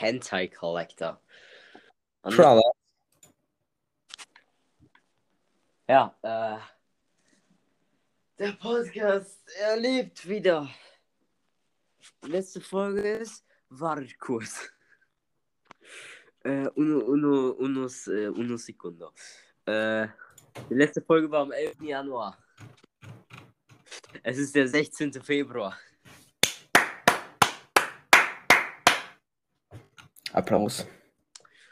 Hentai Collector. Und, Brother. ja, äh, der Podcast, er lebt wieder. Letzte Folge ist, wartet kurz. Äh, uno, uno, unos, äh, uno Sekundo. Äh, die letzte Folge war am 11. Januar. Es ist der 16. Februar. Applaus.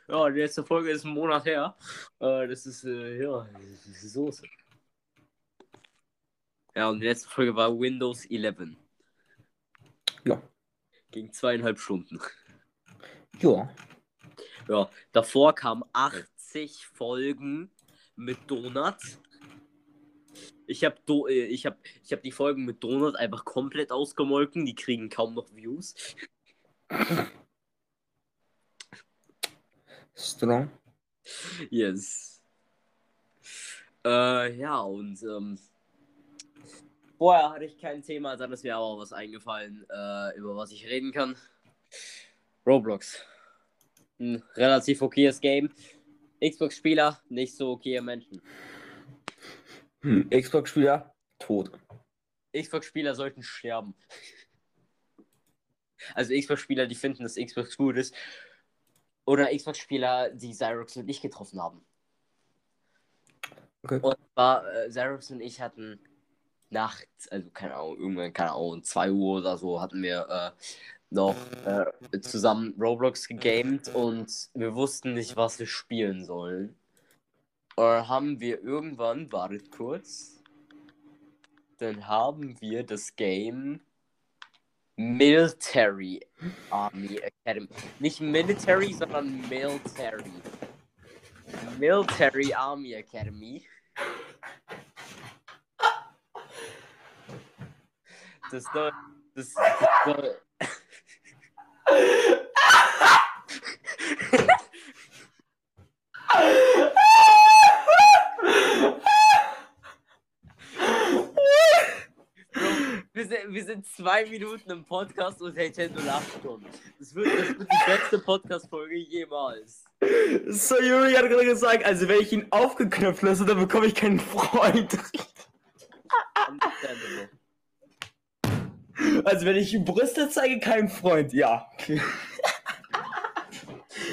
Ja, die letzte Folge ist ein Monat her. Äh, das ist, äh, ja, das ist Soße. Ja, und die letzte Folge war Windows 11. Ja. Ging zweieinhalb Stunden. Ja. Ja, davor kamen 80 Folgen mit Donut. Ich habe Do äh, ich hab, ich hab die Folgen mit Donut einfach komplett ausgemolken. Die kriegen kaum noch Views. Strong. Yes. Äh, ja, und ähm, vorher hatte ich kein Thema, dann ist mir aber was eingefallen, äh, über was ich reden kann. Roblox. Ein relativ okayes Game. Xbox-Spieler, nicht so okaye Menschen. Hm. Xbox-Spieler, tot. Xbox-Spieler sollten sterben. Also Xbox-Spieler, die finden, dass Xbox gut ist. Oder Xbox-Spieler, die Xyrox und ich getroffen haben. Okay. Und zwar, äh, Xyrox und ich hatten nachts, also keine Ahnung, irgendwann, keine Ahnung, 2 Uhr oder so, hatten wir äh, noch äh, zusammen Roblox gegamed und wir wussten nicht, was wir spielen sollen. Und dann haben wir irgendwann, wartet kurz, dann haben wir das Game Military Army Academy. Nicht Military, sondern Military. Military Army Academy. Das soll. Das, das. Wir sind, wir sind zwei Minuten im Podcast und Nintendo lacht schon. Das wird, das wird die beste Podcast-Folge jemals. So, Yuri hat gerade gesagt, also wenn ich ihn aufgeknöpft lasse, dann bekomme ich keinen Freund. Also wenn ich ihm Brüste zeige, keinen Freund, ja.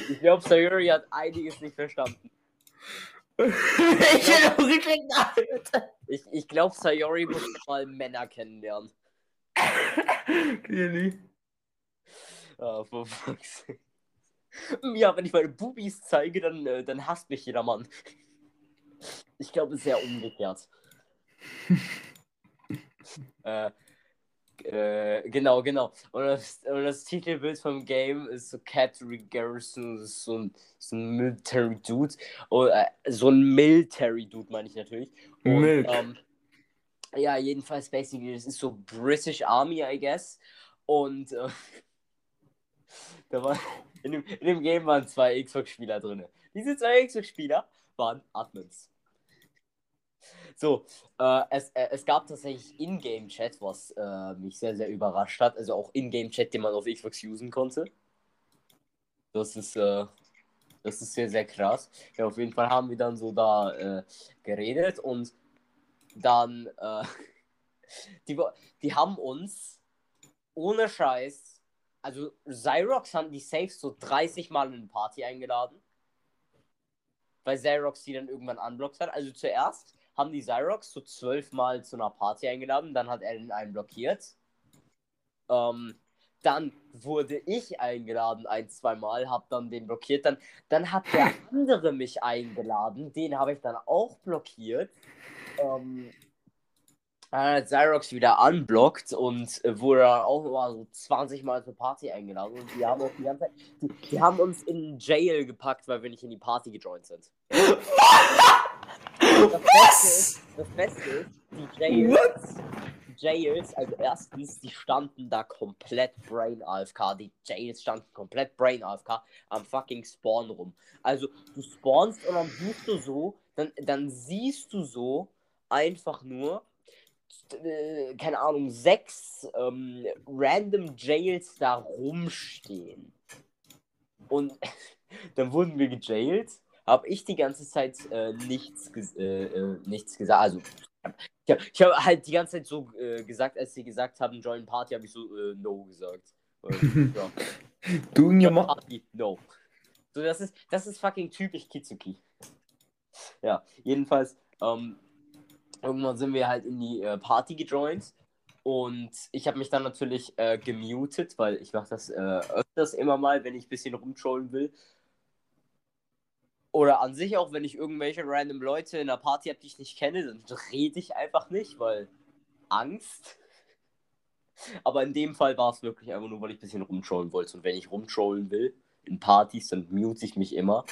Ich glaube, Sayuri hat einiges nicht verstanden. Ich. Ich, glaube, Sayori muss mal Männer kennenlernen. Really? Ah, for fuck's. Ja, wenn ich meine Bubis zeige, dann, äh, dann hasst mich jeder Mann. Ich glaube, es ist sehr umgekehrt. äh, äh, genau, genau. Und das, und das Titelbild vom Game ist so Catherine Garrison, das ist so ein, so ein Military Dude. Oder, äh, so ein Military Dude, meine ich natürlich. Und, Milk. ähm, ja, jedenfalls basically, das ist so British Army, I guess. Und äh, da war, in, dem, in dem Game waren zwei Xbox-Spieler drin. Diese zwei Xbox-Spieler waren Admins. So, äh, es, äh, es gab tatsächlich Ingame-Chat, was äh, mich sehr, sehr überrascht hat. Also auch Ingame-Chat, den man auf Xbox usen konnte. Das ist, äh, das ist sehr, sehr krass. Ja, auf jeden Fall haben wir dann so da äh, geredet und dann, äh, die, die haben uns ohne Scheiß, also Xyrox haben die Safe so 30 Mal in eine Party eingeladen. Weil Xyrox die dann irgendwann unblockt hat. Also zuerst haben die Xyrox so 12 Mal zu einer Party eingeladen, dann hat er den einen blockiert. Ähm, dann wurde ich eingeladen ein, zwei Mal, hab dann den blockiert. Dann, dann hat der andere mich eingeladen, den habe ich dann auch blockiert. Ähm, dann hat Xyrox wieder unblockt und wurde dann auch mal so 20 Mal zur Party eingeladen. Und die haben auch die ganze Zeit, die, die haben uns in Jail gepackt, weil wir nicht in die Party gejoint sind. Das Beste ist, das Beste ist die Jails, Jails, also erstens, die standen da komplett Brain AFK. Die Jails standen komplett Brain AFK am fucking Spawn rum. Also du spawnst und dann siehst du so, dann, dann siehst du so einfach nur, äh, keine Ahnung, sechs ähm, random Jails da rumstehen. Und dann wurden wir gejailt. Habe ich die ganze Zeit äh, nichts, äh, äh, nichts gesagt. Also, ich habe hab halt die ganze Zeit so äh, gesagt, als sie gesagt haben, Join Party, habe ich so äh, No gesagt. Ja. Doing your Party, No. So, das ist, das ist fucking typisch Kitsuki. Ja, jedenfalls, ähm, irgendwann sind wir halt in die äh, Party gejoint. Und ich habe mich dann natürlich äh, gemutet, weil ich mache das äh, öfters immer mal, wenn ich ein bisschen rumtrollen will. Oder an sich auch, wenn ich irgendwelche random Leute in einer Party habe, die ich nicht kenne, dann rede ich einfach nicht, weil Angst. Aber in dem Fall war es wirklich einfach nur, weil ich ein bisschen rumtrollen wollte. Und wenn ich rumtrollen will in Partys, dann mute ich mich immer.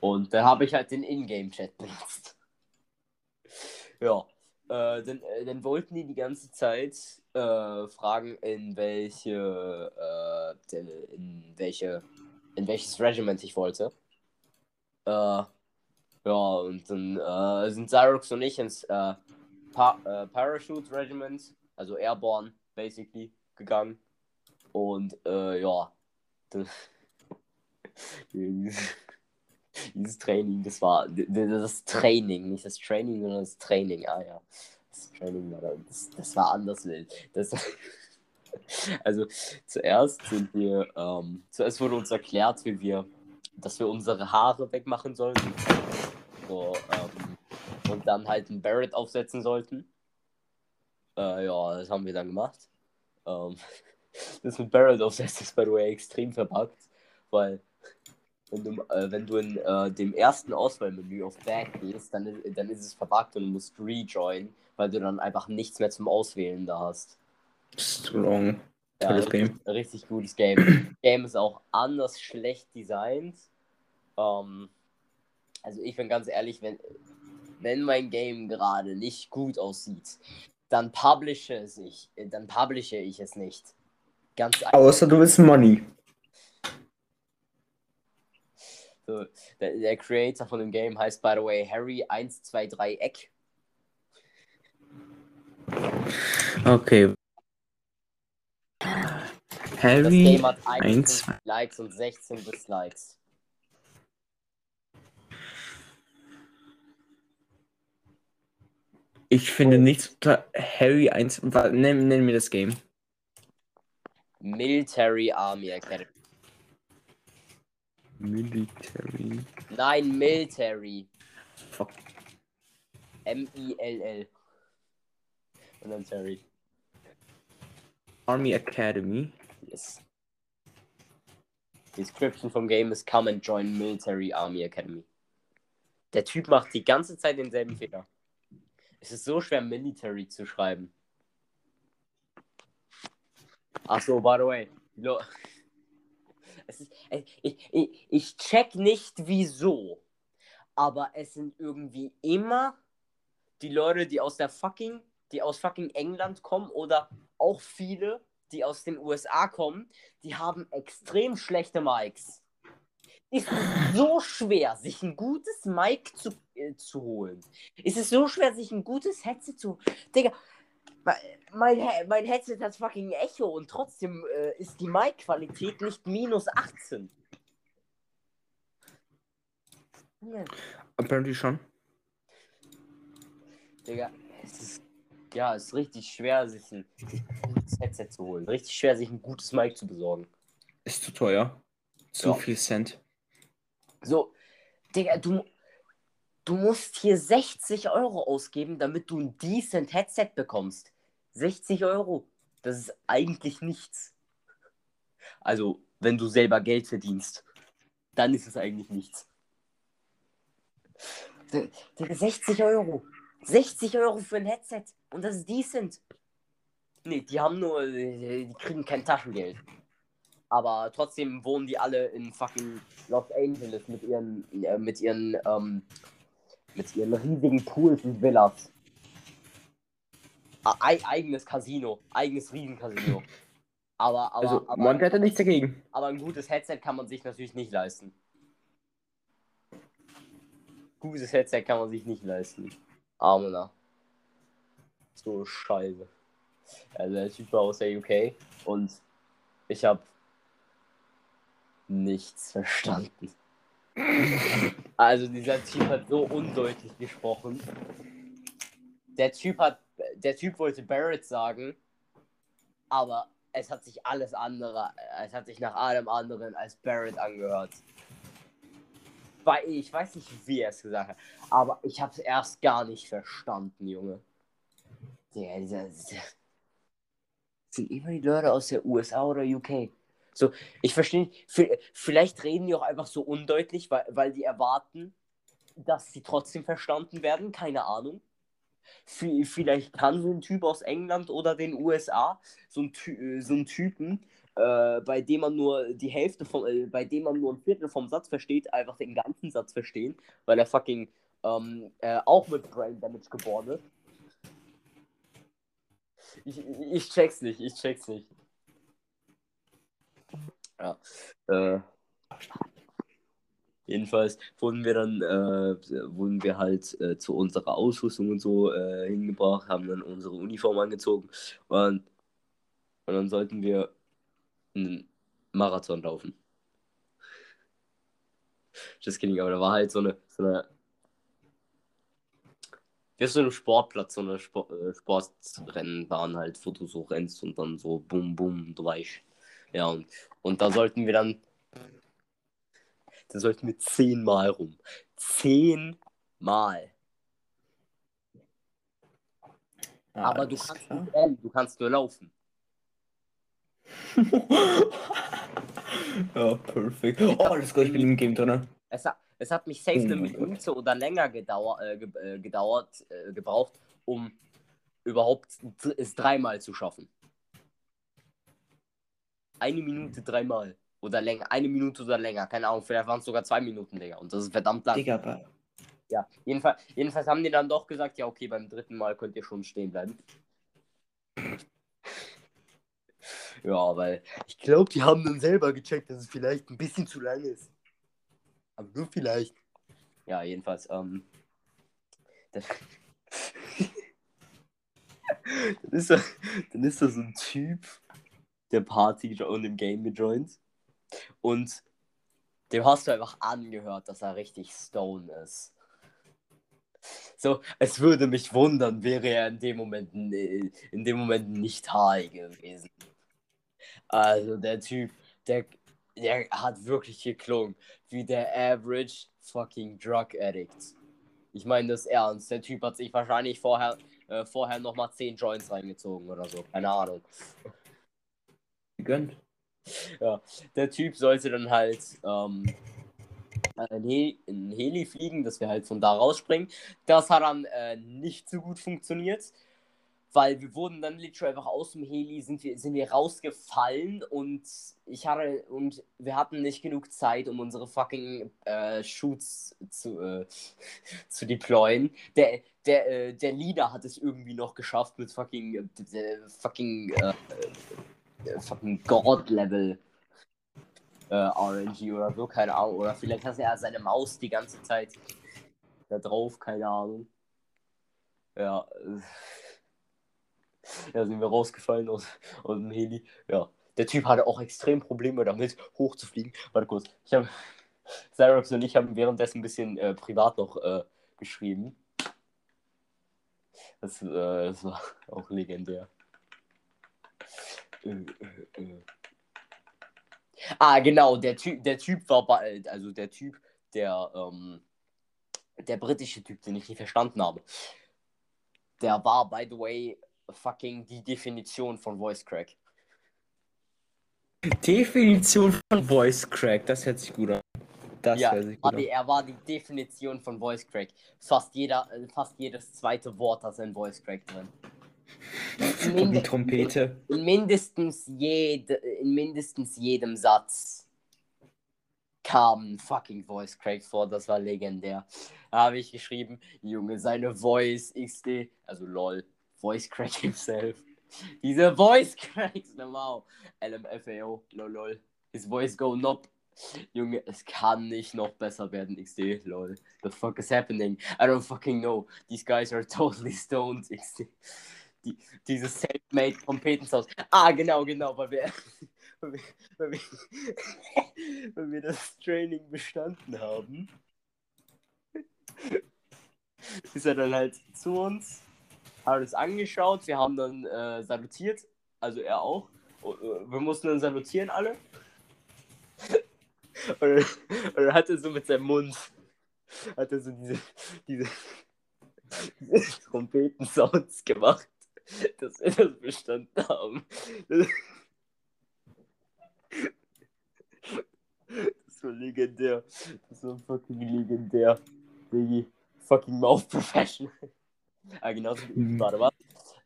Und dann habe ich halt den Ingame-Chat benutzt. Ja. Äh, dann, äh, dann wollten die die ganze Zeit äh, fragen, in welche, äh, in welche, in welches Regiment ich wollte. Äh, ja, und dann äh, sind Zyrox und ich ins äh, pa äh, Parachute Regiment, also Airborne, basically, gegangen. Und äh, ja, dieses, Training, das war das Training, nicht das Training, sondern das Training, ah ja. Das Training war da, das, das war anders wild. Das, also zuerst sind wir, ähm, zuerst wurde uns erklärt, wie wir, dass wir unsere Haare wegmachen sollten. So, ähm, und dann halt einen Barrett aufsetzen sollten. Äh, ja, das haben wir dann gemacht. Ähm, das mit Barrett aufsetzen ist by the way extrem verpackt, weil wenn du, äh, wenn du in äh, dem ersten Auswahlmenü auf Back gehst, dann, dann ist es verpackt und du musst rejoin, weil du dann einfach nichts mehr zum Auswählen da hast. Long. Ja, Tolles richtig, Game. richtig gutes Game. Game ist auch anders schlecht designt. Ähm, also ich bin ganz ehrlich, wenn, wenn mein Game gerade nicht gut aussieht, dann publishe es ich, äh, dann publishe ich es nicht. Ganz einfach. Außer du willst Money. So, der, der Creator von dem Game heißt by the way Harry 123 Eck. Okay. Das Harry. Game hat 1, 21 Likes und 16 Dislikes. Ich finde nichts unter Harry 1. wa- Nenn, nenn mir das Game. Military Army Academy. Military. Nein, Military. Fuck. M-I-L-L. Und dann Terry. Army Academy. Yes. Description vom Game ist Come and join Military Army Academy. Der Typ macht die ganze Zeit denselben Fehler. Es ist so schwer, Military zu schreiben. Ach so, by the way. Lo ist, äh, ich, ich, ich check nicht wieso, aber es sind irgendwie immer die Leute, die aus der fucking, die aus fucking England kommen oder auch viele, die aus den USA kommen, die haben extrem schlechte Mics. Ist es so schwer, sich ein gutes Mic zu, äh, zu holen? Ist es so schwer, sich ein gutes Headset zu. Digga, me- mein, mein Headset hat fucking Echo und trotzdem äh, ist die Mic-Qualität nicht minus 18. Junge, Apparently schon. Digga, es ist. Ja, es ist richtig schwer, sich ein gutes Headset zu holen. Richtig schwer, sich ein gutes Mic zu besorgen. Ist zu teuer. Zu Ja. viel Cent. So, Digga, du, du musst hier 60 Euro ausgeben, damit du ein decent Headset bekommst. 60 Euro. Das ist eigentlich nichts. Also, wenn du selber Geld verdienst, dann ist es eigentlich nichts. D- Digga, 60 Euro. 60 Euro für ein Headset. Und das ist decent. Nee, die haben nur, die kriegen kein Taschengeld. Aber trotzdem wohnen die alle in fucking Los Angeles mit ihren, äh, mit ihren, ähm, mit ihren riesigen Pools und Villas. Ei eigenes Casino, eigenes Riesencasino. Aber, aber, Also, aber, Monte hatte nichts dagegen. aber ein gutes Headset kann man sich natürlich nicht leisten. Gutes Headset kann man sich nicht leisten. Armener. So scheiße. Also der Typ war aus der UK und ich hab nichts verstanden. Also dieser Typ hat so undeutlich gesprochen. Der Typ hat, der Typ wollte Barrett sagen, aber es hat sich alles andere, es hat sich nach allem anderen als Barrett angehört. Ich weiß nicht, wie er es gesagt hat, aber ich habe es erst gar nicht verstanden, Junge. Der, dieser, dieser, sind immer die Leute aus der USA oder UK. So, ich verstehe, vielleicht reden die auch einfach so undeutlich, weil, weil die erwarten, dass sie trotzdem verstanden werden, keine Ahnung. Vielleicht kann so ein Typ aus England oder den USA, so ein, Ty so ein Typen, äh, bei dem man nur die Hälfte vom, äh, bei dem man nur ein Viertel vom Satz versteht, einfach den ganzen Satz verstehen, weil er fucking ähm, äh, auch mit Brain Damage geboren ist. Ich, ich check's nicht, ich check's nicht. Ja. Äh, jedenfalls wurden wir dann, äh, wurden wir halt äh, zu unserer Ausrüstung und so äh, hingebracht, haben dann unsere Uniform angezogen und, und dann sollten wir einen Marathon laufen. Just kidding, aber da war halt so eine, so eine wie auf so einem Sportplatz, so eine Sport, äh, Sportrennbahn halt, wo du so rennst und dann so bum bum, du weißt. Ja, und, und da sollten wir dann, da sollten wir zehnmal rum. Zehnmal. Ah, Aber du kannst klar. nicht rennen, du kannst nur laufen. ja, perfekt. Oh, das ist ich bin im Game drin. Es hat, es hat mich safe oh eine Minute oder länger gedauer, äh, ge äh, gedauert, äh, gebraucht, um überhaupt es dreimal zu schaffen. Eine Minute dreimal. Oder länger. Eine Minute oder länger. Keine Ahnung, vielleicht waren es sogar zwei Minuten, Digga. Und das ist verdammt lang. Digga, aber. Ja, jedenfalls, jedenfalls haben die dann doch gesagt, ja, okay, beim dritten Mal könnt ihr schon stehen bleiben. Ja, weil ich glaube, die haben dann selber gecheckt, dass es vielleicht ein bisschen zu lang ist. Aber nur vielleicht. Ja, jedenfalls, ähm. Das, dann, ist da, dann ist da so ein Typ, der Party und im Game gejoint. Und dem hast du einfach angehört, dass er richtig stone ist. So, es würde mich wundern, wäre er in dem Moment, in dem Moment nicht high gewesen. Also der Typ, der, der hat wirklich geklungen wie der average fucking drug addict. Ich meine das ernst. Der Typ hat sich wahrscheinlich vorher, äh, vorher nochmal 10 Joints reingezogen oder so. Keine Ahnung. Gönnt. Ja, der Typ sollte dann halt ähm, in, Heli, in Heli fliegen, dass wir halt von da rausspringen. Das hat dann äh, nicht so gut funktioniert weil wir wurden dann literally einfach aus dem Heli, sind wir, sind wir rausgefallen und ich hatte, und wir hatten nicht genug Zeit, um unsere fucking äh, Shoots zu, äh, zu deployen. Der, der, äh, der Leader hat es irgendwie noch geschafft mit fucking, äh, fucking, äh, äh, fucking God-Level. RNG oder so, keine Ahnung. Oder vielleicht hat er seine Maus die ganze Zeit da drauf, keine Ahnung. Ja. Ja, sind wir rausgefallen aus, aus dem Heli. Ja, der Typ hatte auch extrem Probleme damit, hochzufliegen. Warte kurz. Ich habe, Cyrox und ich haben währenddessen ein bisschen äh, privat noch äh, geschrieben. Das, äh, das, war auch legendär. Äh, äh, äh. ah, genau, der Typ, der Typ war bei, also der Typ, der, ähm, der britische Typ, den ich nicht verstanden habe. Der war, by the way, fucking die Definition von Voice Crack. Definition von Voice Crack, das hört sich gut an. Das ja, hört sich gut an. er war die Definition von Voice Crack. Fast, jeder, äh, fast jedes zweite Wort hat ein Voice Crack drin. In die Trompete. In mindestens, jede, in mindestens jedem Satz kam ein fucking Voice Crack vor, das war legendär. Da habe ich geschrieben, Junge, seine Voice XD, also lol, Voice Crack himself. Diese Voice Cracks, wow. LMFAO, lol, lol. His voice go nope. Junge, es kann nicht noch besser werden, XD, lol. The fuck is happening? I don't fucking know. These guys are totally stoned, XD. Die, dieses Self-Made Competence aus. Ah, genau, genau, weil wir, weil wir, weil wir, weil wir das Training bestanden haben, ist er dann halt zu uns, hat uns angeschaut, wir haben dann äh, salutiert, also er auch. Und, äh, Wir mussten dann salutieren alle. Und dann, und hat er so mit seinem Mund, hat er so diese, diese, diese Trompeten-Sounds gemacht, dass wir das bestanden haben. Das war legendär. Das war fucking legendär. Fucking Mouth Professional. Ah, genauso wie Mhm.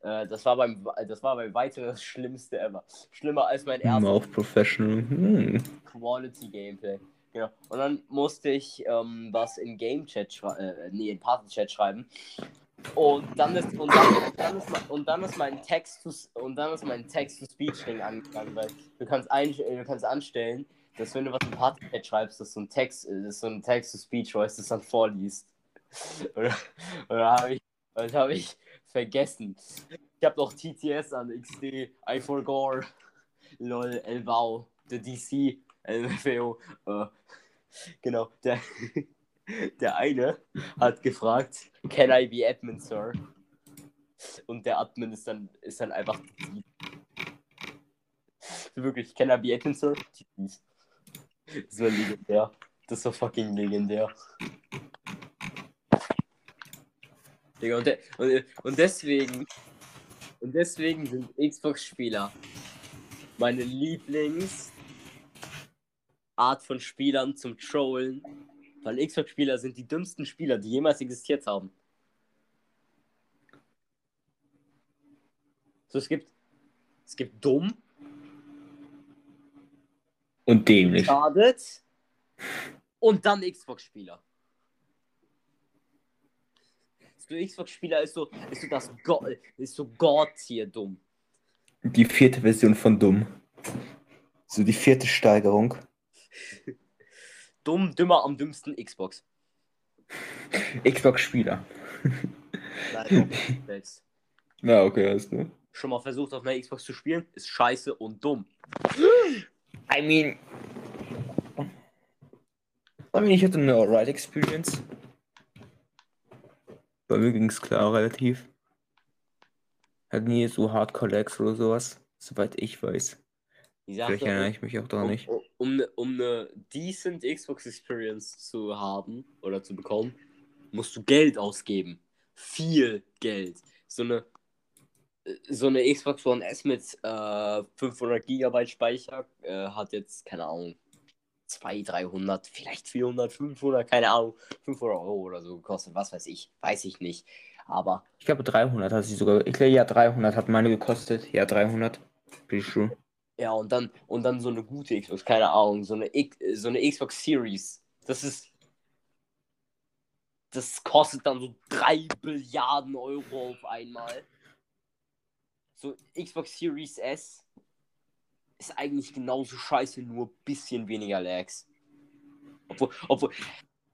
Äh, das war beim das war bei weitem das Schlimmste ever. Schlimmer als mein erstes Mouth Professional. Hm. Quality Gameplay. Genau. Und dann musste ich ähm, was in Game Chat schreiben, äh, nee, in Party Chat schreiben. Und dann ist und dann, dann ist mein, und dann ist mein Text to und dann ist mein Text to Speech Ding angegangen, weil du kannst ein, äh, du kannst anstellen, dass wenn du was in Party Chat schreibst, dass so ein Text, äh, dass so ein Text to Speech Voice das dann vorliest. Und da habe ich, das habe ich vergessen. Ich habe noch TTS an XD, I forgot, lol, LVAU, der DC, LFAO. Äh, genau, der, der eine hat gefragt, can I be admin, sir? Und der Admin ist dann, ist dann einfach Wirklich, can I be admin, sir? Das war legendär. Das war fucking legendär. Digga, und, de und, und deswegen und deswegen sind Xbox-Spieler meine Lieblingsart von Spielern zum Trollen, weil Xbox-Spieler sind die dümmsten Spieler, die jemals existiert haben. So, es gibt es gibt dumm, Und dämlich. schadet und dann Xbox-Spieler. So Xbox-Spieler ist so, ist so das Go ist so God-Tier dumm. Die vierte Version von Dumm. So die vierte Steigerung. Dumm, dümmer am dümmsten Xbox. Xbox-Spieler. Nein, selbst. Na, okay, alles klar. Schon mal versucht auf einer Xbox zu spielen, ist scheiße und dumm. I mean. I mean, ich hatte eine alright Experience. Bei mir ging es klar relativ. Hat nie so Hardcore-Lags oder sowas, soweit ich weiß. Die Vielleicht erinnere ich mich auch daran um, nicht. um, um, eine, um eine decent Xbox Experience zu haben oder zu bekommen, musst du Geld ausgeben. Viel Geld. So eine, so eine Xbox One S mit äh, 500 GB Speicher äh, hat jetzt, keine Ahnung, 200, 300, vielleicht 400, 500, keine Ahnung, 500 Euro oder so gekostet. Was weiß ich, weiß ich nicht. Aber Ich glaube 300 hat sie sogar. Ich glaube, ja, 300 hat meine gekostet. Ja, 300. Pretty sure. Ja, und dann, und dann so eine gute Xbox, keine Ahnung, so eine, X, so eine Xbox Series. Das ist. Das kostet dann so 3 Billiarden Euro auf einmal. So, Xbox Series S ist eigentlich genauso scheiße, nur ein bisschen weniger Lags. Obwohl, obwohl,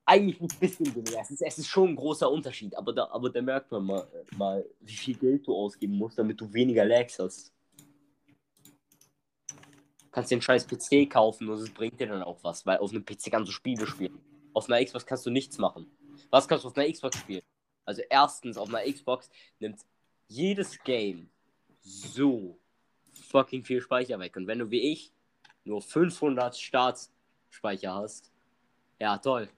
eigentlich ein bisschen weniger. Es ist, es ist schon ein großer Unterschied, aber da, aber da merkt man mal, mal, wie viel Geld du ausgeben musst, damit du weniger Lags hast kannst einen scheiß PC kaufen und es bringt dir dann auch was, weil auf einem PC kannst du Spiele spielen. Auf einer Xbox kannst du nichts machen. Was kannst du auf einer Xbox spielen? Also erstens, auf einer Xbox nimmt jedes Game so fucking viel Speicher weg. Und wenn du wie ich nur 500 Startspeicher hast, ja toll.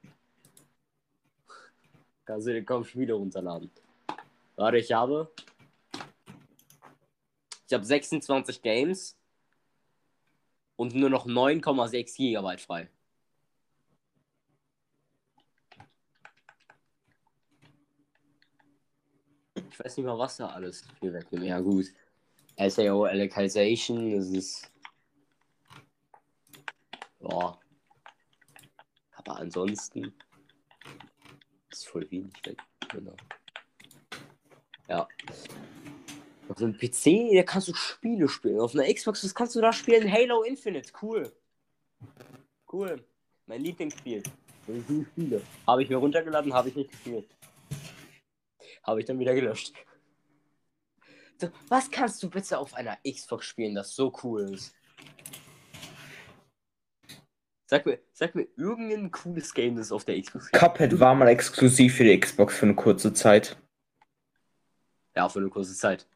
Kannst du dir kaum Spiele runterladen. Warte, ich habe ich habe 26 Games und nur noch 9,6 GB frei. Ich weiß nicht mal, was da alles viel wegnimmt. Ja, gut. SAO Localization, das ist. Ja. Aber ansonsten ist voll wenig weg. Genau. Ja. Auf einem PC, da kannst du Spiele spielen. Auf einer Xbox, was kannst du da spielen? Halo Infinite, cool. Cool. Mein Lieblingsspiel. Habe ich mir runtergeladen, habe ich nicht gespielt. Habe ich dann wieder gelöscht. Was kannst du bitte auf einer Xbox spielen, das so cool ist? Sag mir, sag mir irgendein cooles Game, das auf der Xbox gibt. Cuphead war mal exklusiv für die Xbox für eine kurze Zeit. Ja, für eine kurze Zeit.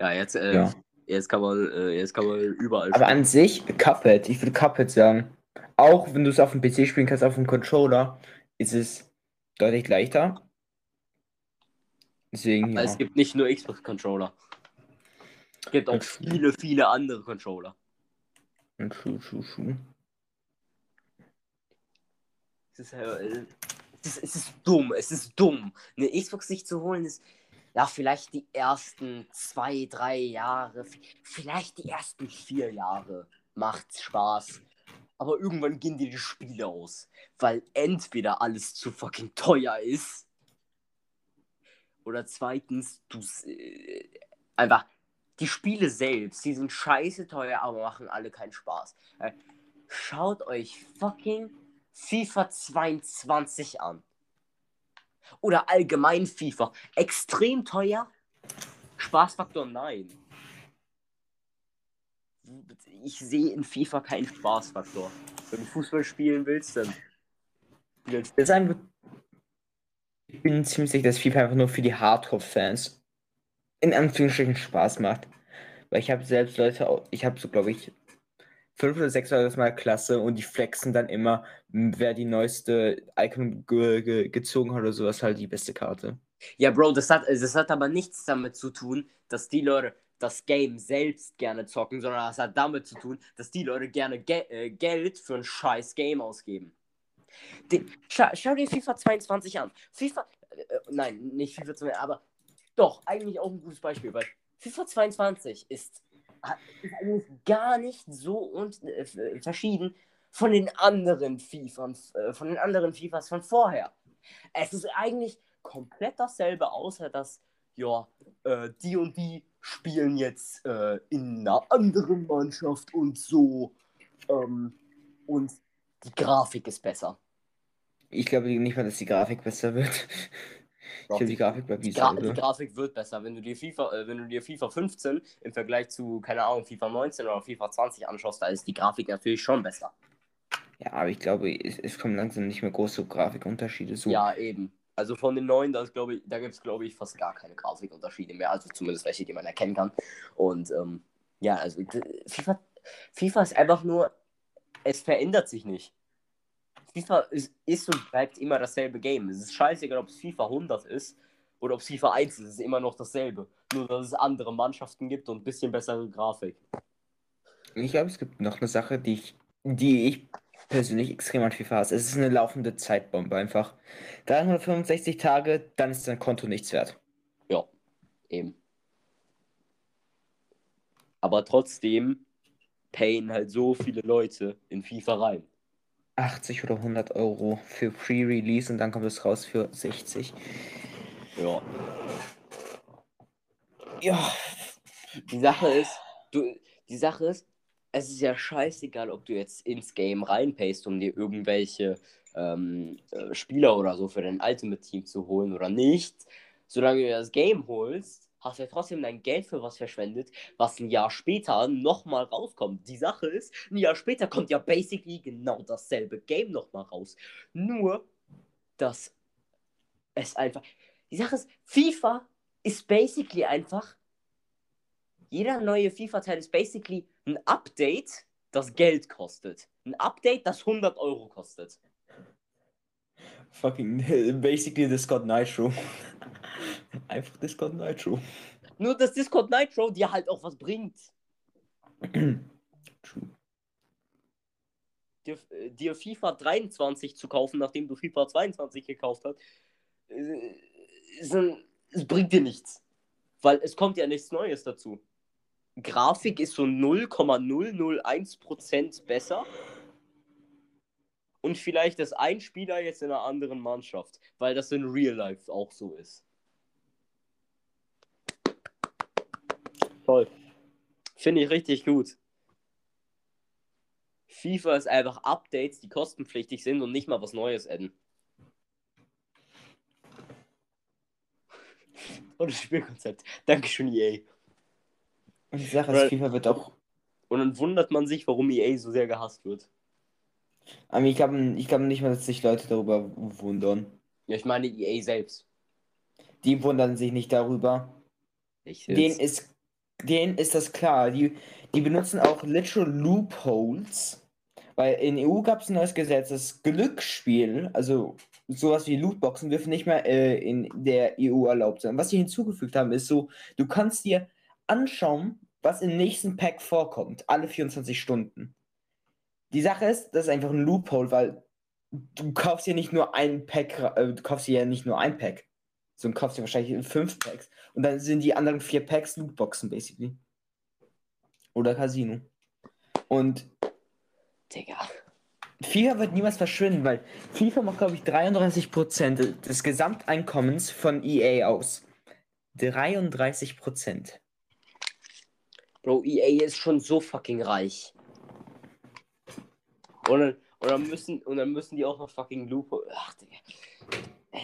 Ja, jetzt, äh, Ja. jetzt kann man, äh, jetzt kann man überall Aber an sich, Cuphead, ich würde Cuphead sagen. Auch wenn du es auf dem PC spielen kannst, auf dem Controller, ist es deutlich leichter. Deswegen, ja. Es gibt nicht nur Xbox-Controller. Es gibt auch viele, viele andere Controller. True, true, true. Es ist, äh, es, ist, es ist dumm, es ist dumm. Eine Xbox sich zu holen ist, ja, vielleicht die ersten zwei, drei Jahre, vielleicht die ersten vier Jahre macht's Spaß. Aber irgendwann gehen dir die Spiele aus, weil entweder alles zu fucking teuer ist oder zweitens du äh, einfach die Spiele selbst, die sind scheiße teuer, aber machen alle keinen Spaß. Äh, Schaut euch fucking FIFA 22 an. Oder allgemein FIFA. Extrem teuer. Spaßfaktor nein. Ich sehe in FIFA keinen Spaßfaktor. Wenn du Fußball spielen willst, dann. Das ist einfach, ich bin ziemlich sicher, dass FIFA einfach nur für die Hardcore-Fans in Anführungsstrichen Spaß macht. Weil ich habe selbst Leute, ich habe so, glaube ich, fünf oder sechs Leute aus meiner Klasse und die flexen dann immer, wer die neueste Icon ge ge gezogen hat oder sowas, halt die beste Karte. Ja, Bro, das hat, das hat aber nichts damit zu tun, dass die Leute das Game selbst gerne zocken, sondern das hat damit zu tun, dass die Leute gerne Ge äh, Geld für ein scheiß Game ausgeben. Den, schau, schau dir FIFA 22 an. FIFA, äh, nein, nicht FIFA 22, aber doch, eigentlich auch ein gutes Beispiel, weil FIFA 22 ist, ist eigentlich gar nicht so und, äh, f- verschieden von den anderen FIFAs, äh, von den anderen FIFAs von vorher. Es ist eigentlich komplett dasselbe, außer dass, ja, äh, die und die spielen jetzt äh, in einer anderen Mannschaft und so. Ähm, und die Grafik ist besser. Ich glaube nicht mal, dass die Grafik besser wird. Ich glaube, die Grafik bleibt Die, Gra die. Grafik wird besser, wenn du dir FIFA, äh, wenn du dir FIFA 15 im Vergleich zu, keine Ahnung, FIFA 19 oder FIFA 20 anschaust, da ist die Grafik natürlich schon besser. Ja, aber ich glaube, es, es kommen langsam nicht mehr große Grafikunterschiede. So. Ja, eben. Also von den neuen, da, ist, glaub ich, da gibt es, glaube ich, fast gar keine Grafikunterschiede mehr. Also zumindest welche, die man erkennen kann. Und ähm, ja, also FIFA, FIFA ist einfach nur, es verändert sich nicht. FIFA ist, ist und bleibt immer dasselbe Game. Es ist scheißegal, ob es FIFA 100 ist oder ob es FIFA 1 ist. Es ist immer noch dasselbe. Nur, dass es andere Mannschaften gibt und ein bisschen bessere Grafik. Ich glaube, es gibt noch eine Sache, die ich, die ich persönlich extrem an FIFA hasse. Es ist eine laufende Zeitbombe einfach. 365 Tage, dann ist dein Konto nichts wert. Ja, eben. Aber trotzdem payen halt so viele Leute in FIFA rein. 80 oder 100 Euro für Pre-Release und dann kommt es raus für 60. Ja. Ja, Die Sache ist, du, die Sache ist, es ist ja scheißegal, ob du jetzt ins Game reinpayst, um dir irgendwelche ähm, äh, Spieler oder so für dein Ultimate Team zu holen oder nicht. Solange du das Game holst, hast du ja trotzdem dein Geld für was verschwendet, was ein Jahr später nochmal rauskommt. Die Sache ist, ein Jahr später kommt ja basically genau dasselbe Game nochmal raus. Nur, dass es einfach. Die Sache ist, FIFA ist basically einfach jeder neue FIFA-Teil ist basically ein Update, das Geld kostet. Ein Update, das 100 Euro kostet. Fucking basically Discord Nitro. Einfach Discord Nitro. Nur, dass Discord Nitro dir halt auch was bringt. True. Dir, äh, dir FIFA 23 zu kaufen, nachdem du FIFA 22 gekauft hast, äh, ist ein, es bringt dir nichts. Weil es kommt ja nichts Neues dazu. Grafik ist so 0,001% besser. Und vielleicht ist ein Spieler jetzt in einer anderen Mannschaft, weil das in Real Life auch so ist. Toll. Finde ich richtig gut. FIFA ist einfach Updates, die kostenpflichtig sind und nicht mal was Neues adden. Tolles Spielkonzept. Dankeschön, EA. Und die Sache Weil- ist, FIFA wird auch. Und dann wundert man sich, warum EA so sehr gehasst wird. Aber ich glaube ich glaub nicht mal, dass sich Leute darüber wundern. Ja, ich meine EA selbst. Die wundern sich nicht darüber. Ich Denen ist, denen ist das klar. Die, die benutzen auch literal Loopholes. Weil in EU gab es ein neues Gesetz, das Glücksspiel, also sowas wie Lootboxen, dürfen nicht mehr äh, in der EU erlaubt sein. Was sie hinzugefügt haben, ist so, du kannst dir anschauen, was im nächsten Pack vorkommt, alle 24 Stunden. Die Sache ist, das ist einfach ein Loophole, weil du kaufst ja nicht nur ein Pack, äh, du kaufst ja nicht nur ein Pack, sondern kaufst ja wahrscheinlich fünf Packs. Und dann sind die anderen vier Packs Lootboxen, basically. Oder Casino. Und Digga. FIFA wird niemals verschwinden, weil FIFA macht, glaube ich, 33% des Gesamteinkommens von EA aus. 33%. Bro, EA ist schon so fucking reich. Und dann, und dann, müssen, und dann müssen die auch noch fucking Lupo. Ach, Digga.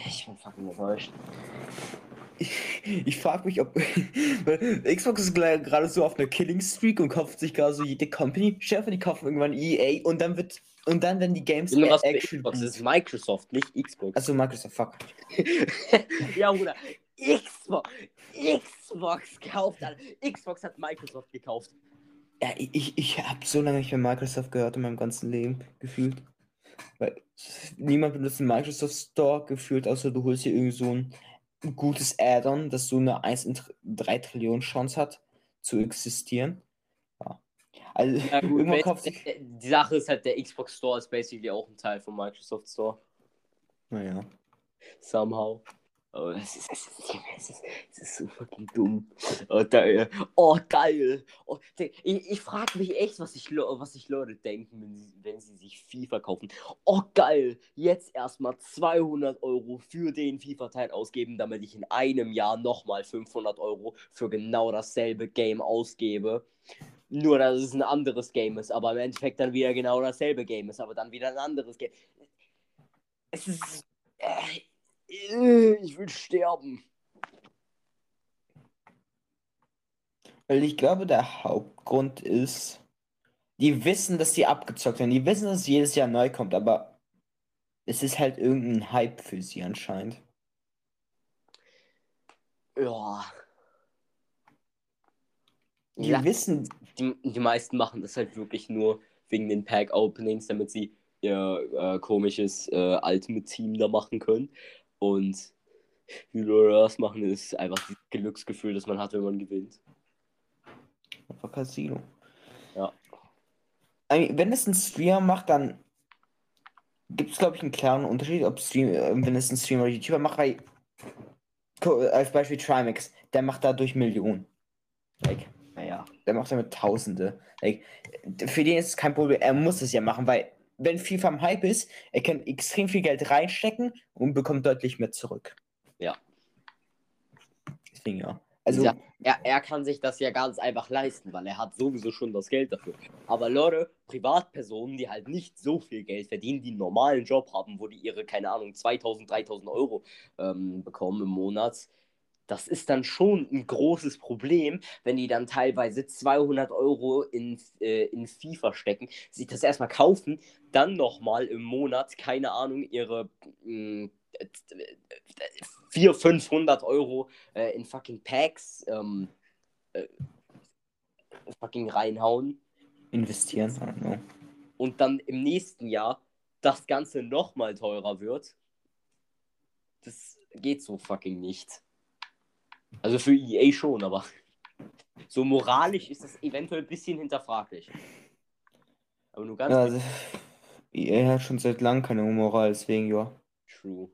Ich bin fucking enttäuscht. Ich, ich frage mich, ob. Xbox ist gerade so auf einer Killing Streak und kauft sich gerade so jede Company. Schärfer, die kaufen irgendwann EA und dann wird. Und dann werden die Games ja, was Xbox das ist Microsoft, nicht Xbox. Also Microsoft, fuck. ja, Bruder. Xbox. Xbox kauft alle. Xbox hat Microsoft gekauft. Ja, ich, ich habe so lange nicht mehr Microsoft gehört in meinem ganzen Leben gefühlt. Weil niemand benutzt den Microsoft Store gefühlt, außer du holst hier irgend so ein gutes Add-on, das so eine 1 in 3 Trillionen Chance hat zu existieren. Ja. Also ja, gut, irgendwann kauft sich... Die Sache ist halt, der Xbox Store ist basically auch ein Teil vom Microsoft Store. Naja. Somehow. Oh, es ist, es, ist, es, ist, es ist so fucking dumm. Oh, geil. Oh, geil. Oh, ich ich frage mich echt, was sich was ich Leute denken, wenn sie, wenn sie sich FIFA kaufen. Oh, geil. Jetzt erstmal 200 Euro für den FIFA-Teil ausgeben, damit ich in einem Jahr nochmal 500 Euro für genau dasselbe Game ausgebe. Nur, dass es ein anderes Game ist, aber im Endeffekt dann wieder genau dasselbe Game ist, aber dann wieder ein anderes Game. Es ist. Äh, ich will sterben. Weil ich glaube, der Hauptgrund ist, die wissen, dass sie abgezockt werden. Die wissen, dass es jedes Jahr neu kommt, aber es ist halt irgendein Hype für sie anscheinend. Ja. Die ja, wissen. Die, die meisten machen das halt wirklich nur wegen den Pack-Openings, damit sie ihr äh, komisches äh, Ultimate-Team da machen können. Und wie Leute das machen, ist einfach das Glücksgefühl, das man hat, wenn man gewinnt. Einfach Casino. Ja. Wenn es ein Streamer macht, dann gibt es, glaube ich, einen klaren Unterschied, ob Stream, äh, wenn es ein Streamer oder YouTuber macht, weil als Beispiel Trimax, der macht dadurch Millionen. Like, naja, der macht damit Tausende. Like, für den ist es kein Problem, er muss es ja machen, weil wenn FIFA am Hype ist, er kann extrem viel Geld reinstecken und bekommt deutlich mehr zurück. Ja. Deswegen ja. Also, ja, er, er kann sich das ja ganz einfach leisten, weil er hat sowieso schon das Geld dafür. Aber Leute, Privatpersonen, die halt nicht so viel Geld verdienen, die einen normalen Job haben, wo die ihre, keine Ahnung, 2000, 3000 Euro ähm, bekommen im Monat, das ist dann schon ein großes Problem, wenn die dann teilweise 200 Euro in, äh, in FIFA stecken, sich das erstmal kaufen, dann nochmal im Monat, keine Ahnung, ihre mh, 400, 500 Euro äh, in fucking Packs ähm, äh, fucking reinhauen. Investieren. Und dann im nächsten Jahr das Ganze nochmal teurer wird. Das geht so fucking nicht. Also für EA schon, aber so moralisch ist das eventuell ein bisschen hinterfraglich. Aber nur ganz. Ja, also, EA hat schon seit langem keine Moral, deswegen ja. True.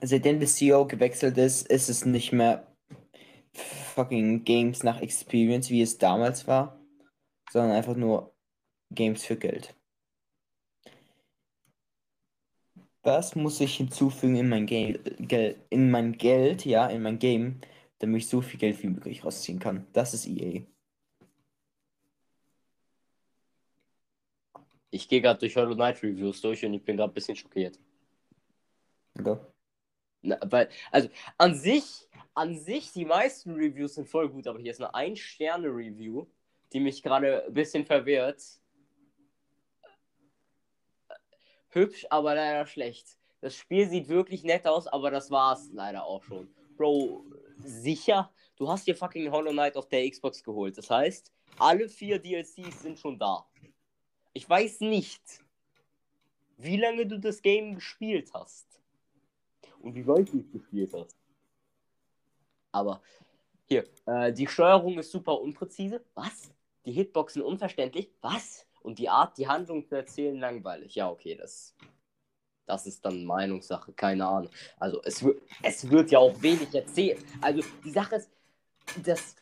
Seitdem der CEO gewechselt ist, ist es nicht mehr fucking Games nach Experience, wie es damals war, sondern einfach nur Games für Geld. Was muss ich hinzufügen in mein Game, Geld, in mein Geld, ja, in mein Game, damit ich so viel Geld wie möglich rausziehen kann? Das ist EA. Ich gehe gerade durch Hollow Knight Reviews durch und ich bin gerade ein bisschen schockiert. Ja. Na, weil, also an sich, an sich, die meisten Reviews sind voll gut, aber hier ist eine Ein-Sterne-Review, die mich gerade ein bisschen verwirrt. Hübsch, aber leider schlecht. Das Spiel sieht wirklich nett aus, aber das war's leider auch schon. Bro, sicher, du hast dir fucking Hollow Knight auf der Xbox geholt. Das heißt, alle vier DLCs sind schon da. Ich weiß nicht, wie lange du das Game gespielt hast. Und wie weit du es gespielt hast. Aber hier, äh, die Steuerung ist super unpräzise. Was? Die Hitboxen unverständlich. Was? Und die Art, die Handlung zu erzählen, langweilig. Ja, okay, das, das ist dann Meinungssache, keine Ahnung. Also es, es wird ja auch wenig erzählt. Also die Sache ist, das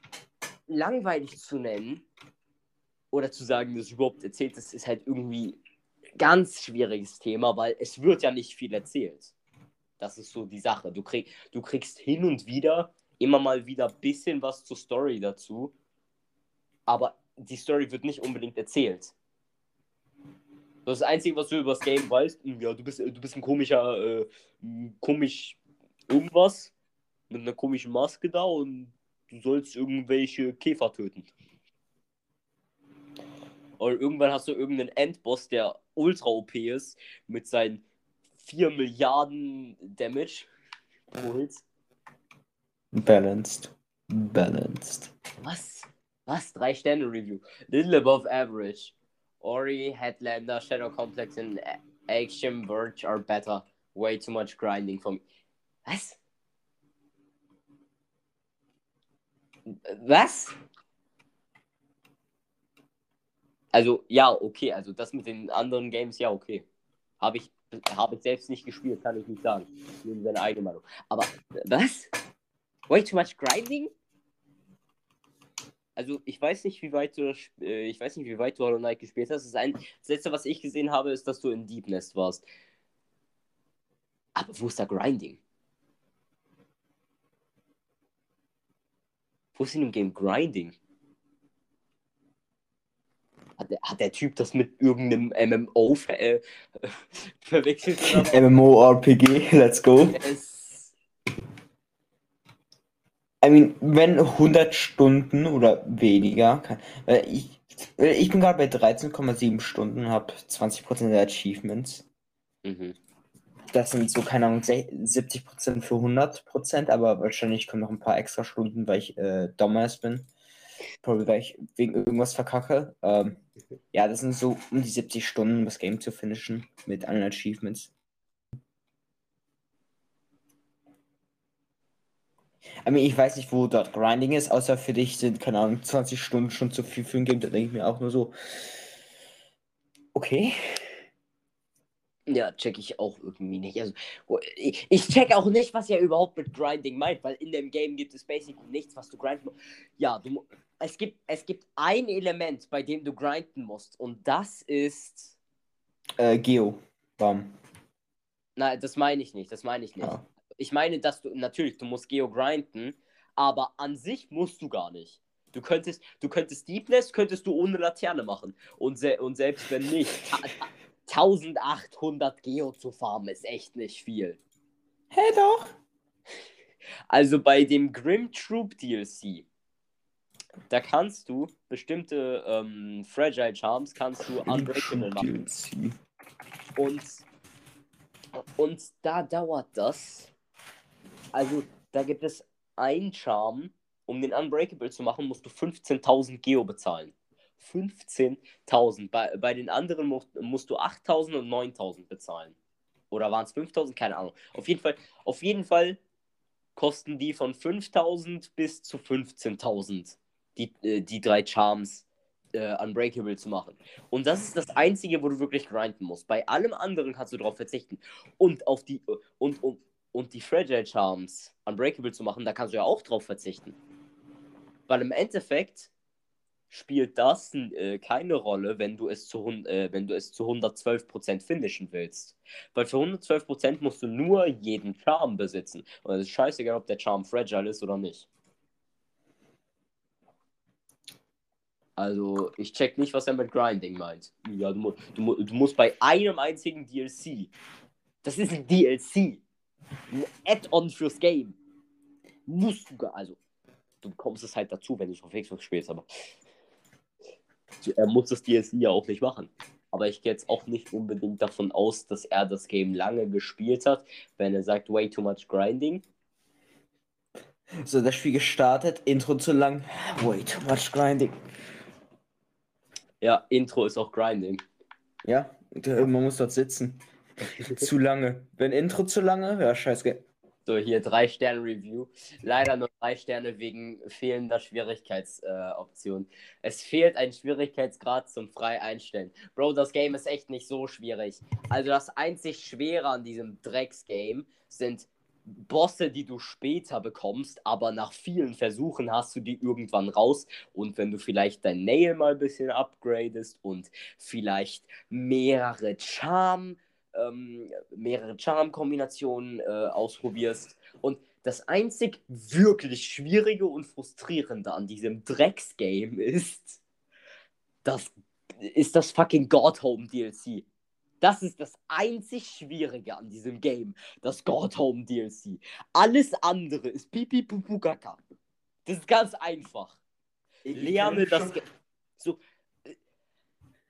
langweilig zu nennen oder zu sagen, dass überhaupt erzählt ist, ist halt irgendwie ganz schwieriges Thema, weil es wird ja nicht viel erzählt. Das ist so die Sache. Du, krieg, du kriegst hin und wieder immer mal wieder ein bisschen was zur Story dazu, aber die Story wird nicht unbedingt erzählt. Das, das Einzige, was du über das Game weißt, hm, ja, du bist, du bist ein komischer, äh, komisch irgendwas mit einer komischen Maske da und du sollst irgendwelche Käfer töten. Und irgendwann hast du irgendeinen Endboss, der ultra OP ist, mit seinen 4 Milliarden Damage. Holt. Balanced. Balanced. Was? Was? Drei Sterne Review. Little above average. Ori, Headlander, Shadow Complex und Action Verge are better. Way too much grinding for me. Was? Was? Also, ja, okay. Also, das mit den anderen Games, ja, okay. Habe ich, hab ich selbst nicht gespielt, kann ich nicht sagen. Nur seine eigene Meinung. Aber, was? Way too much grinding? Also, ich weiß nicht, wie weit du äh, ich weiß nicht, wie weit du Hollow Knight gespielt hast. Das, ein, das letzte, was ich gesehen habe, ist, dass du in Deep Nest warst. Aber wo ist da Grinding? Wo ist in dem Game Grinding? Hat der, hat der Typ das mit irgendeinem MMO ver äh, verwechselt? MMORPG, let's go. Es I mean, wenn 100 Stunden oder weniger, kann, weil ich, ich bin gerade bei 13,7 Stunden, habe 20% der Achievements. Mhm. Das sind so, keine Ahnung, 70% für 100%, aber wahrscheinlich kommen noch ein paar extra Stunden, weil ich äh, Dumbass bin. Probably, weil ich wegen irgendwas verkacke. Ähm, ja, das sind so um die 70 Stunden, um das Game zu finishen mit allen Achievements. I mean, ich weiß nicht, wo dort Grinding ist, außer für dich sind, keine Ahnung, 20 Stunden schon zu viel für ein Game. Da denke ich mir auch nur so, okay. Ja, check ich auch irgendwie nicht. Also, ich, ich check auch nicht, was er überhaupt mit Grinding meint, weil in dem Game gibt es basically nichts, was du grinden musst. Ja, du, es, gibt, es gibt ein Element, bei dem du grinden musst und das ist. Äh, Geo. Bam. Nein, das meine ich nicht, das meine ich nicht. Ja. Ich meine, dass du, natürlich, du musst Geo grinden, aber an sich musst du gar nicht. Du könntest, du könntest Deepness, könntest du ohne Laterne machen. Und, se und selbst wenn nicht, 1800 Geo zu farmen ist echt nicht viel. Hä, hey, doch. Also bei dem Grim Troop DLC, da kannst du bestimmte ähm, Fragile Charms kannst du Unbreakable machen. DLC. Und, und da dauert das. Also da gibt es ein Charm, um den Unbreakable zu machen, musst du 15.000 Geo bezahlen. 15.000. Bei, bei den anderen musst, musst du 8.000 und 9.000 bezahlen. Oder waren es 5.000? Keine Ahnung. Auf jeden Fall, auf jeden Fall kosten die von 5.000 bis zu 15.000 die, äh, die drei Charms äh, Unbreakable zu machen. Und das ist das Einzige, wo du wirklich grinden musst. Bei allem anderen kannst du darauf verzichten. Und auf die und, und, und die Fragile Charms Unbreakable zu machen, da kannst du ja auch drauf verzichten. Weil im Endeffekt spielt das äh, keine Rolle, wenn du es zu, äh, wenn du es zu 112% finishen willst. Weil für 112% musst du nur jeden Charm besitzen. Und es ist scheißegal, ob der Charm fragile ist oder nicht. Also, ich check nicht, was er mit Grinding meint. Ja, du, du, du musst bei einem einzigen DLC. Das ist ein DLC. Ein Add-on fürs Game. Musst du, also, du bekommst es halt dazu, wenn du es auf Xbox spielst, aber er muss das DLC ja auch nicht machen. aber ich gehe jetzt auch nicht unbedingt davon aus, dass er das Game lange gespielt hat, wenn er sagt, way too much grinding. So, das Spiel gestartet, Intro zu lang, way too much grinding. Ja, Intro ist auch grinding. Ja, man muss dort sitzen. zu lange. Wenn Intro zu lange, ja, scheiße. So, hier drei Sterne Review. Leider nur drei Sterne wegen fehlender Schwierigkeitsoption. Äh, es fehlt ein Schwierigkeitsgrad zum frei einstellen. Bro, das Game ist echt nicht so schwierig. Also das einzig Schwere an diesem Drecks-Game sind Bosse, die du später bekommst, aber nach vielen Versuchen hast du die irgendwann raus. Und wenn du vielleicht dein Nail mal ein bisschen upgradest und vielleicht mehrere Charm ähm, mehrere Charm-Kombinationen äh, ausprobierst. Und das einzig wirklich Schwierige und Frustrierende an diesem Drecks-Game ist, das ist das fucking God Home DLC. Das ist das einzig Schwierige an diesem Game, das God Home DLC. Alles andere ist pipi pupu kaka. Das ist ganz einfach. Ich Lerne das. So,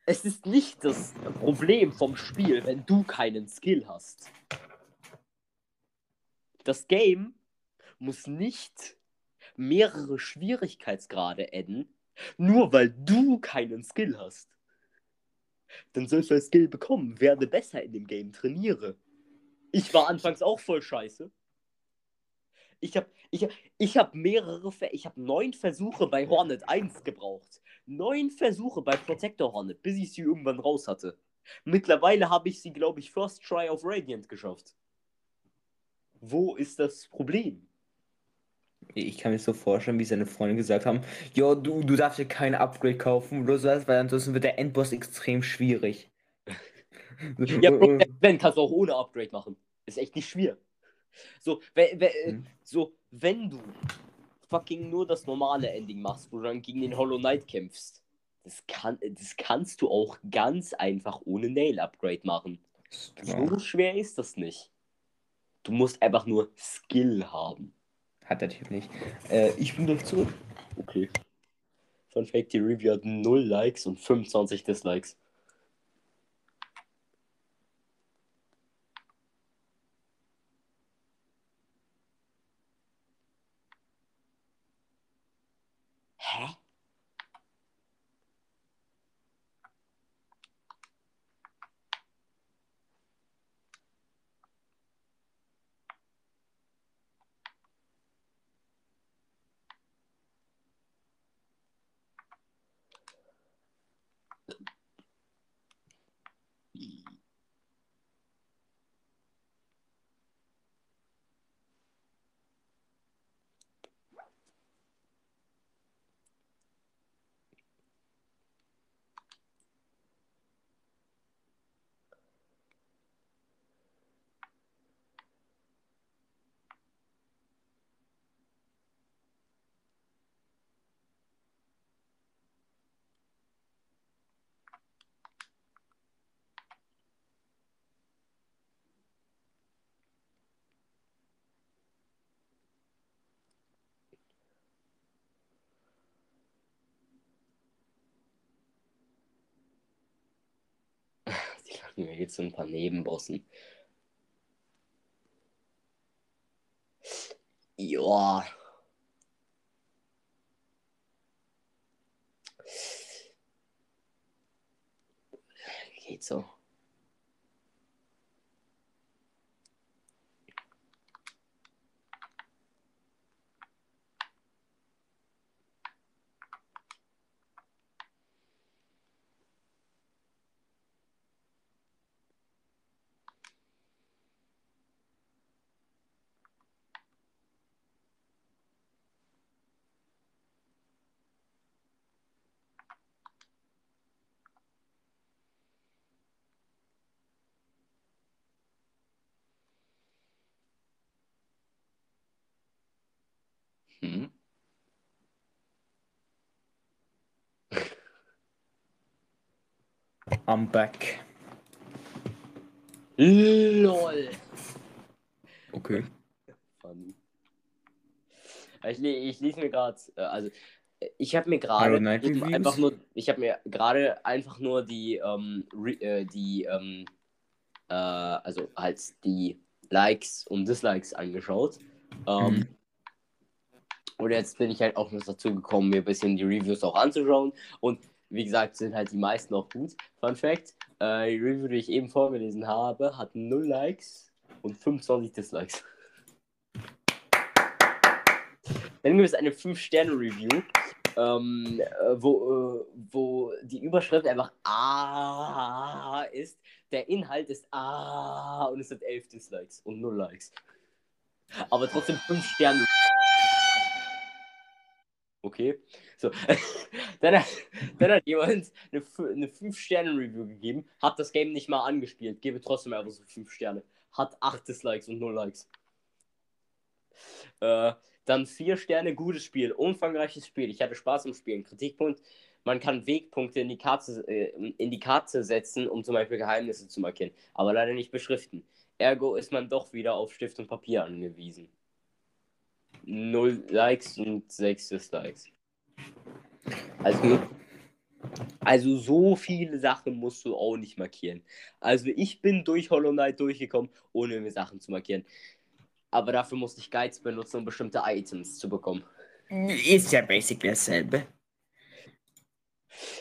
es ist nicht das Problem vom Spiel, wenn du keinen Skill hast. Das Game muss nicht mehrere Schwierigkeitsgrade adden, nur weil du keinen Skill hast. Dann sollst du ein Skill bekommen, werde besser in dem Game, trainiere. Ich war anfangs auch voll scheiße. Ich habe ich, ich hab mehrere, ich habe neun Versuche bei Hornet 1 gebraucht neun Versuche bei Protector Hornet, bis ich sie irgendwann raus hatte. Mittlerweile habe ich sie, glaube ich, First Try auf Radiant geschafft. Wo ist das Problem? Ich kann mir so vorstellen, wie seine Freunde gesagt haben: Jo, du, du darfst dir kein Upgrade kaufen oder sowas, weil ansonsten wird der Endboss extrem schwierig. ja, Bro, wenn kannst du auch ohne Upgrade machen. Ist echt nicht schwer. So, wenn, wenn, hm. so, wenn du fucking nur das normale Ending machst, wo du dann gegen den Hollow Knight kämpfst. Das, kann, das kannst du auch ganz einfach ohne Nail-Upgrade machen. Ja. So schwer ist das nicht. Du musst einfach nur Skill haben. Hat der Typ nicht. Äh, ich bin durch zurück. Okay. Fun Fact: Die Review hat 0 Likes und 25 Dislikes. Mir geht so ein paar Nebenbossen. Ja. Geht so. Mhm. I'm back. LOL. Okay. Ich, ich lese mir gerade, äh, also ich habe mir gerade einfach nur, ich habe mir gerade einfach nur die, ähm, re, äh, die, ähm, äh, also halt die Likes und Dislikes angeschaut. Ähm, Mhm. Und jetzt bin ich halt auch noch dazu gekommen, mir ein bisschen die Reviews auch anzuschauen. Und wie gesagt, sind halt die meisten auch gut. Fun Fact: äh, Die Review, die ich eben vorgelesen habe, hat 0 Likes und 25 Dislikes. Dann gibt es eine 5-Sterne-Review, ähm, äh, wo, äh, wo die Überschrift einfach Ah ist. Der Inhalt ist Ah und es hat 11 Dislikes und 0 Likes. Aber trotzdem 5 Sterne. Okay. So. dann, hat, dann hat jemand eine, eine 5-Sterne-Review gegeben, hat das Game nicht mal angespielt, gebe trotzdem einfach so 5 Sterne. Hat 8 Dislikes und 0 Likes. Äh, dann 4 Sterne, gutes Spiel, umfangreiches Spiel. Ich hatte Spaß im Spielen. Kritikpunkt, man kann Wegpunkte in die Karte, äh, in die Karte setzen, um zum Beispiel Geheimnisse zu markieren, aber leider nicht beschriften. Ergo ist man doch wieder auf Stift und Papier angewiesen. 0 Likes und 6 Dislikes. Also, also so viele Sachen musst du auch nicht markieren. Also ich bin durch Hollow Knight durchgekommen, ohne mir Sachen zu markieren. Aber dafür musste ich Guides benutzen, um bestimmte Items zu bekommen. Ist ja basic dasselbe.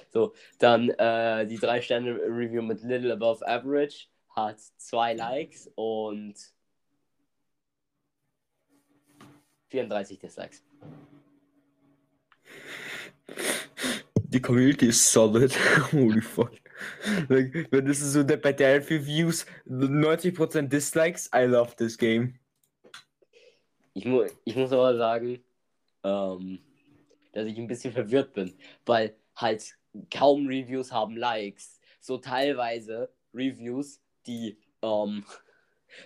So, dann äh, die 3-Sterne-Review mit Little Above Average hat 2 Likes und 34 Dislikes. Die Community ist solid. Holy fuck. Like, wenn das so der bei der Reviews 90% Dislikes, I love this game. Ich, mu ich muss aber sagen, ähm, dass ich ein bisschen verwirrt bin, weil halt kaum Reviews haben Likes. So teilweise Reviews, die, ähm,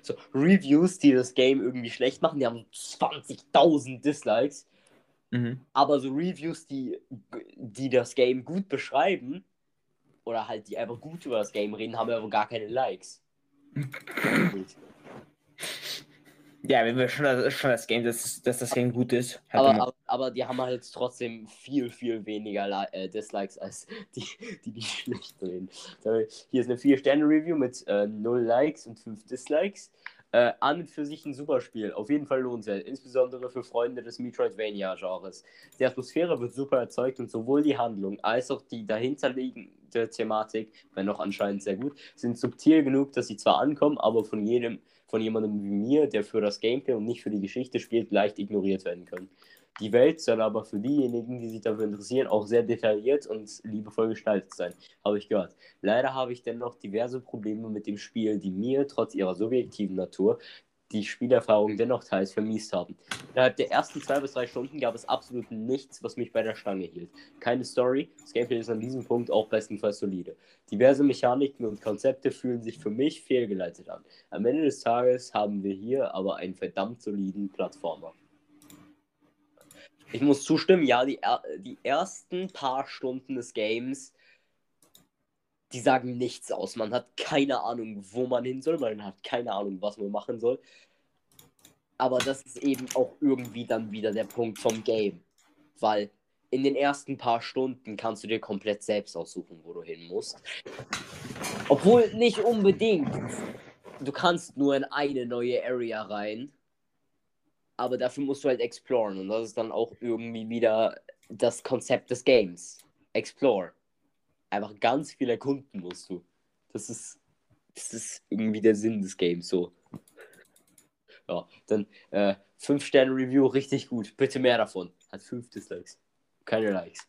so Reviews, die das Game irgendwie schlecht machen, die haben 20.000 Dislikes. Mhm. Aber so Reviews, die, die das Game gut beschreiben, oder halt die einfach gut über das Game reden, haben aber gar keine Likes. Ja, wenn wir schon das, schon das Game, dass, dass das Game gut ist. Aber, aber, aber die haben halt trotzdem viel, viel weniger äh, Dislikes als die, die, die schlecht reden. So, Hier ist eine 4-Sterne-Review mit äh, 0 Likes und 5 Dislikes. Äh, an und für sich ein super Spiel. Auf jeden Fall lohnenswert. Insbesondere für Freunde des Metroidvania-Genres. Die Atmosphäre wird super erzeugt und sowohl die Handlung als auch die dahinterliegende Thematik, wenn auch anscheinend sehr gut, sind subtil genug, dass sie zwar ankommen, aber von jedem, von jemandem wie mir, der für das Gameplay und nicht für die Geschichte spielt, leicht ignoriert werden können. Die Welt soll aber für diejenigen, die sich dafür interessieren, auch sehr detailliert und liebevoll gestaltet sein, habe ich gehört. Leider habe ich dennoch diverse Probleme mit dem Spiel, die mir, trotz ihrer subjektiven Natur, die Spielerfahrung dennoch teils vermiest haben. Innerhalb der ersten zwei bis drei Stunden gab es absolut nichts, was mich bei der Stange hielt. Keine Story, das Gameplay ist an diesem Punkt auch bestenfalls solide. Diverse Mechaniken und Konzepte fühlen sich für mich fehlgeleitet an. Am Ende des Tages haben wir hier aber einen verdammt soliden Plattformer. Ich muss zustimmen, ja, die, er- die ersten paar Stunden des Games, die sagen nichts aus. Man hat keine Ahnung, wo man hin soll, man hat keine Ahnung, was man machen soll. Aber das ist eben auch irgendwie dann wieder der Punkt vom Game. Weil in den ersten paar Stunden kannst du dir komplett selbst aussuchen, wo du hin musst. Obwohl nicht unbedingt. Du kannst nur in eine neue Area rein. Aber dafür musst du halt exploren. Und das ist dann auch irgendwie wieder das Konzept des Games. Explore. Einfach ganz viel erkunden musst du. Das ist, das ist irgendwie der Sinn des Games so. Ja, dann äh, 5-Sterne-Review, richtig gut. Bitte mehr davon. Hat 5 Dislikes. Keine Likes.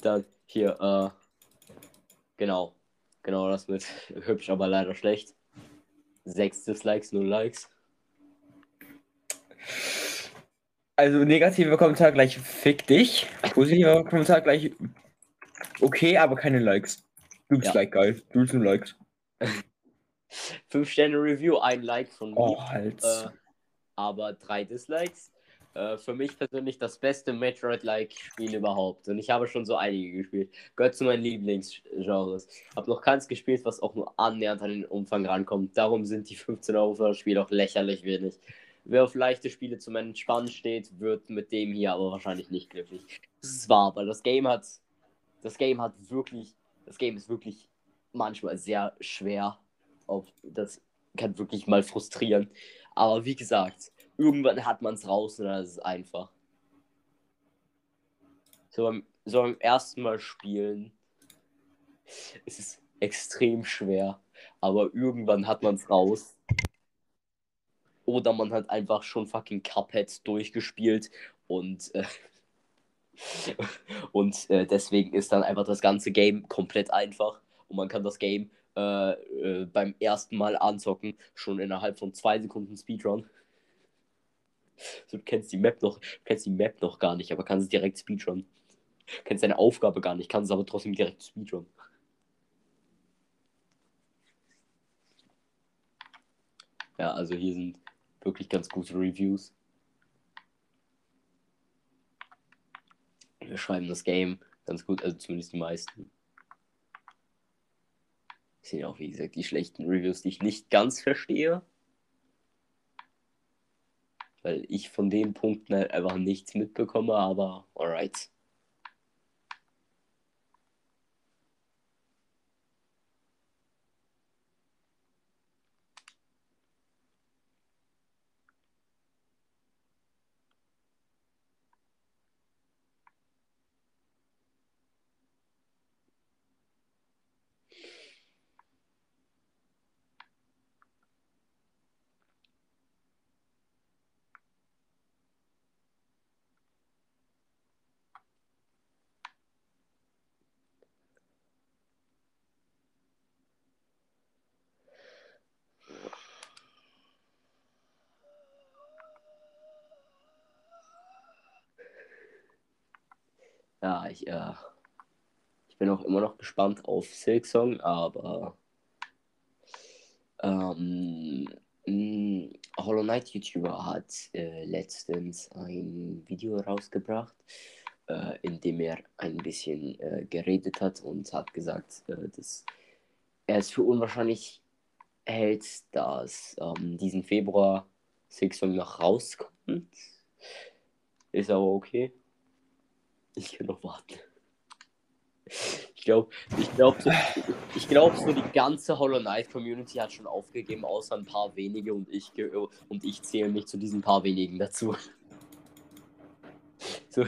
Dann hier, äh, genau. Genau das mit hübsch, aber leider schlecht. 6 Dislikes, 0 Likes. Also negativer Kommentar gleich fick dich. Positiver Kommentar gleich okay, aber keine Likes. Du bist Ja. like geil. Du bist nur Likes. 5-Sterne-Review, ein Like von mir. Oh, halt. Äh, aber drei Dislikes. Äh, für mich persönlich das beste Metroid-like-Spiel überhaupt. Und ich habe schon so einige gespielt. Gehört zu meinen Lieblingsgenres. Hab noch keins gespielt, was auch nur annähernd an den Umfang rankommt. Darum sind die 15 Euro für das Spiel auch lächerlich wenig. wer auf leichte Spiele zum Entspannen steht, wird mit dem hier aber wahrscheinlich nicht glücklich. Das ist wahr, weil das Game hat, das Game hat wirklich, das Game ist wirklich manchmal sehr schwer. Auf, das kann wirklich mal frustrieren. Aber wie gesagt, irgendwann hat man es raus und dann ist es einfach. So beim, so beim ersten Mal spielen ist es extrem schwer. Aber irgendwann hat man es raus. Oder man hat einfach schon fucking Cuphead durchgespielt und, äh, und äh, deswegen ist dann einfach das ganze Game komplett einfach und man kann das Game äh, äh, beim ersten Mal anzocken schon innerhalb von zwei Sekunden Speedrun. So, du kennst die Map noch, kennst die Map noch gar nicht, aber kannst es direkt Speedrun. Du kennst deine Aufgabe gar nicht, kannst es aber trotzdem direkt Speedrun. Ja, also hier sind wirklich ganz gute Reviews. Wir schreiben das Game ganz gut, also zumindest die meisten. Das sind auch, wie gesagt, die schlechten Reviews, die ich nicht ganz verstehe. Weil ich von den Punkten halt einfach nichts mitbekomme, aber alright. Ja, ich, äh, ich bin auch immer noch gespannt auf Silksong, aber ähm, Hollow Knight YouTuber hat äh, letztens ein Video rausgebracht, äh, in dem er ein bisschen äh, geredet hat und hat gesagt, äh, dass er es für unwahrscheinlich hält, dass ähm, diesen Februar Silksong noch rauskommt. Ist aber okay. Ich kann noch warten. Ich glaube, ich glaube, so, ich glaube, so die ganze Hollow Knight Community hat schon aufgegeben, außer ein paar wenige und ich und ich zähle mich zu diesen paar wenigen dazu. So.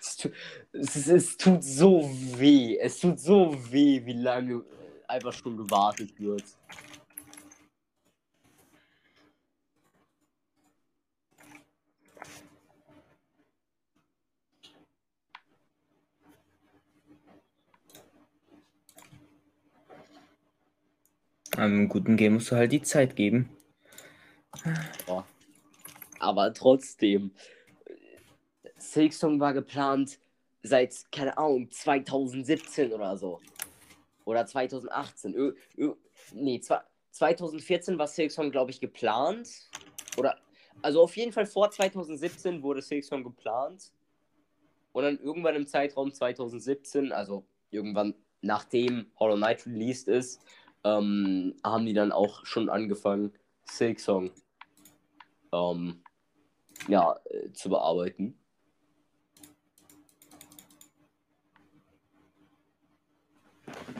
Es, tut, es, es tut so weh. Es tut so weh, wie lange einfach schon gewartet wird. Einem guten Game musst du halt die Zeit geben. Ja. Aber trotzdem, Silksong war geplant seit, keine Ahnung, 2017 oder so. Oder 2018. Ö, ö, nee, 2014 war Silksong, glaube ich, geplant. Oder, also auf jeden Fall vor 2017 wurde Silksong geplant. Und dann irgendwann im Zeitraum 2017, also irgendwann nachdem Hollow Knight released ist, ähm, haben die dann auch schon angefangen, Silksong ähm, ja, äh, zu bearbeiten.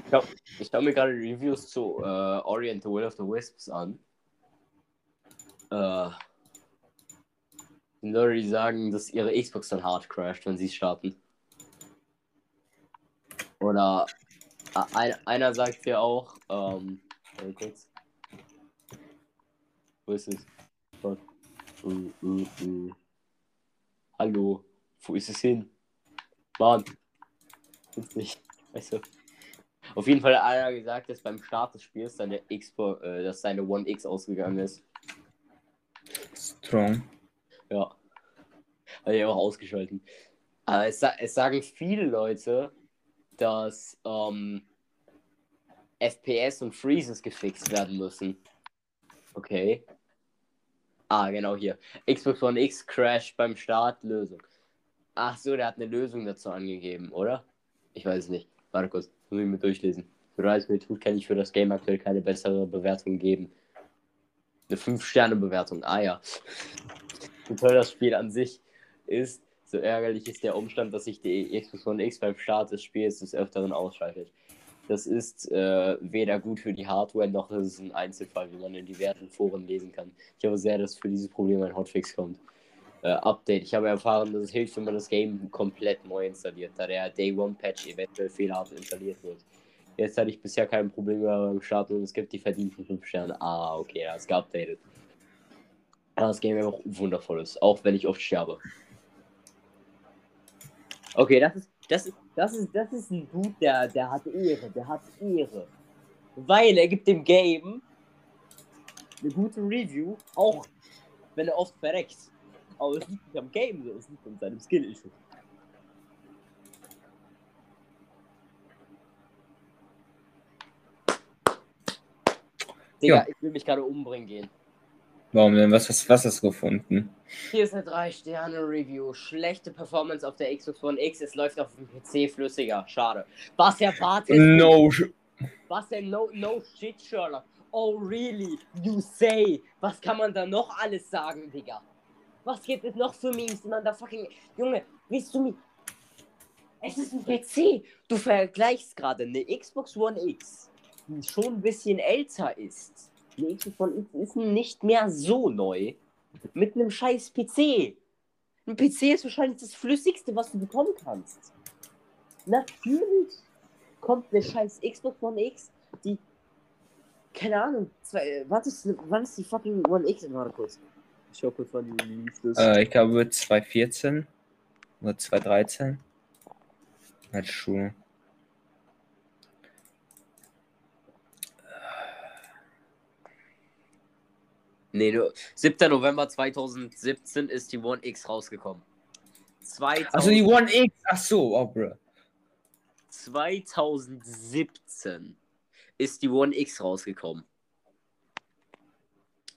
Ich, hab, ich schaue mir gerade Reviews zu äh, Ori and the Will of the Wisps an. Äh, Leute, sagen, dass ihre Xbox dann hart crasht, wenn sie starten. Oder ein, einer sagt ja auch, ähm, kurz. Wo ist es? Uh, uh, uh. Hallo, wo ist es hin? Mann. Ist nicht. Auf jeden Fall hat einer gesagt, dass beim Start des Spiels seine Xbox, äh, dass seine One X ausgegangen ist. Strong. Ja. Hat er auch ausgeschalten. Aber es, es sagen viele Leute, dass ähm, FPS und Freezes gefixt werden müssen. Okay. Ah, genau hier. Xbox One X Crash beim Start Lösung. Ach so, der hat eine Lösung dazu angegeben, oder? Ich weiß es nicht. Warte kurz, muss ich mir durchlesen. Für mir tut, kann ich für das Game aktuell keine bessere Bewertung geben. Eine 5-Sterne-Bewertung, ah ja. Wie toll das Spiel an sich ist, so ärgerlich ist der Umstand, dass sich die Xbox X beim Start des Spiels des Öfteren ausschaltet. Das ist äh, weder gut für die Hardware, noch ist es ein Einzelfall, wie man in diversen Foren lesen kann. Ich hoffe sehr, dass für dieses Problem ein Hotfix kommt. Äh, Update. Ich habe erfahren, dass es hilft, wenn man das Game komplett neu installiert, da der Day One Patch eventuell fehlerhaft installiert wird. Jetzt hatte ich bisher kein Problem mehr beim Start und es gibt die verdienten 5 Sterne. Ah, okay, das ist geupdatet. Das Game einfach wundervoll ist, auch wenn ich oft sterbe. Okay, das ist, das ist, das ist, das ist ein Dude, der, der hat Ehre, der hat Ehre. Weil er gibt dem Game eine gute Review, auch wenn er oft verreckt. Aber es liegt nicht am Game, es liegt an seinem Skill-Issue. Digga, Ja. ich will mich gerade umbringen gehen. Warum denn? Was, was, was hast du gefunden? Hier ist eine 3-Sterne-Review. Schlechte Performance auf der Xbox One X. Es läuft auf dem PC flüssiger. Schade. Was erwartet No. Was denn? No, no shit, Sherlock. Oh, really? You say? Was kann man da noch alles sagen, Digga? Was gibt es noch für Memes, die man da fucking. Junge, willst du mich. Es ist ein PC. Du vergleichst gerade eine Xbox One X, die schon ein bisschen älter ist. Die Xbox One X ist nicht mehr so neu. Mit einem scheiß PC. Ein PC ist wahrscheinlich das Flüssigste, was du bekommen kannst. Natürlich kommt eine scheiß Xbox One X, die. Keine Ahnung. Zwei, wann, ist, wann ist die fucking One X? Warte kurz. Ich schau kurz, wann die released ist. Äh, ich glaube 2014 oder 2013. Als Schule. Nee, du, 7. November 2017 ist die One X rausgekommen. 2000, Also die One X. Ach so, oh, bro. 2017 ist die One X rausgekommen.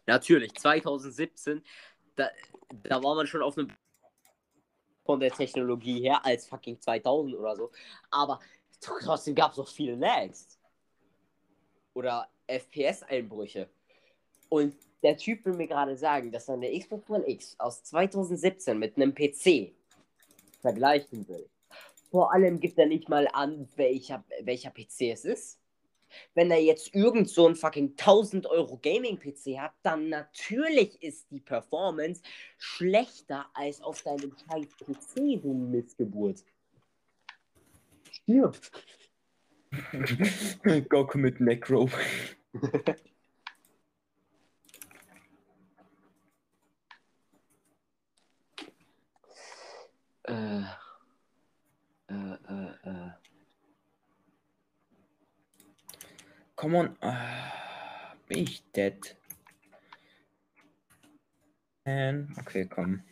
Natürlich, 2017, da, da war man schon auf einem von der Technologie her als fucking 2000 oder so. Aber trotzdem gab es noch viele Lags. Oder FPS-Einbrüche. Und der Typ will mir gerade sagen, dass er eine Xbox One X aus 2017 mit einem PC vergleichen will. Vor allem gibt er nicht mal an, welcher, welcher PC es ist. Wenn er jetzt irgend so einen fucking 1000 Euro Gaming-PC hat, dann natürlich ist die Performance schlechter als auf deinem scheiß PC, du Missgeburt. Stirb. Goku mit Necro. Äh, äh, äh, äh. Come on. Ah, bin ich dead? Okay, komm.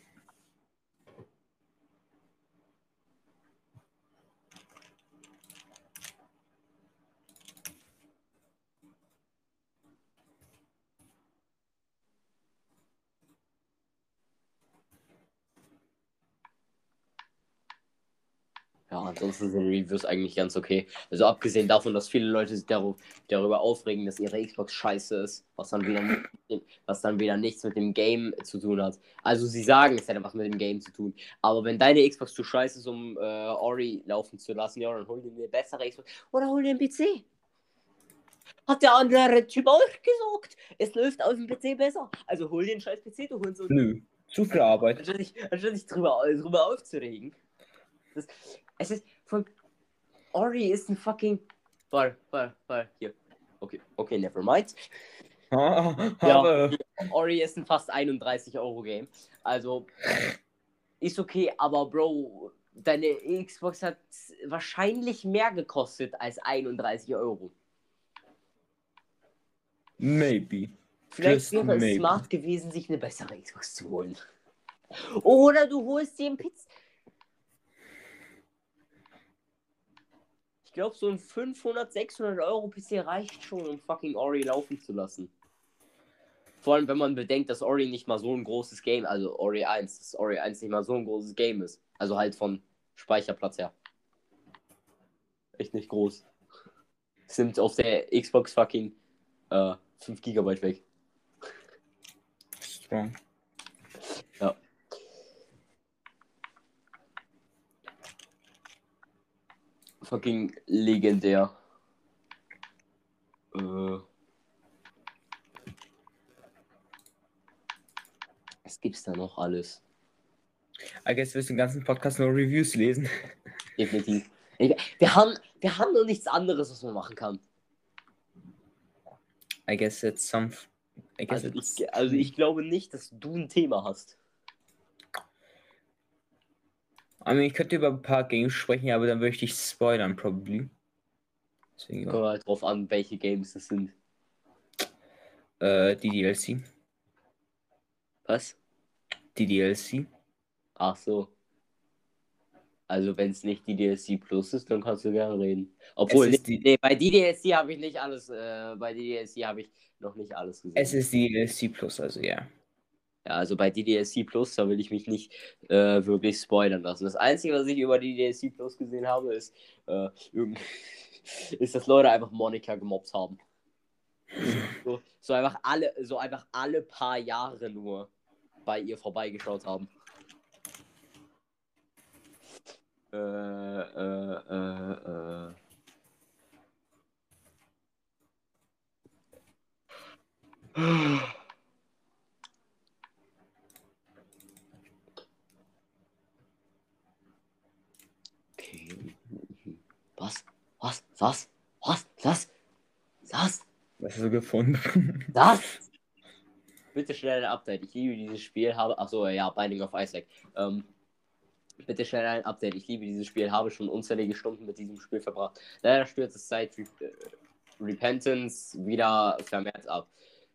Ja, ansonsten sind Reviews eigentlich ganz okay. Also abgesehen davon, dass viele Leute sich darüber, darüber aufregen, dass ihre Xbox scheiße ist, was dann, wieder, nicht- was dann wieder nichts mit dem Game zu tun hat. Also sie sagen, es hätte was mit dem Game zu tun. Aber wenn deine Xbox zu scheiße ist, um äh, Ori laufen zu lassen, ja, dann hol dir eine bessere Xbox oder hol dir einen PC. Hat der andere Typ auch gesagt, es läuft auf dem PC besser. Also hol dir einen scheiß PC, du Hund. Nö. Zu viel Arbeit. Anstatt dich drüber, drüber aufzuregen. Das, es ist von. Ori ist ein fucking. Warte, warte, warte, hier. Okay, okay, never mind. Ja. Ori ist ein fast 31 Euro Game. Also. Ist okay, aber Bro, deine Xbox hat wahrscheinlich mehr gekostet als 31 Euro. Maybe. Vielleicht Just wäre es maybe. smart gewesen, sich eine bessere Xbox zu holen. Oder du holst dir einen Pizza. Ich glaube, so ein 500, 600 Euro PC reicht schon, um fucking Ori laufen zu lassen. Vor allem, wenn man bedenkt, dass Ori nicht mal so ein großes Game, also Ori 1, dass Ori 1 nicht mal so ein großes Game ist. Also halt von Speicherplatz her. Echt nicht groß. sind auf der Xbox fucking äh, 5 GB weg. Strong. Ja. Fucking legendär. Äh. Was gibt's da noch alles? I guess wirst du den ganzen Podcast nur Reviews lesen. Definitiv. Wir, haben, wir haben nur nichts anderes, was man machen kann. I guess it's some. I guess Also it's. ich, also ich glaube nicht, dass du ein Thema hast. I mean, ich könnte über ein paar Games sprechen, aber dann würde ich dich spoilern, probably. Deswegen, Kommt halt drauf an, welche Games das sind. äh, die DLC. Was? Die DLC. Ach so. Also wenn es nicht die DLC Plus ist, dann kannst du gerne reden. Obwohl, nee, die- nee, bei DDLC habe ich nicht alles, äh, bei DDLC habe ich noch nicht alles gesehen. Es ist die DLC Plus, also ja. Ja, also bei DDLC Plus, da will ich mich nicht äh, wirklich spoilern lassen. Das Einzige, was ich über DDLC Plus gesehen habe, ist, äh, ist dass Leute einfach Monika gemobbt haben. So, so einfach alle, so einfach alle paar Jahre nur bei ihr vorbeigeschaut haben. Äh, äh, äh, äh. Was? Was? Was? Was? Das? Das? Was hast du gefunden? Das? Bitte schnell ein Update. Ich liebe dieses Spiel. Habe. Achso, ja, Binding of Isaac. Ähm, bitte schnell ein Update. Ich liebe dieses Spiel. Habe schon unzählige Stunden mit diesem Spiel verbracht. Leider stürzt es seit Re äh, Repentance wieder vermehrt ab.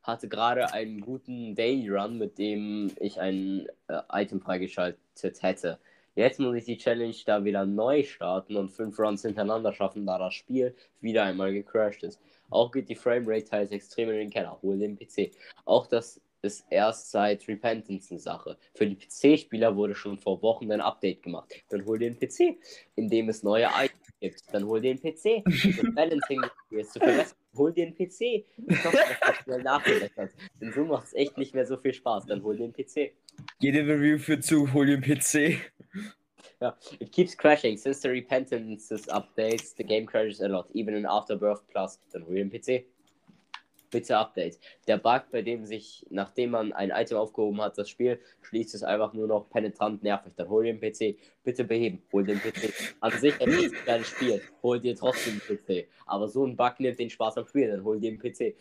Hatte gerade einen guten Daily Run, mit dem ich ein äh, Item freigeschaltet hätte. Jetzt muss ich die Challenge da wieder neu starten und fünf Runs hintereinander schaffen, da das Spiel wieder einmal gecrashed ist. Auch geht die Framerate teils extrem in den Keller. Hol den PC. Auch das ist erst seit Repentance eine Sache. Für die PC-Spieler wurde schon vor Wochen ein Update gemacht. Dann hol den PC, in dem es neue Items gibt. Dann hol den PC. Das Balancing ist zu verbessern. Hol den PC. Ich hoffe, das wird schnell nachgebessert. Denn so macht es echt nicht mehr so viel Spaß. Dann hol den PC. Jede Review führt zu, hol den PC. It keeps crashing. Since the Repentance's updates, the game crashes a lot, even in Afterbirth Plus. Dann hol den PC. Bitte Update. Der Bug, bei dem sich, nachdem man ein Item aufgehoben hat, das Spiel schließt es einfach nur noch penetrant nervig. Dann hol den PC. Bitte beheben. Hol den PC. An sich ein geiles Spiel. Hol dir trotzdem den PC. Aber so ein Bug nimmt den Spaß am Spiel. Dann hol dir den PC.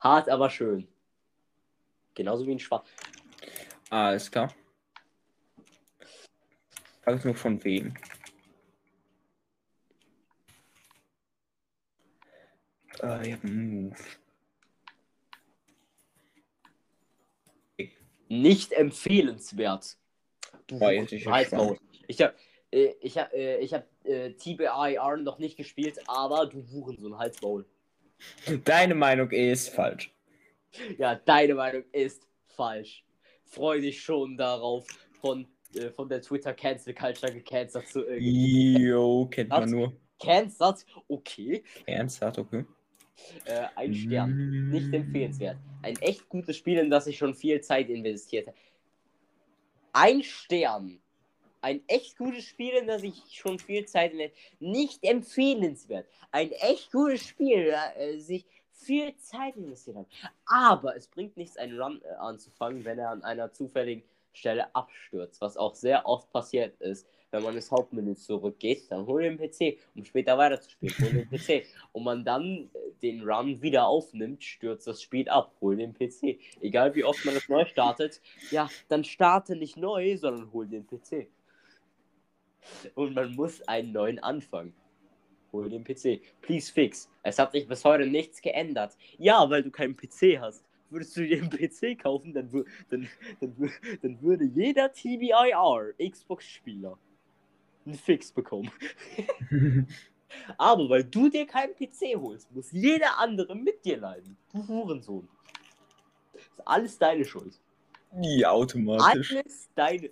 Hart, aber schön. Genauso wie ein Schwarz. Alles klar. Frag nur von wem. Äh, ja, Move. Nicht empfehlenswert. Du Weiß ich. Mode. Ich habe äh, ich hab, äh, ich hab, äh, TBIR noch nicht gespielt, aber du Hurensohn, Halsmaul. Deine Meinung ist falsch. Ja, deine Meinung ist falsch. Freu dich schon darauf, von, äh, von der Twitter Cancel Culture gecancelt zu äh, Jo, kennt man nur. Cancelled? Okay. Ernsthaft, okay. Äh, ein Stern. Nicht empfehlenswert. Ein echt gutes Spiel, in das ich schon viel Zeit investiert habe. Ein Stern. Ein echt gutes Spiel, in das ich schon viel Zeit investiert Nicht empfehlenswert. Ein echt gutes Spiel, äh, sich viel Zeit investiert hat. Aber es bringt nichts, einen Run äh, anzufangen, wenn er an einer zufälligen Stelle abstürzt. Was auch sehr oft passiert ist. Wenn man ins Hauptmenü zurückgeht, dann hol den PC, um später weiterzuspielen. Hol den PC. Und man dann äh, den Run wieder aufnimmt, stürzt das Spiel ab. Hol den PC. Egal wie oft man es neu startet, ja, dann starte nicht neu, sondern hol den PC. Und man muss einen neuen anfangen. Hol den PC. Please fix. Es hat sich bis heute nichts geändert. Ja, weil du keinen PC hast. Würdest du dir einen PC kaufen, dann, dann, dann, dann würde jeder TBIR Xbox-Spieler einen Fix bekommen. Aber weil du dir keinen PC holst, muss jeder andere mit dir leiden. Du Hurensohn. Das ist alles deine Schuld. Ja, automatisch. Alles deine.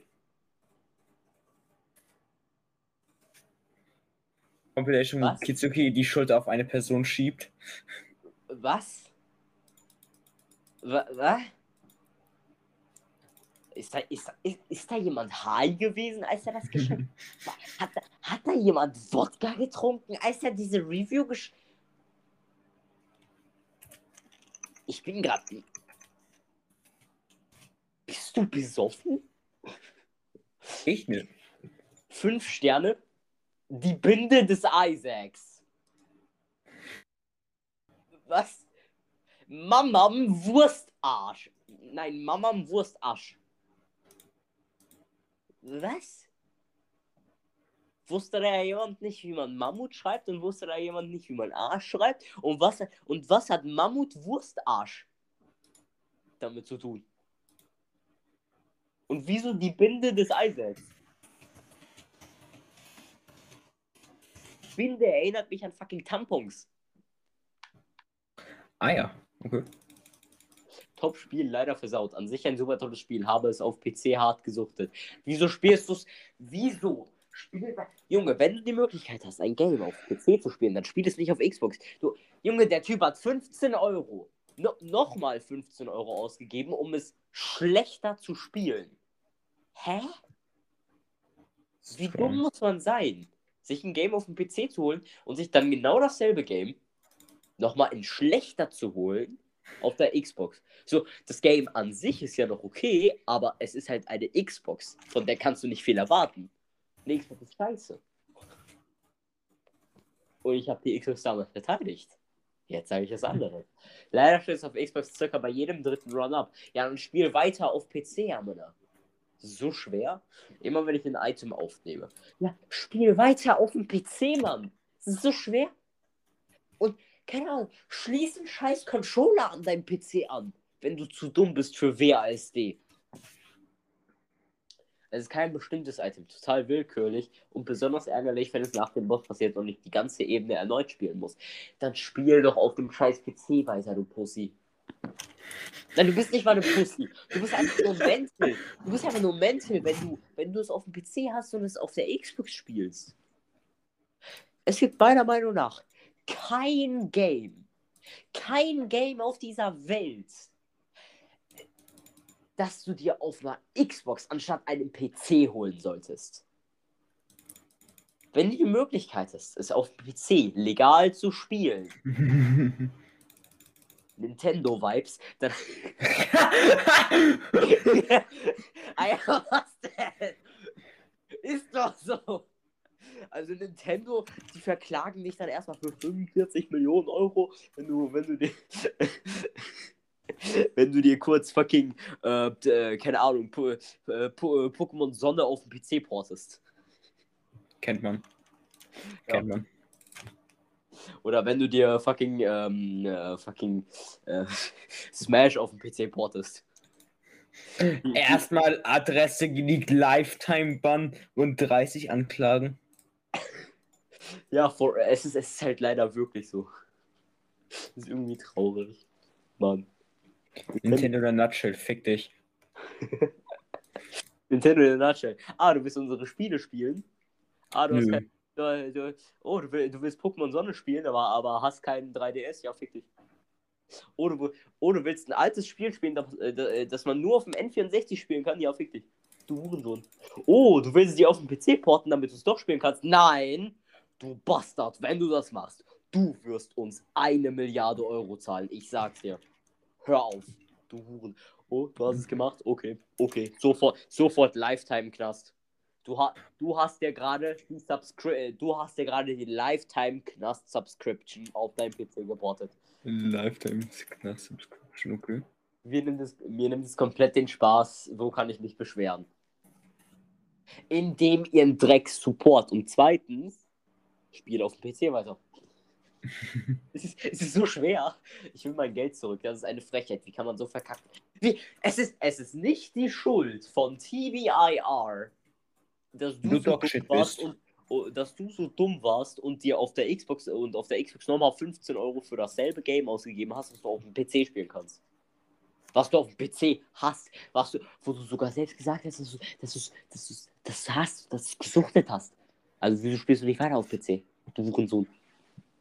Compilation, wo? Kitsuki die Schuld auf eine Person schiebt. Was? Was? Ist da, ist, ist, ist da jemand high gewesen, als er das geschrieben hat? Hat da jemand Wodka getrunken, als er diese Review gesch... Ich bin gerade... Bist du besoffen? Ich nicht. Fünf Sterne. Die Binde des Isaacs. Was? Mamam Wurstarsch. Nein, Mamam Wurstarsch. Was? Wusste da jemand nicht, wie man Mammut schreibt und wusste da jemand nicht, wie man Arsch schreibt? Und was, und was hat Mammut Wurstarsch damit zu tun? Und wieso die Binde des Isaacs? Binde erinnert mich an fucking Tampons. Ah ja, okay. Top-Spiel leider versaut. An sich ein super tolles Spiel. Habe es auf PC hart gesuchtet. Wieso spielst du es? Wieso? Spiel... Junge, wenn du die Möglichkeit hast, ein Game auf PC zu spielen, dann spiel es nicht auf Xbox. Du, Junge, der Typ hat 15 Euro. No, Nochmal 15 Euro ausgegeben, um es schlechter zu spielen. Hä? Wie dumm muss man sein? Sich ein Game auf dem PC zu holen und sich dann genau dasselbe Game nochmal in schlechter zu holen auf der Xbox. So, das Game an sich ist ja noch okay, aber es ist halt eine Xbox, von der kannst du nicht viel erwarten. Eine Xbox ist scheiße. Und ich habe die Xbox damals verteidigt. Jetzt sage ich das andere. Leider steht es auf Xbox circa bei jedem dritten Run-Up. Ja, dann spiel weiter auf PC, Amina. So schwer. Immer wenn ich ein Item aufnehme. Ja, spiel weiter auf dem PC, Mann. Das ist so schwer. Und keine Ahnung, schließ einen scheiß Controller an deinem PC an, wenn du zu dumm bist für WASD. Es ist kein bestimmtes Item, total willkürlich und besonders ärgerlich, wenn es nach dem Boss passiert und ich die ganze Ebene erneut spielen muss. Dann spiel doch auf dem scheiß PC weiter, du Pussy. Nein, du bist nicht mal eine Pussy. Du bist einfach nur mental. Du bist einfach nur mental, wenn du, wenn du es auf dem PC hast und es auf der Xbox spielst. Es gibt meiner Meinung nach kein Game, kein Game auf dieser Welt, das du dir auf einer Xbox anstatt einem PC holen solltest. Wenn du die Möglichkeit hast, es auf PC legal zu spielen, Nintendo-Vibes, dann. Alter, was denn? Ist doch so. Also Nintendo, die verklagen dich dann erstmal für 45 Millionen Euro, wenn du, wenn du dir, wenn du dir kurz fucking, äh, äh, keine Ahnung, po, äh, po, Pokémon Sonne auf dem PC portest. Kennt man. Ja. Kennt man. Oder wenn du dir fucking, ähm, äh, fucking äh, Smash auf dem PC portest. Erstmal Adresse geleakt, Lifetime-Bann und 30 Anklagen. Ja, for, es, ist, es ist halt leider wirklich so. Das ist irgendwie traurig. Mann. Nintendo in der Nutshell, fick dich. Nintendo in der Nutshell. Ah, du willst unsere Spiele spielen? Ah, du hast Nö. kein, du, du, Oh, du, will, du willst Pokémon Sonne spielen, aber, aber hast keinen 3DS? Ja, fick dich. Oh du, oh, du willst ein altes Spiel spielen, das, äh, das man nur auf dem N64 spielen kann? Ja, fick dich. Du Hurensohn. Oh, du willst die auf dem PC porten, damit du es doch spielen kannst? Nein! Du Bastard, wenn du das machst, du wirst uns eine Milliarde Euro zahlen. Ich sag's dir. Hör auf. Du Huren. Oh, du hast es gemacht? Okay, okay. Sofort, sofort Lifetime-Knast. Du, ha du hast dir gerade die Subscri äh, du hast dir gerade die Lifetime Knast Subscription auf dein PC geportet. Lifetime Knast Subscription, okay. Mir nimmt, es, mir nimmt es komplett den Spaß. Wo kann ich mich beschweren? Indem ihr einen Dreck support. Und zweitens, spiel auf dem PC weiter. es, ist, es ist so schwer. Ich will mein Geld zurück. Das ist eine Frechheit. Wie kann man so verkacken? Wie, es, ist, es ist nicht die Schuld von TVIR, dass du, Du so dumm warst bist. und oh, dass du so dumm warst und dir auf der Xbox und auf der Xbox nochmal 15 Euro für dasselbe Game ausgegeben hast, was du auf dem PC spielen kannst. Was du auf dem PC hast, was du, wo du sogar selbst gesagt hast, dass du, dass du, dass du das hast, dass du gesuchtet hast. Also wieso spielst du nicht weiter auf PC? Du Hurensohn.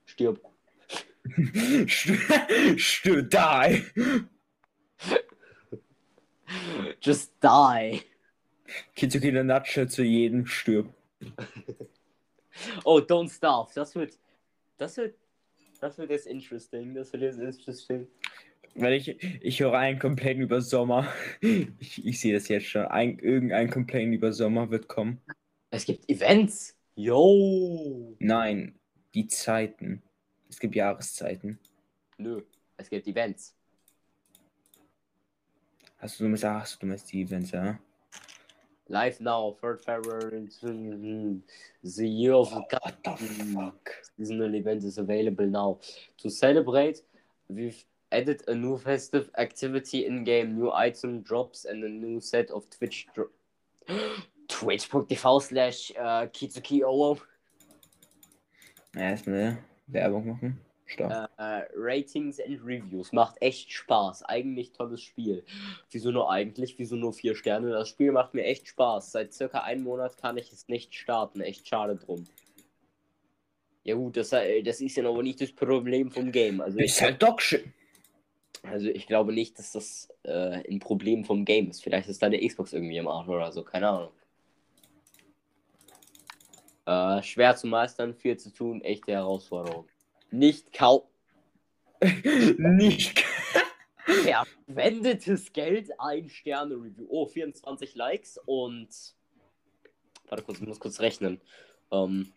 Stirb. Stirb, die. Just die. Kitsuki in der Nutshell zu jedem stirbt. Oh, don't starve. Das wird. Das wird. Das wird jetzt interesting. Das wird jetzt interesting. Weil ich, ich höre einen Complaint über Sommer. Ich, ich sehe das jetzt schon. Ein, irgendein Complaint über Sommer wird kommen. Es gibt Events. Yo. Nein, die Zeiten. Es gibt Jahreszeiten. Nö. Es gibt Events. Hast du, meinst, ach, du meinst die Events, ja? Live now, 3rd February, the year of the What the fuck? seasonal event is available now. To celebrate, we've added a new festive activity in game, new item drops, and a new set of Twitch dro Twitch.tv slash uh, Kitsuki Owo. Ja, erstmal Werbung machen. Stopp. Äh, Ratings and Reviews. Macht echt Spaß. Eigentlich tolles Spiel. Wieso nur eigentlich? Wieso nur vier Sterne? Das Spiel macht mir echt Spaß. Seit circa einem Monat kann ich es nicht starten. Echt schade drum. Ja gut, das, äh, das ist ja noch nicht das Problem vom Game. Also ich, ist halt Dogshit. also ich glaube nicht, dass das äh, ein Problem vom Game ist. Vielleicht ist deine Xbox irgendwie im Arsch oder so. Keine Ahnung. Äh, schwer zu meistern, viel zu tun, echte Herausforderung. Nicht kaufen. Nicht. Verwendetes Geld, ein Sterne-Review. Oh, 24 Likes und. Warte kurz, ich muss kurz rechnen. Ähm,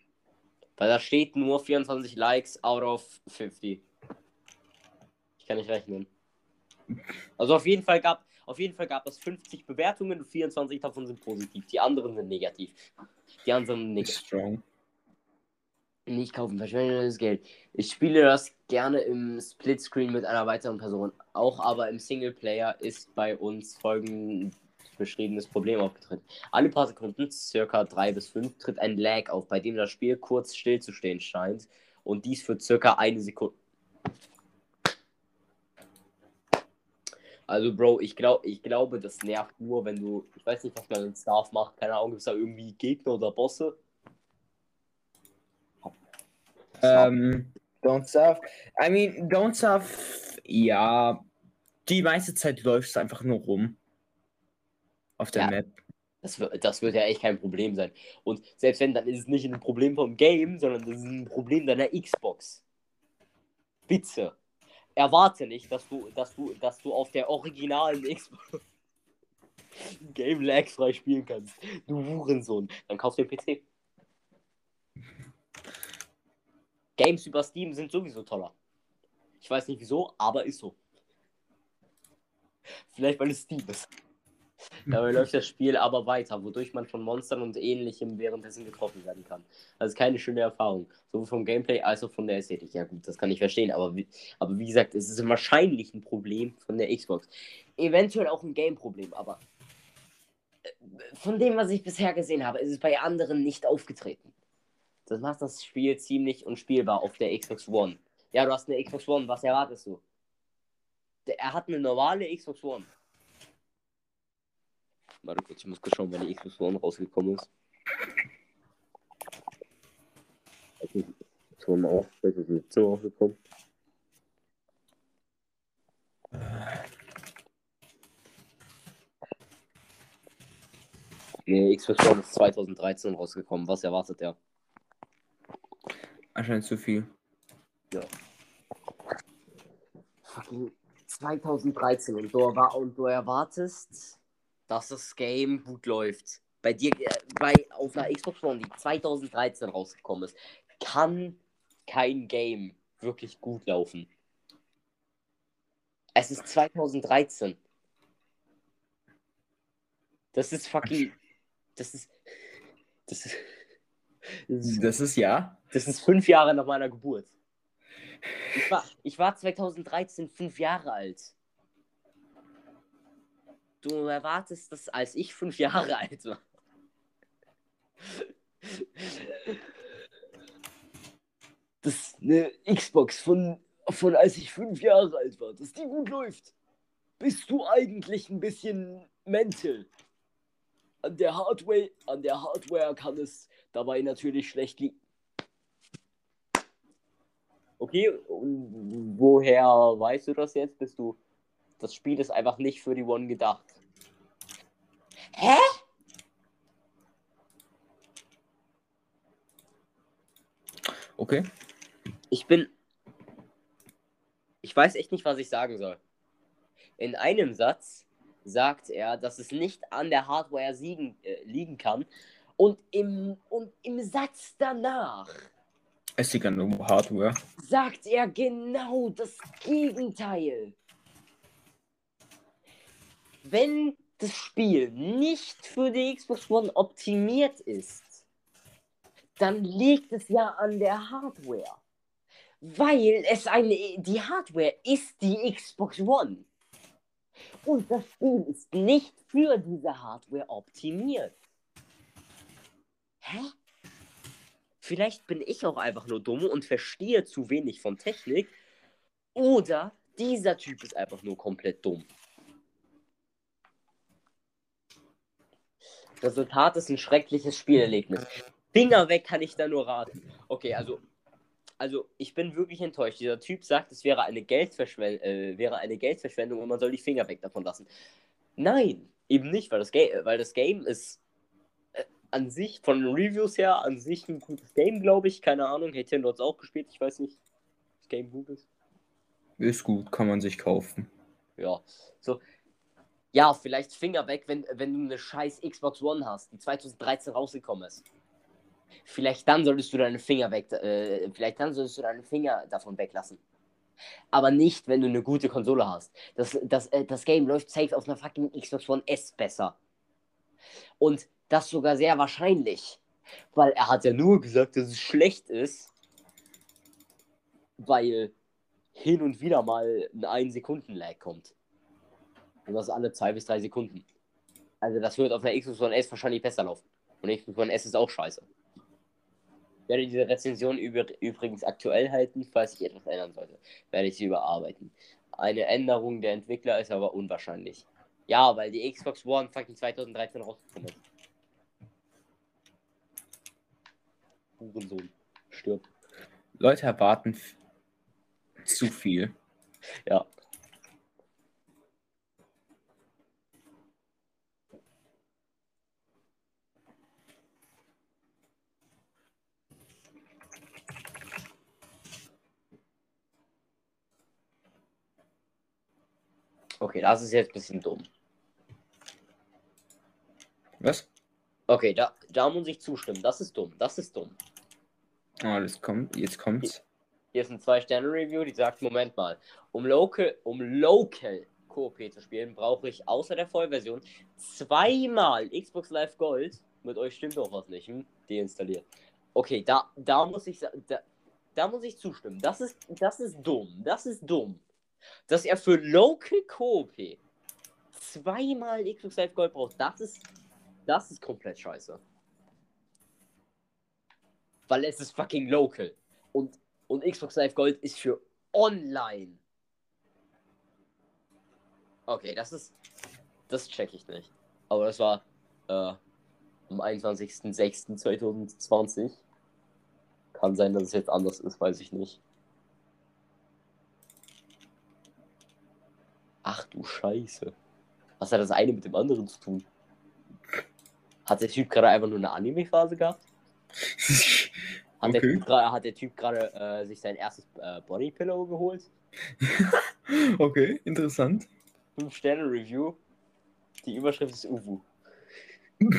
weil da steht nur 24 Likes out of 50. Ich kann nicht rechnen. Also auf jeden Fall gab, auf jeden Fall gab es 50 Bewertungen und 24 davon sind positiv. Die anderen sind negativ. Die anderen sind negativ. Strong. Nicht kaufen, verschwendetes Geld. Ich spiele das gerne im Splitscreen mit einer weiteren Person. Auch aber im Singleplayer ist bei uns folgendes beschriebenes Problem aufgetreten. Alle paar Sekunden, circa 3 bis 5, tritt ein Lag auf, bei dem das Spiel kurz stillzustehen scheint. Und dies für circa eine Sekunde. Also, Bro, ich, glaub, ich glaube, das nervt nur, wenn du. Ich weiß nicht, was man in Staff macht. Keine Ahnung, gibt es da irgendwie Gegner oder Bosse? Ähm, Don't Starve. I mean, Don't Starve, ja. Die meiste Zeit läuft es einfach nur rum. Auf der Ja. Map. Das wird, das wird ja echt kein Problem sein. Und selbst wenn, dann ist es nicht ein Problem vom Game, sondern das ist ein Problem deiner Xbox. Bitte. Erwarte nicht, dass du, dass du, dass du auf der originalen Xbox Game Lag frei spielen kannst. Du Hurensohn. Dann kauf den PC. Games über Steam sind sowieso toller. Ich weiß nicht wieso, aber ist so. Vielleicht weil es Steam ist. Dabei läuft das Spiel aber weiter, wodurch man von Monstern und ähnlichem währenddessen getroffen werden kann. Also keine schöne Erfahrung. Sowohl vom Gameplay als auch von der Ästhetik. Ja gut, das kann ich verstehen, aber wie, aber wie gesagt, es ist wahrscheinlich ein Problem von der Xbox. Eventuell auch ein Game-Problem, aber äh, von dem, was ich bisher gesehen habe, ist es bei anderen nicht aufgetreten. Das macht das Spiel ziemlich unspielbar auf der Xbox One. Ja, du hast eine Xbox One, was erwartest du? Er hat eine normale Xbox One. Warte kurz, ich muss kurz schauen, wann die Xbox One rausgekommen ist. Xbox One auch, 2017 rausgekommen. Nee, Xbox One ist 2013 rausgekommen. Was erwartet er? Anscheinend zu viel. Fucking 2013 und du, und du erwartest, dass das Game gut läuft. Bei dir, äh, bei, auf einer Xbox One, die 2013 rausgekommen ist, kann kein Game wirklich gut laufen. Es ist 2013. Das ist fucking. Das ist. Das ist. Das ist Das ist ja. das ist fünf Jahre nach meiner Geburt. Ich war, ich war 2013 fünf Jahre alt. Du erwartest das, als ich fünf Jahre alt war. Das ist eine Xbox von, von als ich fünf Jahre alt war, dass die gut läuft. Bist du eigentlich ein bisschen mental? An der Hardware, an der Hardware kann es dabei natürlich schlecht liegen. Okay, und woher weißt du das jetzt? Bist du. Das Spiel ist einfach nicht für die One gedacht. Hä? Okay. Ich bin. Ich weiß echt nicht, was ich sagen soll. In einem Satz sagt er, dass es nicht an der Hardware siegen, äh, liegen kann. Und im, und im Satz danach Es liegt an der Hardware. sagt er genau das Gegenteil. Wenn das Spiel nicht für die Xbox One optimiert ist, dann liegt es ja an der Hardware. Weil es eine. Die Hardware ist die Xbox One. Und das Spiel ist nicht für diese Hardware optimiert. Hä? Vielleicht bin ich auch einfach nur dumm und verstehe zu wenig von Technik. Oder dieser Typ ist einfach nur komplett dumm. Resultat ist ein schreckliches Spielerlebnis. Finger weg kann ich da nur raten. Okay, also, also ich bin wirklich enttäuscht. Dieser Typ sagt, es wäre eine, Geldverschwen äh, wäre eine Geldverschwendung und man soll die Finger weg davon lassen. Nein, eben nicht, weil das, Ga weil das Game ist äh, an sich, von den Reviews her, an sich ein gutes Game, glaube ich. Keine Ahnung, hätte dort auch gespielt, ich weiß nicht. Das Game gut ist. Ist gut, kann man sich kaufen. Ja, so. Ja, vielleicht Finger weg, wenn, wenn du eine scheiß Xbox One hast, die 2013 rausgekommen ist. Vielleicht dann solltest du deine Finger weg, äh, vielleicht dann solltest du deine Finger davon weglassen. Aber nicht, wenn du eine gute Konsole hast. Das, das, äh, das Game läuft safe auf einer fucking Xbox One S besser. Und das sogar sehr wahrscheinlich. Weil er hat ja nur gesagt, dass es schlecht ist. Weil hin und wieder mal ein 1 Sekunden Lag kommt. Und das alle 2 bis 3 Sekunden. Also das wird auf einer Xbox One S wahrscheinlich besser laufen. Und Xbox One S ist auch scheiße. Ich werde diese Rezension über, übrigens aktuell halten, falls ich etwas ändern sollte. Werde ich sie überarbeiten. Eine Änderung der Entwickler ist aber unwahrscheinlich. Ja, weil die Xbox One fucking 2013 rausgekommen ist. Hurensohn. Stirb. Leute erwarten zu viel. Ja. Okay, das ist jetzt ein bisschen dumm. Was? Okay, da, da muss ich zustimmen. Das ist dumm. Das ist dumm. Ah, das kommt, jetzt kommt's. Hier ist ein 2-Sterne-Review, die sagt, Moment mal, um Local, um Local Coop zu spielen, brauche ich außer der Vollversion zweimal Xbox Live Gold. Mit euch stimmt doch was nicht, hm? Deinstalliert. Okay, da, da muss ich da, da muss ich zustimmen. Das ist, das ist dumm. Das ist dumm. Dass er für Local Coop zweimal Xbox Live Gold braucht, das ist, das ist komplett scheiße. Weil es ist fucking local. Und und Xbox Live Gold ist für online. Okay, das ist. Das check ich nicht. Aber das war äh, am 21.06.2020. Kann sein, dass es jetzt anders ist, weiß ich nicht. Ach du Scheiße. Was hat das eine mit dem anderen zu tun? Hat der Typ gerade einfach nur eine Anime-Phase gehabt? Hat, der Okay. Typ gra- hat der Typ gerade äh, sich sein erstes äh, Bodypillow geholt? okay, interessant. 5 Sterne Review. Die Überschrift ist Uwu.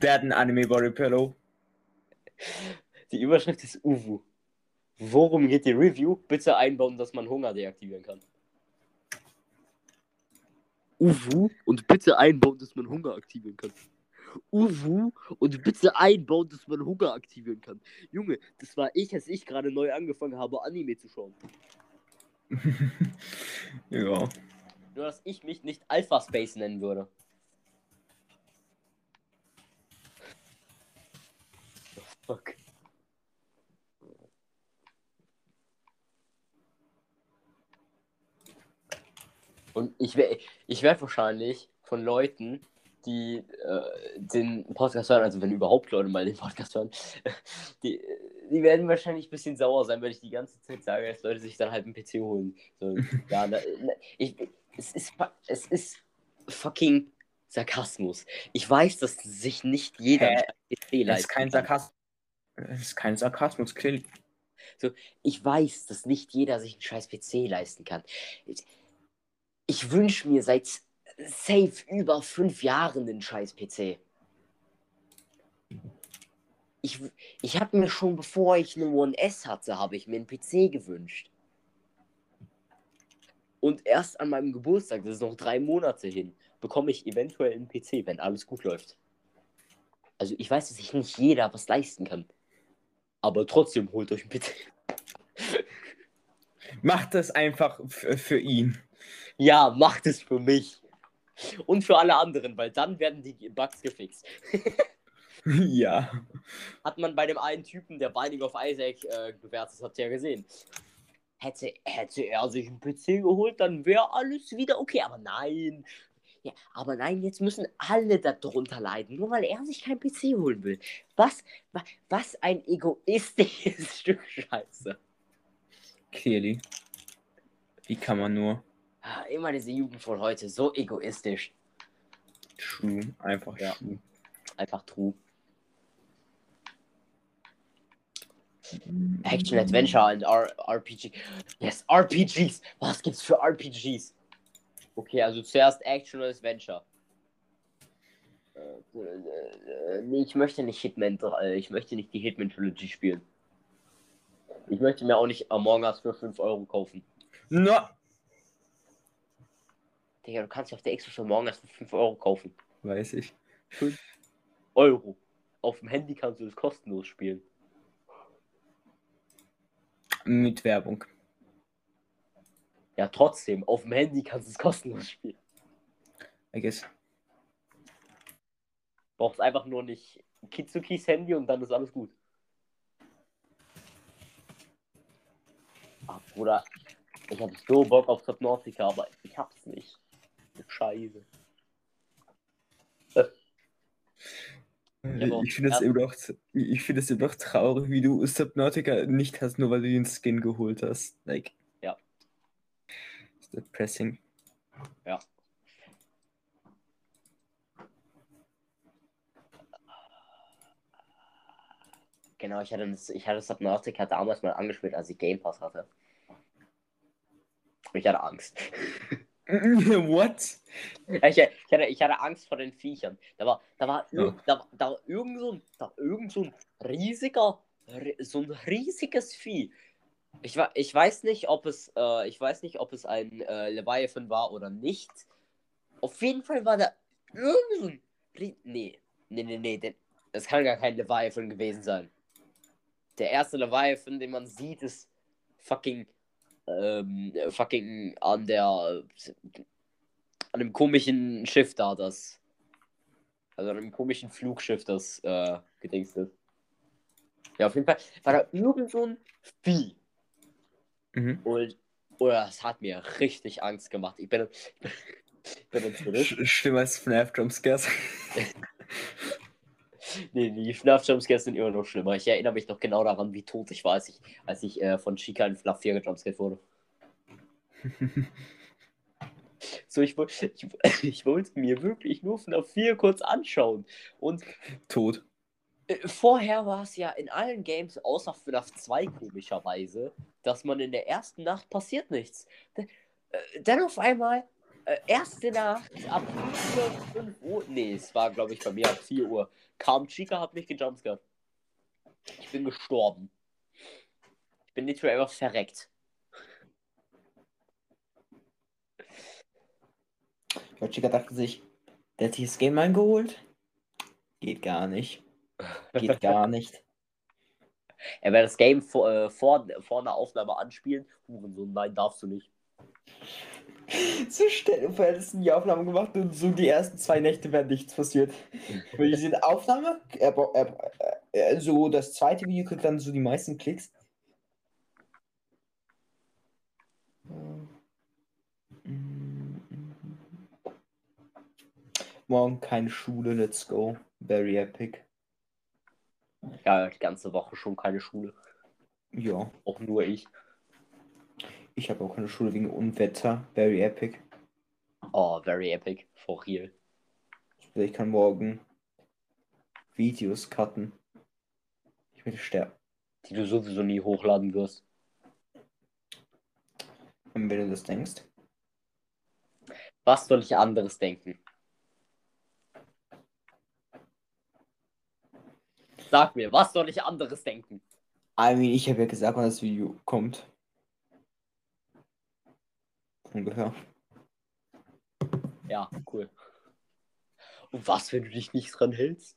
Der hat ein Anime Body Pillow. Die Überschrift ist Uwu. Worum geht die Review? Bitte einbauen, dass man Hunger deaktivieren kann. Uwu und bitte einbauen, dass man Hunger aktivieren kann. Uwu und bitte einbauen, dass man Hunger aktivieren kann. Junge, das war ich, als ich gerade neu angefangen habe, Anime zu schauen. ja. Nur, dass ich mich nicht Alpha Space nennen würde. Oh, fuck. Und ich werde ich werd wahrscheinlich von Leuten, die äh, den Podcast hören, also wenn überhaupt Leute mal den Podcast hören, die, die werden wahrscheinlich ein bisschen sauer sein, weil ich die ganze Zeit sage, dass Leute sich dann halt einen PC holen. So, ja, na, na, ich, es, ist, es ist fucking Sarkasmus. Ich weiß, dass sich nicht jeder Hä? PC Das ist leisten kein kann. Sarkasmus. Das ist kein Sarkasmus, Kill. So, ich weiß, dass nicht jeder sich einen scheiß PC leisten kann. Ich, ich wünsche mir seit safe über fünf Jahren einen scheiß PC. Ich, ich habe mir schon, bevor ich eine One S hatte, habe ich mir einen PC gewünscht. Und erst an meinem Geburtstag, das ist noch drei Monate hin, bekomme ich eventuell einen PC, wenn alles gut läuft. Also ich weiß, dass sich nicht jeder was leisten kann. Aber trotzdem holt euch einen PC. Macht das einfach für ihn. Ja, macht es für mich. Und für alle anderen, weil dann werden die Bugs gefixt. ja. Hat man bei dem einen Typen, der Binding of Isaac äh, bewertet hat, ja gesehen. Hätte, hätte er sich einen PC geholt, dann wäre alles wieder okay. Aber nein. Ja, aber nein, jetzt müssen alle darunter leiden, nur weil er sich keinen PC holen will. Was, wa, was ein egoistisches Stück Scheiße. Clearly. Wie kann man nur? Ah, Immer diese Jugend von heute, so egoistisch. True. Einfach Ja. true. Einfach true. Action Adventure und R RPG. Yes, RPGs. Was gibt's für RPGs? Okay, also zuerst Action Adventure. Äh, nee, ich möchte nicht Hitman, äh, ich möchte nicht die Hitman Trilogy spielen. Ich möchte mir auch nicht Among Us für 5 Euro kaufen. No. Digga, du kannst ja auf der Xbox Among Us für 5 Euro kaufen. Weiß ich. Euro. Auf dem Handy kannst du das kostenlos spielen. Mit Werbung. Ja, trotzdem, auf dem Handy kannst du es kostenlos spielen. I guess. Brauchst einfach nur nicht Kitsukis Handy und dann ist alles gut. Ach, Bruder, ich hab so Bock auf Subnautica, aber ich hab's nicht. Scheiße. auch Ich finde das erst- immer noch, ich finde es immer noch traurig, wie du Subnautica nicht hast, nur weil du den Skin geholt hast. Like. Ja. Ist depressing. Ja. Genau, ich hatte, das, ich hatte Subnautica damals mal angespielt, als ich Game Pass hatte. Ich hatte Angst. What? Ich, ich, hatte, ich hatte Angst vor den Viechern. Da war, da war, Ja. da, da war irgend so ein, da irgend so ein riesiger, ri- so ein riesiges Vieh. Ich, ich weiß nicht, ob es, äh, ich weiß nicht, ob es ein äh, Leviathan war oder nicht. Auf jeden Fall war da irgend so ein, nee, nee, nee, nee, den, das kann gar kein Leviathan gewesen sein. Der erste Leviathan, den man sieht, ist fucking, ähm, fucking an der, an einem komischen Schiff da, das. Also an einem komischen Flugschiff, das äh, gedingst ist. Ja, auf jeden Fall war da irgend so ein Vieh. Mhm. Und oder das hat mir richtig Angst gemacht. Ich bin, ich bin zurück. Sch schlimmer als FNAF Jumpscares. Nee, die FNAF-Jumpscares sind immer noch schlimmer. Ich erinnere mich noch genau daran, wie tot ich war, als ich, als ich äh, von Chica in FNAF 4 gejumpscared wurde. So, ich, ich, ich wollte mir wirklich nur FNAF 4 kurz anschauen. Und Tot. Äh, Vorher war es ja in allen Games, außer FNAF 2 komischerweise, dass man in der ersten Nacht passiert nichts. Äh, Dann auf einmal, äh, erste Nacht, ab 5 Uhr, 5 Uhr, nee, es war glaube ich bei mir ab 4 Uhr, kam Chica, hat mich gejumpscared. Ich bin gestorben. Ich bin literally einfach verreckt. Ich glaube, Chica dachte sich, der hat sich das Game eingeholt? Geht gar nicht. Geht gar nicht. Er wird das Game vor, äh, vor, vor einer Aufnahme anspielen. Hurensohn, nein, darfst du nicht. So stell dir vor, hättest du die Aufnahme gemacht und so die ersten zwei Nächte wäre nichts passiert. Weil diese Aufnahme, er, bra- er, er, so das zweite Video kriegt dann so die meisten Klicks. morgen keine Schule, let's go. Very epic. Ja, die ganze Woche schon keine Schule. Ja, Auch nur ich. Ich habe auch keine Schule wegen Unwetter. Very epic. Oh, very epic. For real. Ich kann morgen Videos cutten. Ich werde sterben. Die du sowieso nie hochladen wirst. Und wenn du das denkst. Was soll ich anderes denken? Sag mir, was soll ich anderes denken? I mean, ich habe ja gesagt, wann das Video kommt. Ungefähr. Ja, cool. Und was, wenn du dich nicht dran hältst?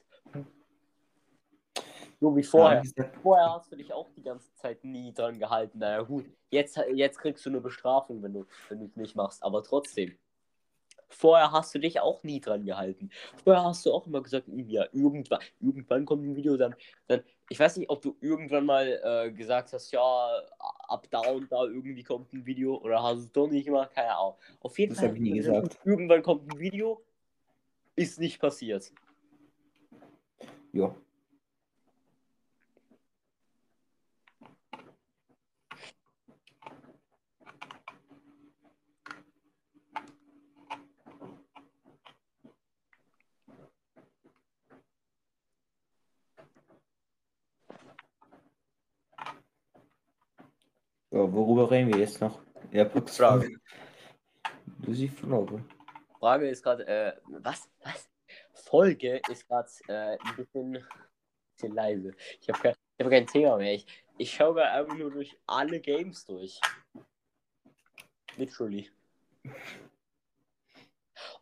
So wie vorher. Ja, Vorher hast du dich auch die ganze Zeit nie dran gehalten. Naja, gut. Jetzt, jetzt kriegst du eine Bestrafung, wenn du wenn du es nicht machst. Aber trotzdem. Vorher hast du dich auch nie dran gehalten. Vorher hast du auch immer gesagt, "Hm, ja, irgendwann, irgendwann kommt ein Video, dann, dann. Ich weiß nicht, ob du irgendwann mal äh, gesagt hast, ja, ab da und da irgendwie kommt ein Video oder hast du es doch nicht gemacht, keine Ahnung. Auf jeden Das Fall. ich nie gesagt. Irgendwann kommt ein Video, ist nicht passiert. ja. Ja, worüber reden wir jetzt noch? Ja, Frage. Du siehst Frage. Frage ist gerade, äh, was? Was? Folge ist gerade äh, ein bisschen, bisschen leise. Ich habe kein, ich hab kein Thema mehr. Ich, ich schaue gerade einfach nur durch alle Games durch. Literally.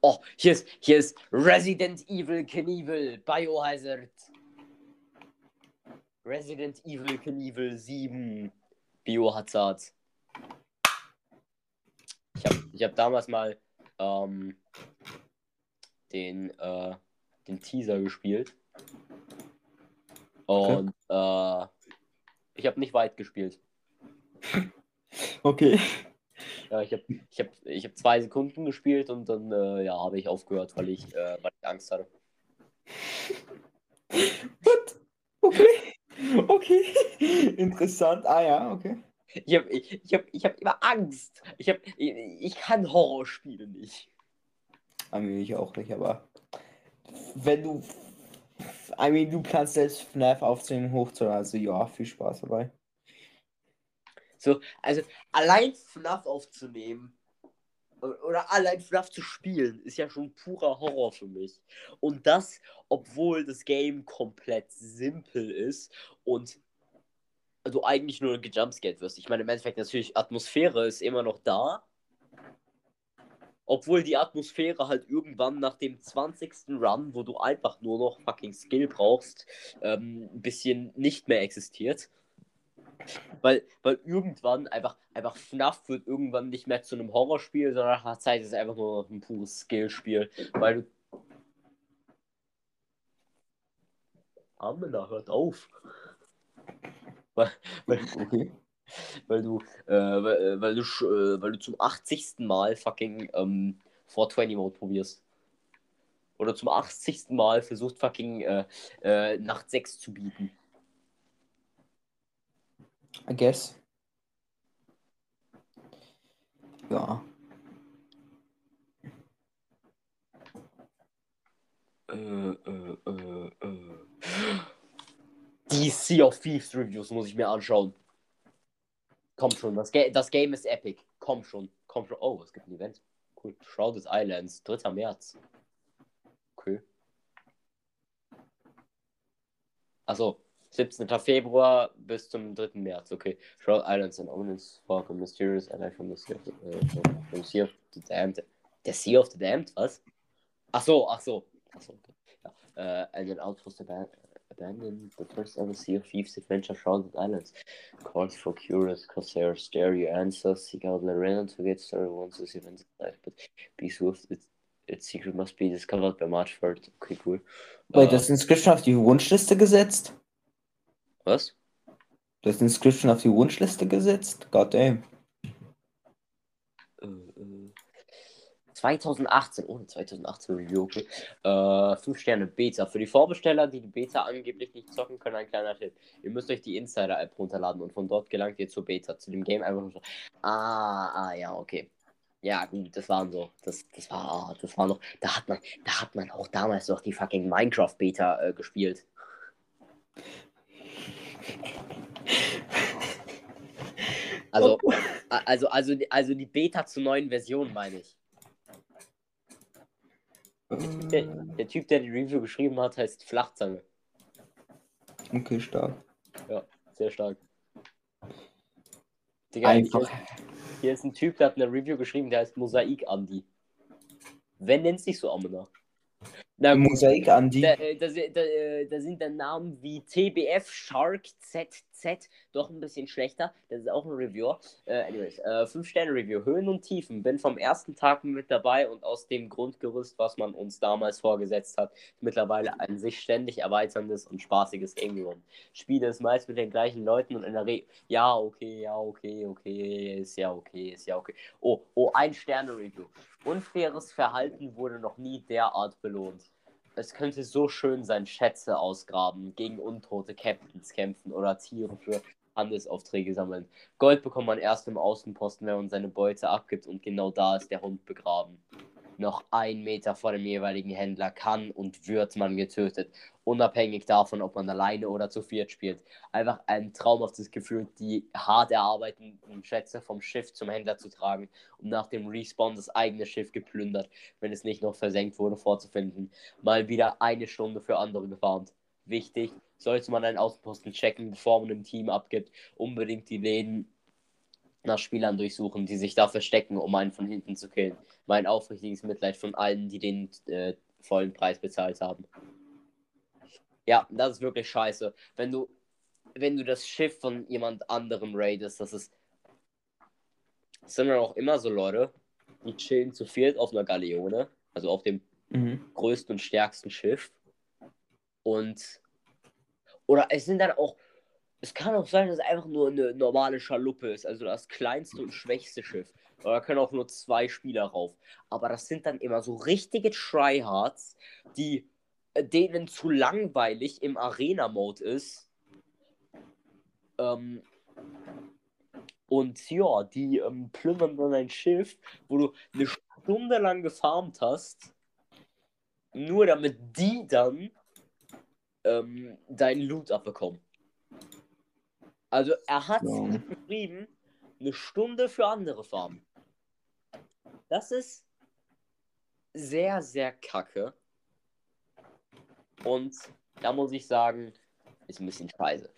Oh, hier ist, hier ist Resident Evil Knievel Biohazard. Resident Evil Knievel 7 Biohazard. Ich habe ich hab damals mal ähm, den, äh, den Teaser gespielt. Und äh, ich habe nicht weit gespielt. Okay. Ja, ich habe ich hab, ich hab zwei Sekunden gespielt und dann äh, ja, habe ich aufgehört, weil ich, äh, weil ich Angst hatte. What? Okay. Okay. Interessant. Ah ja, okay. Ich habe ich, ich hab, ich hab immer Angst. Ich, hab, ich, ich kann Horrorspiele nicht. I mean, ich auch nicht, aber wenn du. I mean, du planst selbst FNAF aufzunehmen, hochzuladen, also ja, viel Spaß dabei. So, also allein FNAF aufzunehmen oder allein FNAF zu spielen, ist ja schon purer Horror für mich. Und das, obwohl das Game komplett simpel ist und du eigentlich nur gejumpscared wirst. Ich meine, im Endeffekt natürlich, Atmosphäre ist immer noch da. Obwohl die Atmosphäre halt irgendwann nach dem 20. Run, wo du einfach nur noch fucking Skill brauchst, ähm, ein bisschen nicht mehr existiert. Weil, weil irgendwann einfach, einfach FNAF wird irgendwann nicht mehr zu einem Horrorspiel, sondern nach einer Zeit ist es einfach nur ein pures Skillspiel. Weil du. Amena, hört auf. Weil, weil, Okay. weil du, äh, weil, äh, weil du, äh, weil du zum 80. Mal fucking ähm, 420 Mode probierst. Oder zum 80. Mal versucht fucking äh, äh, Nacht 6 zu bieten. I guess. Ja. Äh, äh, äh, äh. Die Sea of Thieves Reviews muss ich mir anschauen. Komm schon, das, Ga das Game ist epic. Komm schon, komm schon. Oh, es gibt ein Event. Cool. Shrouded Islands, 3. März. Okay. Also, 17. Februar bis zum 3. März. Okay. Shrouded Islands and Omens Fog and Mysterious Ally from the Sea of the, äh, from, sea of the Damned. Der Sea of the Damned, was? Ach so, ach so. Ach so, okay. Ja. Äh, and an outpost aban abandoned the first ever Sea of Thieves adventure Shrouded Islands. Calls for curious corsairs, dare your answers, seek out Lorena to get started once this event is live, but be swift, its, its secret must be discovered by March 3rd. Okay, cool. Wait, Äh, das Inscription auf die Wunschliste gesetzt? Was? Das Inscription auf die Wunschliste gesetzt? God damn. Äh, äh. 2018, ohne 2018 Review. Äh, 5 Sterne Beta. Für die Vorbesteller, die die Beta angeblich nicht zocken können, ein kleiner Tipp. Ihr müsst euch die Insider-App runterladen und von dort gelangt ihr zur Beta, zu dem Game einfach nur so. Ah, ah, ja, okay. Ja, gut, das waren so. Das, das war, das war noch. Da hat man, da hat man auch damals noch die fucking Minecraft-Beta äh, gespielt. Also, also, also, also die Beta zur neuen Version, meine ich. Der, der, Typ, der die Review geschrieben hat, heißt Flachzange. Okay, stark. Ja, sehr stark. Digga, Einfach. Hier, hier ist ein Typ, der hat eine Review geschrieben, der heißt Mosaik Andy. Wer nennt sich so Amena? Na, Mosaik Andi. Da, äh, da, da, äh, da, sind dann Namen wie TBF, Shark, ZZ, doch ein bisschen schlechter. Das ist auch ein Reviewer. Äh, anyways, äh, 5-Sterne-Review, Höhen und Tiefen. Bin vom ersten Tag mit dabei und aus dem Grundgerüst, was man uns damals vorgesetzt hat, mittlerweile ein sich ständig erweiterndes und spaßiges Game. Spiele es meist mit den gleichen Leuten und in der Regel, ja, okay, ja, okay, okay, ist ja okay, ist ja okay. Oh, oh, ein Sterne-Review. Unfaires Verhalten wurde noch nie derart belohnt. Es könnte so schön sein, Schätze ausgraben, gegen untote Captains kämpfen oder Tiere für Handelsaufträge sammeln. Gold bekommt man erst im Außenposten, wenn man seine Beute abgibt und genau da ist der Hund begraben noch ein Meter vor dem jeweiligen Händler kann und wird man getötet. Unabhängig davon, ob man alleine oder zu viert spielt. Einfach ein traumhaftes Gefühl, die hart erarbeiteten Schätze vom Schiff zum Händler zu tragen und nach dem Respawn das eigene Schiff geplündert, wenn es nicht noch versenkt wurde, vorzufinden. Mal wieder eine Stunde für andere gefarmt. Wichtig, sollte man einen Außenposten checken, bevor man im Team abgibt, unbedingt die Läden nach Spielern durchsuchen, die sich da verstecken, um einen von hinten zu killen. Mein aufrichtiges Mitleid von allen, die den äh, vollen Preis bezahlt haben. Ja, das ist wirklich scheiße. Wenn du, wenn du das Schiff von jemand anderem raidest, das ist. Das sind dann auch immer so Leute, die chillen zu viert auf einer Galeone, also auf dem mhm. größten und stärksten Schiff. Und. Oder es sind dann auch es kann auch sein, dass es einfach nur eine normale Schaluppe ist, also das kleinste und schwächste Schiff. Da können auch nur zwei Spieler rauf. Aber das sind dann immer so richtige Tryhards, die äh, denen zu langweilig im Arena-Mode ist. Ähm, und ja, die ähm, plündern dann ein Schiff, wo du eine Stunde lang gefarmt hast, nur damit die dann ähm, deinen Loot abbekommen. Also er hat ja. geschrieben, eine Stunde für andere Farben. Das ist sehr, sehr kacke. Und da muss ich sagen, ist ein bisschen scheiße.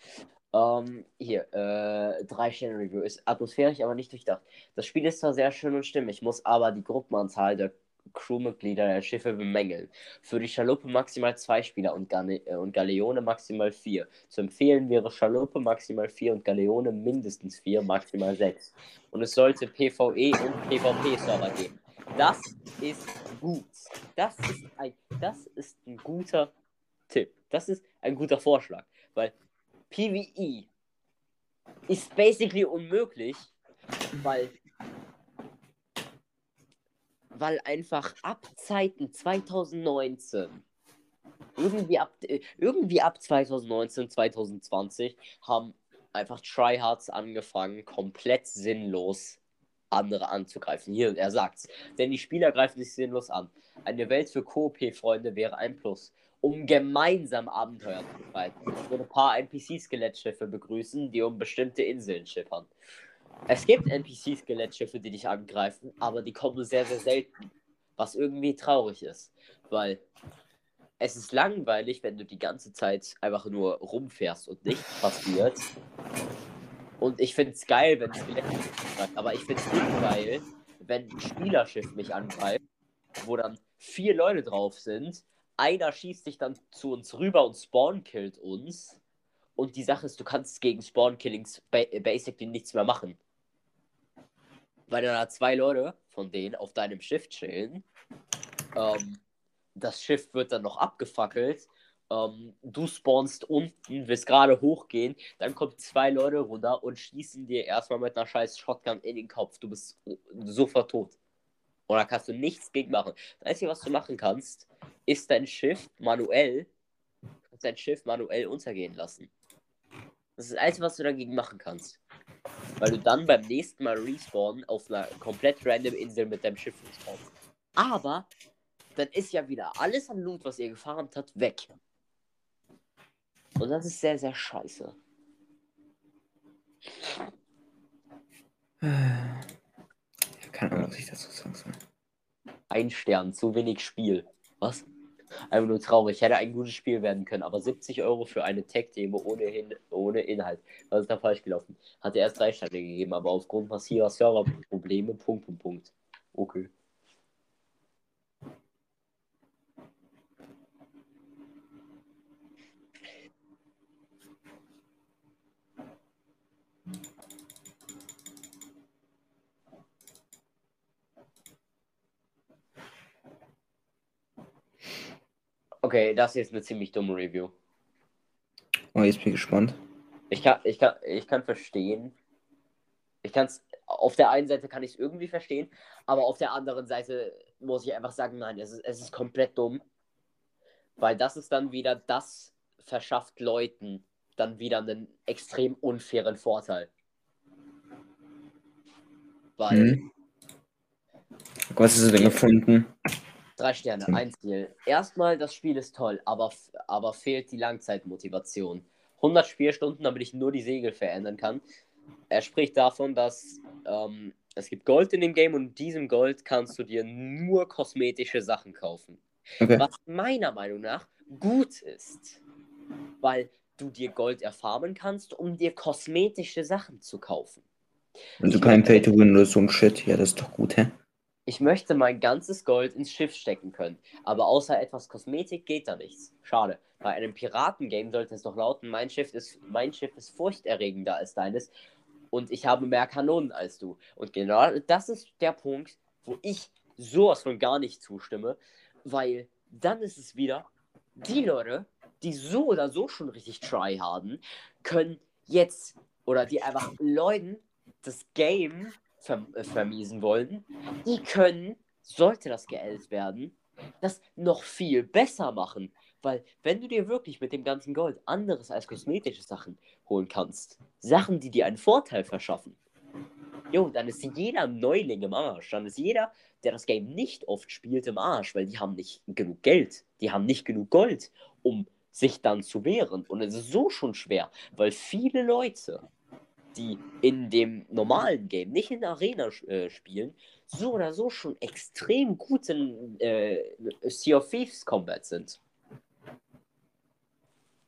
Ähm, hier, äh, drei Sterne Review. Ist atmosphärisch, aber nicht durchdacht. Das Spiel ist zwar sehr schön und stimmig, muss aber die Gruppenanzahl der Crewmitglieder der Schiffe bemängeln. Für die Schaluppe maximal zwei Spieler und, Gane äh, und Galeone maximal vier. Zu empfehlen wäre Schaluppe maximal vier und Galeone mindestens vier, maximal sechs. Und es sollte PvE und PvP-Server geben. Das ist gut. Das ist, ein, das ist ein guter Tipp. Das ist ein guter Vorschlag. Weil PvE ist basically unmöglich, weil weil einfach ab Zeiten 2019, irgendwie ab, äh, irgendwie ab 2019, 2020, haben einfach Tryhards angefangen, komplett sinnlos andere anzugreifen. Hier, er sagt's. Denn die Spieler greifen sich sinnlos an. Eine Welt für Coop-Freunde wäre ein Plus. Um gemeinsam Abenteuer zu betreiben. Ich würde ein paar NPC-Skelettschiffe begrüßen, die um bestimmte Inseln schippern. Es gibt NPC-Skelettschiffe, die dich angreifen, aber die kommen sehr, sehr selten. Was irgendwie traurig ist. Weil es ist langweilig, wenn du die ganze Zeit einfach nur rumfährst und nichts passiert. Und ich finde es geil, wenn Skelettschiffe angreifen. Aber ich finde es nicht geil, wenn ein Spielerschiff mich angreift, wo dann vier Leute drauf sind. Einer schießt sich dann zu uns rüber und spawn-killt uns. Und die Sache ist, du kannst gegen Spawn-Killings basically nichts mehr machen weil da zwei Leute von denen auf deinem Schiff chillen. Ähm, das Schiff wird dann noch abgefackelt. Ähm, du spawnst unten, willst gerade hochgehen, dann kommen zwei Leute runter und schießen dir erstmal mit einer scheiß Shotgun in den Kopf. Du bist sofort tot. Und da kannst du nichts gegen machen. Das Einzige, was du machen kannst, ist dein Schiff manuell, dein Schiff manuell untergehen lassen. Das ist das Einzige, was du dagegen machen kannst. Weil du dann beim nächsten Mal respawnen auf einer komplett random Insel mit deinem Schiff respawnst. Aber dann ist ja wieder alles an Loot, was ihr gefarmt habt, weg. Und das ist sehr, sehr scheiße. Keine Ahnung, was ich dazu sagen soll. Ein Stern, zu wenig Spiel. Was? Einfach nur traurig. Hätte ein gutes Spiel werden können, aber 70 Euro für eine Tech-Demo ohne, ohne Inhalt. Was ist da falsch gelaufen? Hat er erst drei Sterne gegeben, aber aufgrund massiver Serverprobleme, Punkt, Punkt, Punkt. Okay. Okay, das ist jetzt eine ziemlich dumme Review. Oh, jetzt bin ich gespannt. Ich kann, ich kann, ich kann verstehen. Ich kann es. Auf der einen Seite kann ich es irgendwie verstehen, aber auf der anderen Seite muss ich einfach sagen, nein, es ist, es ist komplett dumm. Weil das ist dann wieder, das verschafft Leuten dann wieder einen extrem unfairen Vorteil. Weil. Hm. Was ist denn gefunden? Drei Sterne, Hm. ein Ziel. Erstmal, das Spiel ist toll, aber, aber fehlt die Langzeitmotivation. 100 Spielstunden, damit ich nur die Segel verändern kann. Er spricht davon, dass ähm, es gibt Gold in dem Game und mit diesem Gold kannst du dir nur kosmetische Sachen kaufen. Okay. Was meiner Meinung nach gut ist, weil du dir Gold erfarmen kannst, um dir kosmetische Sachen zu kaufen. Also kein Pay to Win oder so ein Shit. Ja, das ist doch gut, hä? Ich möchte mein ganzes Gold ins Schiff stecken können, aber außer etwas Kosmetik geht da nichts. Schade. Bei einem Piratengame sollte es doch lauten, mein Schiff ist, mein Schiff ist furchterregender als deines und ich habe mehr Kanonen als du. Und genau das ist der Punkt, wo ich sowas von gar nicht zustimme, weil dann ist es wieder, die Leute, die so oder so schon richtig try haben, können jetzt oder die einfach Leuten das Game ver äh, vermiesen wollen, die können, sollte das geält werden, das noch viel besser machen. Weil, wenn du dir wirklich mit dem ganzen Gold anderes als kosmetische Sachen holen kannst, Sachen, die dir einen Vorteil verschaffen, jo, dann ist jeder Neuling im Arsch. Dann ist jeder, der das Game nicht oft spielt, im Arsch, weil die haben nicht genug Geld. Die haben nicht genug Gold, um sich dann zu wehren. Und es ist so schon schwer, weil viele Leute, die in dem normalen Game, nicht in Arena äh, spielen, so oder so schon extrem gut in äh, Sea of Thieves Combat sind.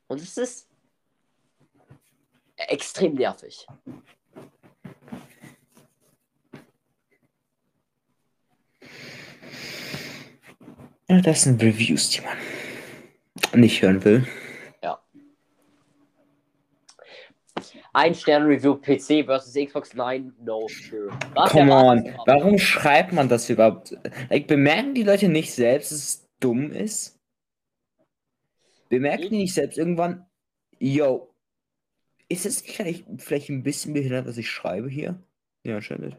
Und es ist extrem nervig. Das sind Reviews, die man nicht hören will. Ein Stern Review PC versus Xbox 9, no sure. Was Come on, du? warum schreibt man das überhaupt? Like, bemerken die Leute nicht selbst, dass es dumm ist? Bemerken die nicht selbst irgendwann, yo, ist es nicht vielleicht, vielleicht ein bisschen behindert, was ich schreibe hier? Ja, anscheinend.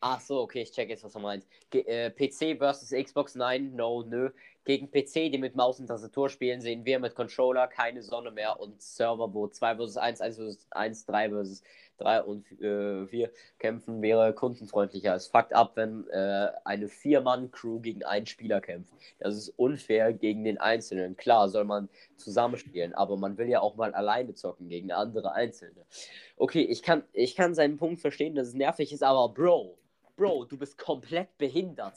Ach so, okay, ich check jetzt, was er meint. Ge äh, PC versus Xbox 9, no, nö. Gegen PC, die mit Maus und Tastatur spielen, sehen wir mit Controller keine Sonne mehr und Server, wo 2 versus 1, 1 versus 1, 3 versus 3 und äh, 4 kämpfen, wäre kundenfreundlicher. Es fuckt ab, wenn äh, eine Vier-Mann-Crew gegen einen Spieler kämpft. Das ist unfair gegen den Einzelnen. Klar, soll man zusammenspielen, aber man will ja auch mal alleine zocken gegen andere Einzelne. Okay, ich kann, ich kann seinen Punkt verstehen, dass es nervig ist, aber Bro, Bro, du bist komplett behindert.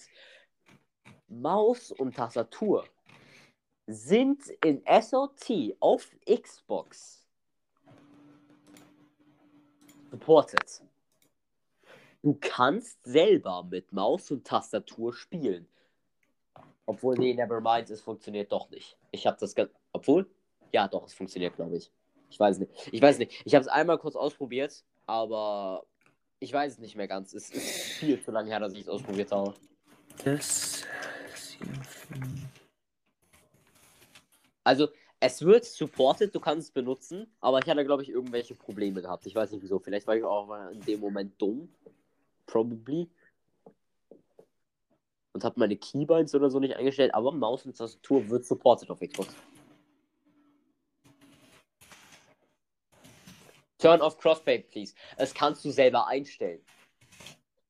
Maus und Tastatur sind in SOT auf Xbox supported. Du kannst selber mit Maus und Tastatur spielen. Obwohl, nee, nevermind, es funktioniert doch nicht. Ich habe das ganz. Obwohl? Ja, doch, es funktioniert, glaube ich. Ich weiß nicht. Ich weiß nicht. Ich habe es einmal kurz ausprobiert, aber ich weiß es nicht mehr ganz. Es ist viel zu lange her, dass ich es ausprobiert habe. Das. Also, es wird supported, du kannst es benutzen, aber ich hatte, glaube ich, irgendwelche Probleme gehabt. Ich weiß nicht wieso. Vielleicht war ich auch in dem Moment dumm. Probably. und habe meine Keybinds oder so nicht eingestellt, aber Maus und Tastatur wird supported auf Xbox. Turn off Crossplay, please. Das kannst du selber einstellen.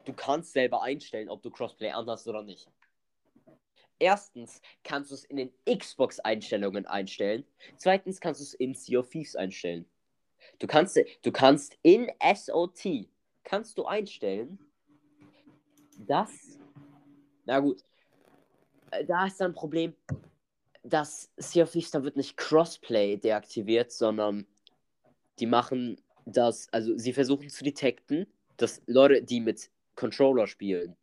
Du kannst selber einstellen, ob du Crossplay anhast oder nicht. Erstens kannst du es in den Xbox-Einstellungen einstellen. Zweitens kannst du es in Sea of Thieves einstellen. Du kannst, du kannst in SOT kannst du einstellen, dass. Na gut. Äh, da ist dann ein Problem, dass Sea of Thieves, da wird nicht Crossplay deaktiviert, sondern die machen das, also sie versuchen zu detekten, dass Leute, die mit Controller spielen.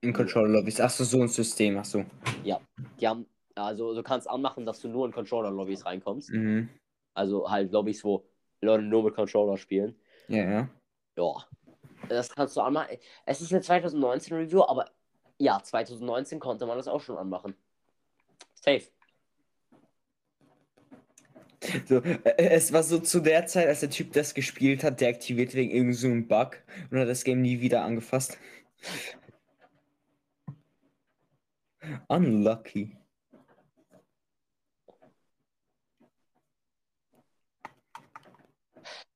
In Controller-Lobbys. Achso, so ein System, ach so. Ja, die haben, also du kannst anmachen, dass du nur in Controller-Lobbys reinkommst. Mhm. Also halt Lobbys, wo Leute nur mit Controller spielen. Ja, ja. Ja. Das kannst du anmachen. Es ist eine 2019 Review, aber ja, 2019 konnte man das auch schon anmachen. Safe. So, äh, es war so zu der Zeit, als der Typ das gespielt hat, deaktiviert wegen irgendeinem so Bug und hat das Game nie wieder angefasst. Unlucky.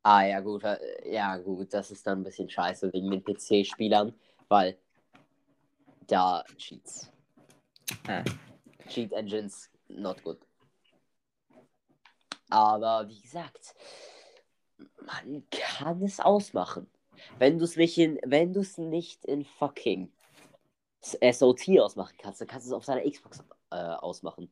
Ah, ja, gut. äh, Ja, gut. Das ist dann ein bisschen scheiße wegen den PC-Spielern, weil da Cheats. Ah. Cheat Engines, not good. Aber wie gesagt, man kann es ausmachen. Wenn du es nicht in, wenn du es nicht in fucking SOT ausmachen kannst, dann kannst du es auf deiner Xbox äh, ausmachen.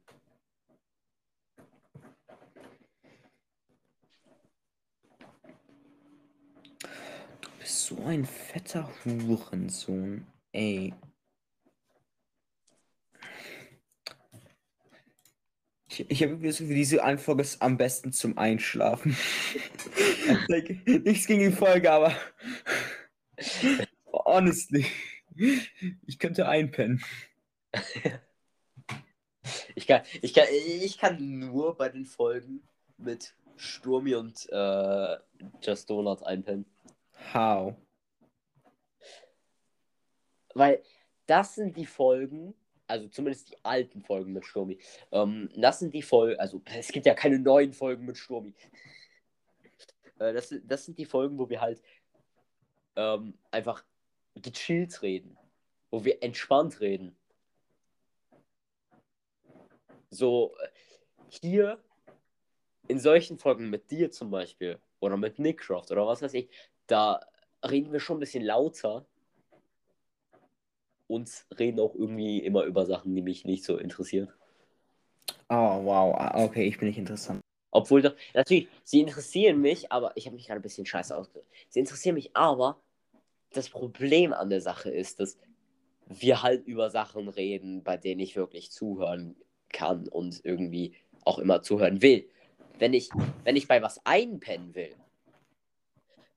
Du bist so ein fetter Hurensohn. Ey. Ich, ich habe das Gefühl, diese Antwort ist am besten zum Einschlafen. like, nichts gegen die Folge, aber honestly, ich könnte einpennen. Ich kann, ich kann, ich kann nur bei den Folgen mit Sturmi und äh, Just Donut einpennen. How? Weil das sind die Folgen, also zumindest die alten Folgen mit Sturmi. Ähm, das sind die Folgen, also es gibt ja keine neuen Folgen mit Sturmi. Äh, das, das sind die Folgen, wo wir halt ähm, einfach gechillt reden. Wo wir entspannt reden. So, äh, hier in solchen Folgen mit dir zum Beispiel oder mit Nickcroft oder was weiß ich, da reden wir schon ein bisschen lauter und reden auch irgendwie immer über Sachen, die mich nicht so interessieren. Oh, wow. Ah, Okay, ich bin nicht interessant. Obwohl doch, natürlich, sie interessieren mich, aber ich habe mich gerade ein bisschen scheiße ausgedrückt. Sie interessieren mich, aber das Problem an der Sache ist, dass wir halt über Sachen reden, bei denen ich wirklich zuhören kann und irgendwie auch immer zuhören will. Wenn ich, wenn ich bei was einpennen will,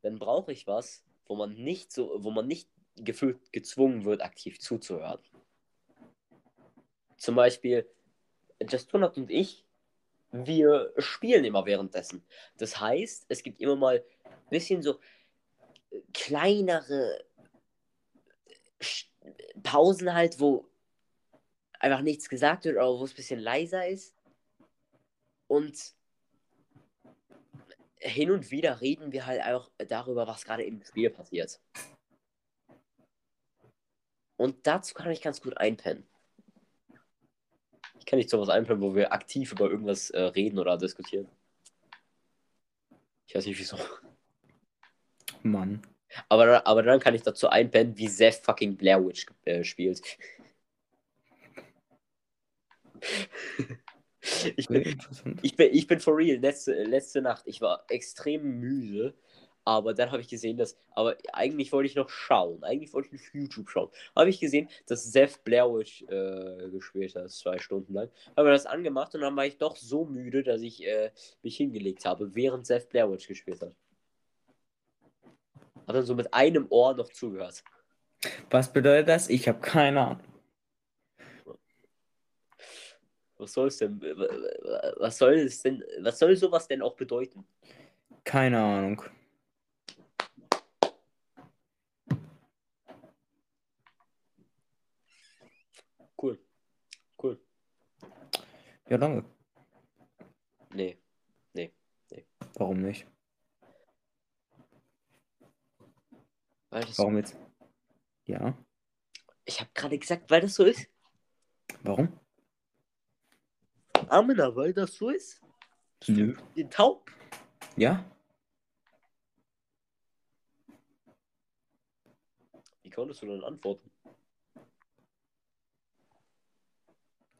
dann brauche ich was, wo man nicht so, wo man nicht gefühlt gezwungen wird, aktiv zuzuhören. Zum Beispiel, Just Donut und ich, wir spielen immer währenddessen. Das heißt, es gibt immer mal ein bisschen so kleinere Pausen halt, wo einfach nichts gesagt wird, aber wo es ein bisschen leiser ist. Und hin und wieder reden wir halt auch darüber, was gerade im Spiel passiert. Und dazu kann ich ganz gut einpennen. Ich kann nicht sowas einpennen, wo wir aktiv über irgendwas äh, reden oder diskutieren. Ich weiß nicht wieso. Mann. Aber, aber dann kann ich dazu einpennen, wie Seth fucking Blair Witch äh, spielt. ich, bin, ich, bin, ich bin for real. Letzte, letzte Nacht, ich war extrem müde. Aber dann habe ich gesehen, dass. Aber eigentlich wollte ich noch schauen. Eigentlich wollte ich auf YouTube schauen. Habe ich gesehen, dass Seth Blair Witch äh, gespielt hat, zwei Stunden lang. Habe das angemacht und dann war ich doch so müde, dass ich äh, mich hingelegt habe, während Seth Blair Witch gespielt hat. Hat er so mit einem Ohr noch zugehört. Was bedeutet das? Ich habe keine Ahnung. Was soll es denn? Was soll es denn? Was soll sowas denn auch bedeuten? Keine Ahnung. Cool. Cool. Ja, danke. Nee. Nee. Nee. Warum nicht? Weil das Warum jetzt? Ja. Ich habe gerade gesagt, weil das so ist. Warum? Amina, weil das so ist. Nö. Den Taub. Ja? Wie konntest du dann antworten?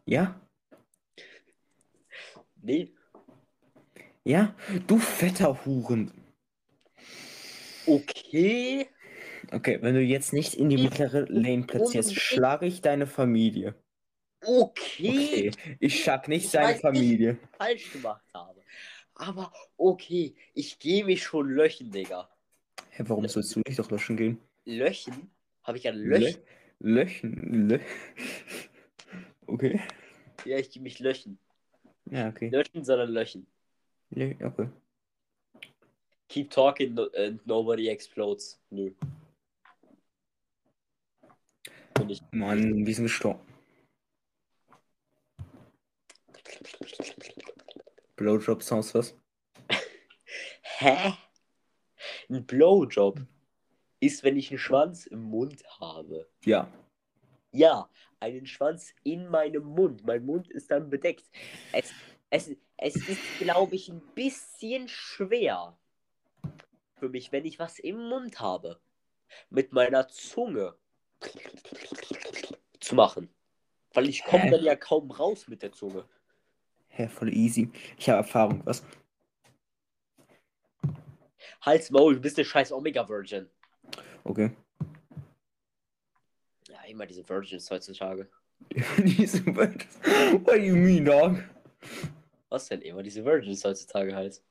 Ja? Nee. Ja? Du fetter Huren. Okay. Okay, wenn du jetzt nicht in die mittlere Lane platzierst, schlage ich deine Familie. Okay. Okay. Ich schlag nicht Ich seine weiß. Familie. Falsch gemacht habe. Aber okay. Ich gehe mich schon löchen, Digga. Hä, warum sollst du nicht doch löschen gehen? Löchen? Habe ich ja Lö löchen? löchen. Lö okay. Ja, ich gehe mich löchen. Ja, okay. Löschen, sondern löchen. Lö okay. Keep talking and nobody explodes. Nö. Und ich. Mann, wir sind gestorben. Blowjob Sounds was? Hä? Ein Blowjob ist, wenn ich einen Schwanz im Mund habe. Ja. Ja, einen Schwanz in meinem Mund. Mein Mund ist dann bedeckt. Es, es, es ist, glaube ich, ein bisschen schwer für mich, wenn ich was im Mund habe, mit meiner Zunge zu machen. Weil ich komme dann ja kaum raus mit der Zunge. Hä, voll easy. Ich habe Erfahrung, was? Hals Maul, du bist der scheiß Omega-Virgin. Okay. Ja, immer diese Virgins heutzutage. Diese Welt. What do you mean, dog? Was denn immer diese Virgins heutzutage halt?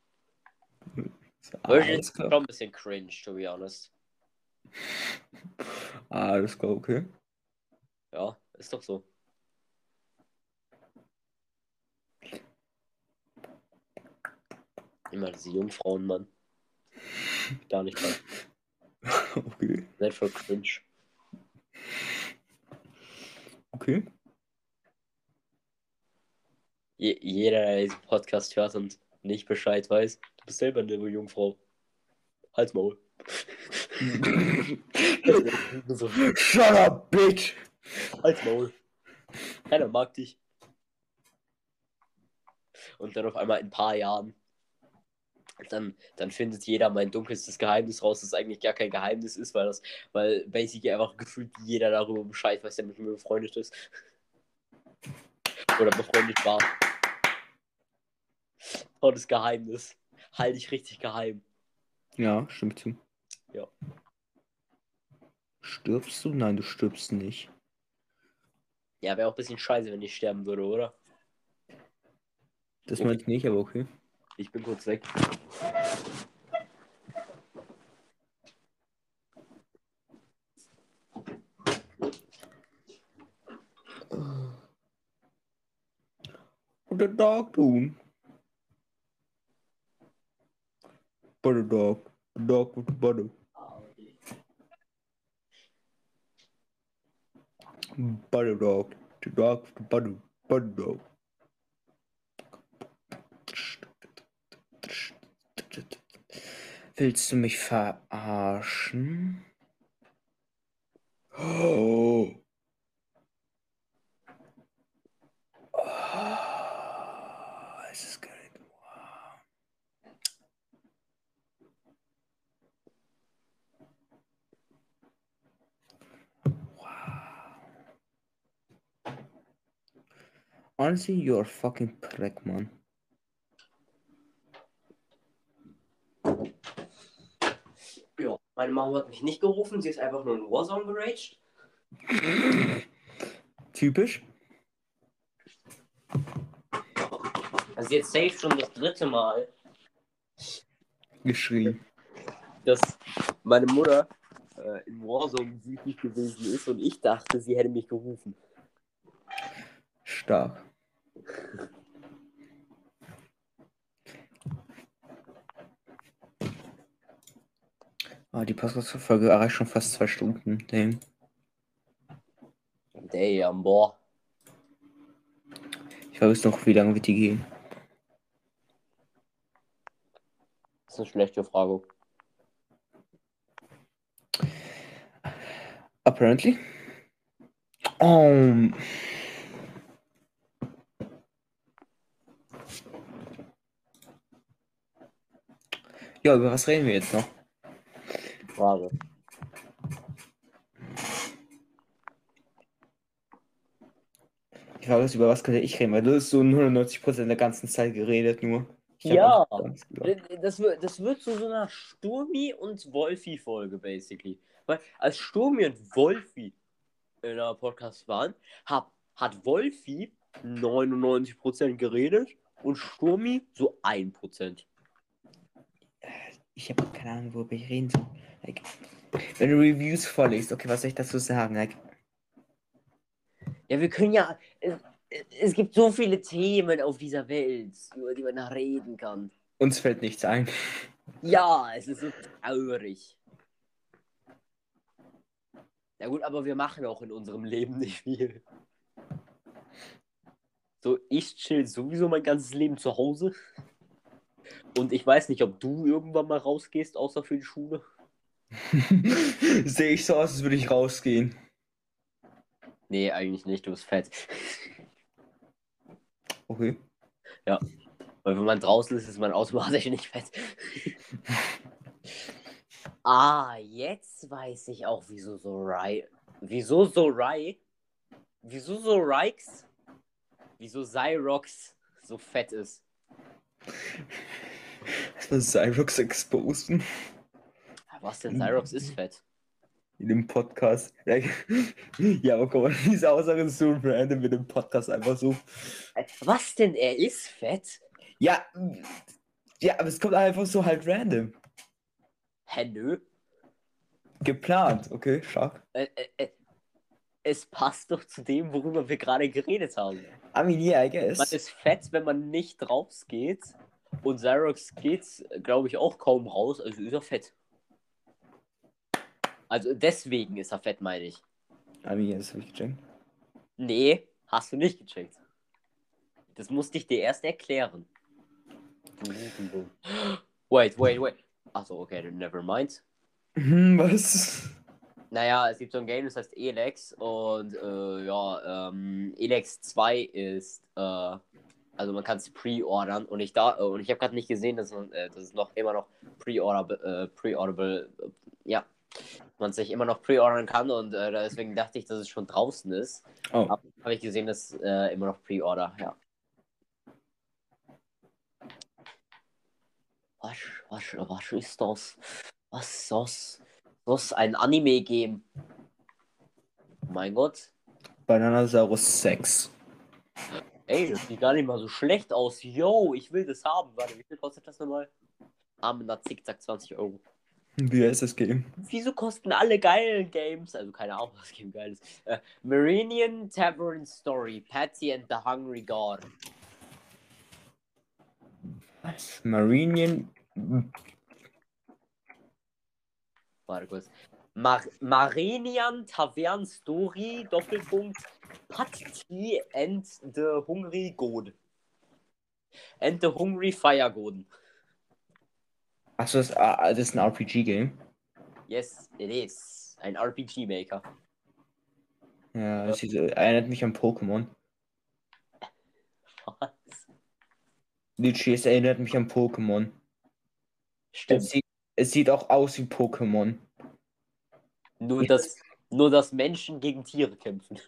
Virgins Alles ist schon ein bisschen cringe, to be honest. Alles klar, okay. Ja, ist doch so. Immer diese Jungfrauen, Mann. Gar nicht mal. Okay. Seid voll cringe. Okay. Je jeder, der diesen Podcast hört und nicht Bescheid weiß, du bist selber eine Jungfrau. Halt's Maul. Shut up, bitch! halt's Maul. Keiner mag dich. Und dann auf einmal in ein paar Jahren, dann, dann findet jeder mein dunkelstes Geheimnis raus, das eigentlich gar kein Geheimnis ist, weil das, weil basically einfach gefühlt jeder darüber Bescheid weiß, der mit mir befreundet ist. Oder befreundet war. Tolles Geheimnis. Halte ich richtig geheim. Ja, stimmt zu. Ja. Stirbst du? Nein, du stirbst nicht. Ja, wäre auch ein bisschen scheiße, wenn ich sterben würde, oder? Das Okay. meinte ich nicht, aber okay. Ich bin kurz weg. What the dog doing? Butter dog. The dog with the butter. Butter dog. The dog with the butter. Butter dog. Willst du mich verarschen? Oh. Oh, es ist gar nicht warm. Wow. Honestly, you're fucking prick, man. Ja, meine Mama hat mich nicht gerufen, sie ist einfach nur in Warzone geraged. Typisch. Also jetzt safe schon das dritte Mal, Geschrien. dass meine Mutter äh, in Warzone süchtig gewesen ist und ich dachte, sie hätte mich gerufen. Stark. Ah, die Podcast-Folge erreicht schon fast zwei Stunden. Damn. Damn, boah. Ich ist noch, wie lange wird die gehen? Das ist eine schlechte Frage. Apparently. Um, ja, über was reden wir jetzt noch? Frage. Die Frage ist, über was könnte ich reden? Weil du hast so 99% der ganzen Zeit geredet nur. Ich Ja. Das wird, das wird zu so einer Sturmi- und Wolfi-Folge, basically. Weil als Sturmi und Wolfi in einer Podcast waren, hab, hat Wolfi 99% geredet und Sturmi so 1%. Ich habe keine Ahnung, worüber ich reden soll. Like, wenn du Reviews vorliest, okay, was soll ich dazu sagen? Like, Ja, wir können ja. Es, es gibt so viele Themen auf dieser Welt, über die man reden kann. uns fällt nichts ein. Ja, es ist so traurig. Ja gut, aber wir machen auch in unserem Leben nicht viel. So, ich chill sowieso mein ganzes Leben zu Hause. Und ich weiß nicht, ob du irgendwann mal rausgehst, außer für die Schule. Sehe ich so aus, als würde ich rausgehen. Nee, eigentlich nicht, du bist fett. Okay. Weil wenn man draußen ist, ist man automatisch nicht fett. ah, jetzt weiß ich auch, wieso so Rai. Wieso so Rai? Wieso so Rikes? Wieso Cyrox so fett ist. Das Cyrox exposen Was denn? Cyrox ist fett. in dem Podcast. Ja, aber guck mal, diese Aussage ist so random mit dem Podcast einfach so. Äh, Was denn? Er ist fett? Ja, ja, aber es kommt einfach so halt random. Hä, nö. Geplant, okay, stark. Äh, äh, äh, es passt doch zu dem, worüber wir gerade geredet haben. I mean, yeah, I Man guess. ist fett, wenn man nicht rausgeht. Und Xerox geht, glaube ich, auch kaum raus, also ist er fett. Also deswegen ist er fett, meine ich. I mean, das habe ich gecheckt. Nee, hast du nicht gecheckt. Das musste ich dir erst erklären. Wait, wait, wait. Achso, okay, never mind. Hm, was? Naja, es gibt so ein Game, das heißt Elex und äh, ja, ähm, Elex 2 ist, äh, also man kann es pre-ordern und ich da äh, und ich habe gerade nicht gesehen, dass man, äh, dass es noch immer noch pre-order, äh, pre-orderable, ja, man sich immer noch pre-ordern kann und äh, deswegen dachte ich, dass es schon draußen ist. Oh, habe ich gesehen, dass immer noch pre-order, ja. Was, was, was ist das? Was ist das? Das ist ein Anime-Game. Mein Gott. Bananasaurus 6. Ey, das sieht gar nicht mal so schlecht aus. Yo, ich will das haben. Warte, wie viel kostet das nochmal? Amener Zickzack 20 Euro. Wie heißt das Game? Wieso kosten alle geilen Games, also keine Ahnung, was Game geil ist, äh, Meridian Tavern Story, Patsy and the Hungry God. Was? Marinian. Kurz. Mar Marinian Tavern Story, Doppelpunkt, Patsy and the Hungry God. And the Hungry Fire God. Achso, das, ah, das ist ein RPG-Game. Yes, it is. Ein RPG-Maker. Ja, das sieht, erinnert mich an Pokémon. Was? Literally, es erinnert mich an Pokémon. Stimmt. sieht, es sieht auch aus wie Pokémon. Nur, dass, nur, dass Menschen gegen Tiere kämpfen.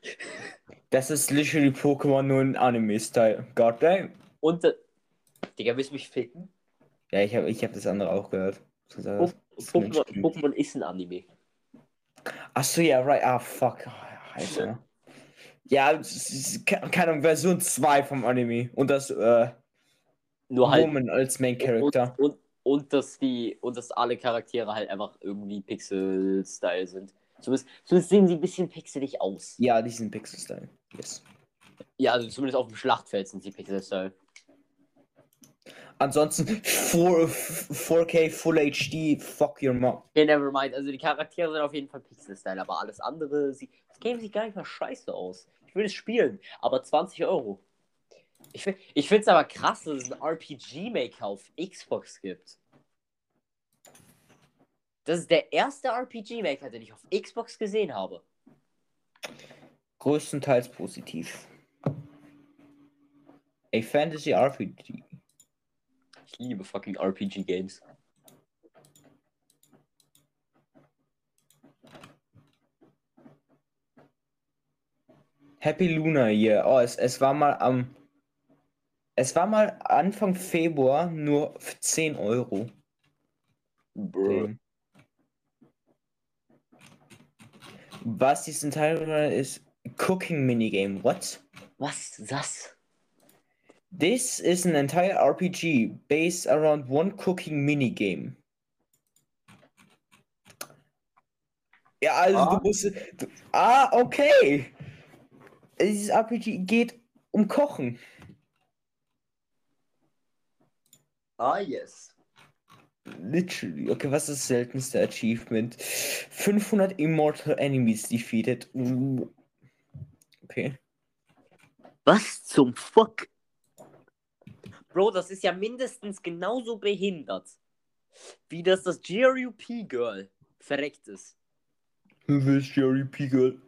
Das ist literally Pokémon nur in Anime-Style. God damn. Und, äh, Digga, willst du mich ficken? Ja, ich habe ich hab das andere auch gehört. Pokémon, Pokémon ist ein Anime. Achso, ja, right. Ah, fuck. Alter. Ja, keine Ahnung, Version 2 vom Anime. Und das äh, Nur halt. Woman als Main Character. und, und, dass die, und dass alle Charaktere halt einfach irgendwie Pixel-Style sind. Zumindest, zumindest sehen sie ein bisschen pixelig aus. Ja, die sind Pixel-Style. Yes. Ja, also zumindest auf dem Schlachtfeld sind sie Pixel-Style. Ansonsten 4, 4K Full HD, fuck your mom. Okay, never mind. Also die Charaktere sind auf jeden Fall Pixel-Style, aber alles andere, sie, das Game sieht gar nicht mal scheiße aus. Ich will es spielen, aber 20 Euro. Ich, ich finde es aber krass, dass es einen RPG-Maker auf Xbox gibt. Das ist der erste RPG-Maker, den ich auf Xbox gesehen habe. Größtenteils positiv. A Fantasy RPG. Ich liebe fucking RPG-Games. Happy Lunar Year. Oh, es, es war mal am. Es war mal Anfang Februar nur für 10 Euro. Bro. Was diesen Teil ist, Cooking Minigame. What? Was ist das? This is an entire RPG based around one cooking minigame. Ja, also Ah. du musst. Du, ah, okay. Dieses RPG geht um Kochen. Ah, yes. Literally. Okay, was ist das seltenste Achievement? 500 Immortal Enemies defeated. Okay. Was zum Fuck? Bro, das ist ja mindestens genauso behindert, wie dass das GRUP Girl verreckt ist. Du willst Jerry P. Girl.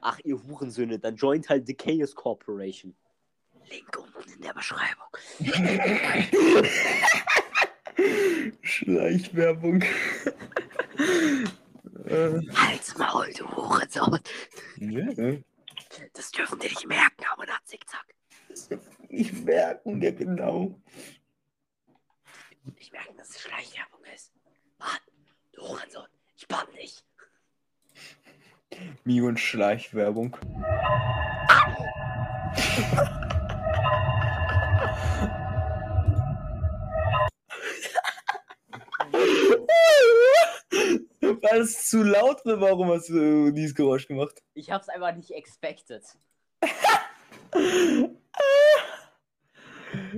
Ach, ihr Hurensöhne, dann joint halt the Chaos Corporation. Link unten in der Beschreibung. Schleichwerbung. äh, Halt's Maul, du Hurensohn. ja. Das dürfen die nicht merken, aber dann zickzack. Ich merke mir genau. Nicht merken, dass es Schleichwerbung ist. Mann, du Hurensohn, ich bann dich. Mio und Schleichwerbung. Zu laut oder warum hast du dieses Geräusch gemacht? Ich hab's einfach nicht expected.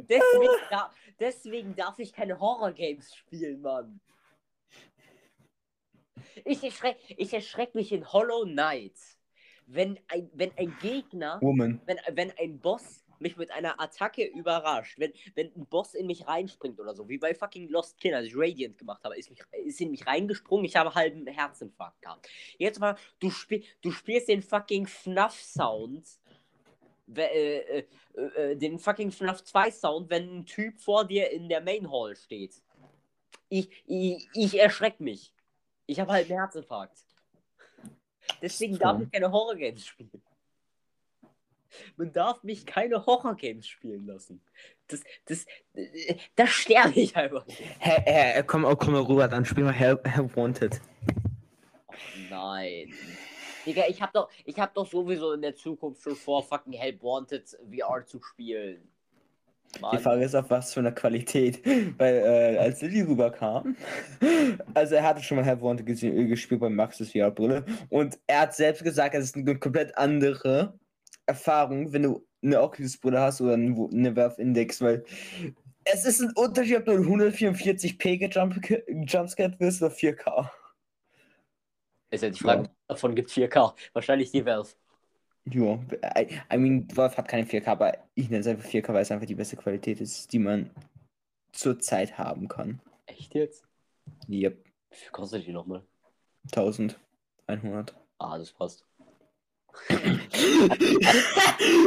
Deswegen, da, deswegen darf ich keine Horror-Games spielen, Mann. Ich erschreck, ich erschreck mich in Hollow Knight. Wenn ein, wenn ein Gegner, Woman. wenn, wenn ein Boss mich mit einer Attacke überrascht, wenn, wenn ein Boss in mich reinspringt oder so, wie bei fucking Lost Kin, als ich Radiant gemacht habe, ist, mich, ist in mich reingesprungen, ich habe halben Herzinfarkt gehabt. Jetzt mal, du, spiel, du spielst den fucking FNAF-Sound, we- äh, äh, äh, den fucking FNAF 2 Sound, wenn ein Typ vor dir in der Main Hall steht. Ich, ich, ich erschreck mich. Ich habe halt einen Herzinfarkt. Deswegen darf ich keine Horror-Games spielen. Man darf mich keine Horror-Games spielen lassen. Das, das, äh, da sterbe ich einfach. Hä, hä, komm, oh, komm mal rüber, dann spiel mal Hell, Hell Wanted. Oh nein. Digga, ich hab doch, ich hab doch sowieso in der Zukunft schon vor, fucking Help Wanted VR zu spielen. Die Mann. Frage ist, auf was für eine Qualität. Weil, äh, als Lilly rüberkam, also er hatte schon mal Hell Wanted gespielt bei Maxis VR-Brille und er hat selbst gesagt, es ist eine komplett andere Erfahrung, wenn du eine Oculus-Brille hast oder eine, Valve-Index, weil es ist ein Unterschied, ob du 144p gejump- gejumpscared wirst oder 4K. Ist ja die Frage, davon gibt 4K. Wahrscheinlich die Valve. Ja, I, I mean, Valve hat keine 4K, aber ich nenne es einfach 4K, weil es einfach die beste Qualität ist, die man zurzeit haben kann. Echt jetzt? Yep, Wie viel kostet die nochmal? 1100. Ah, das passt.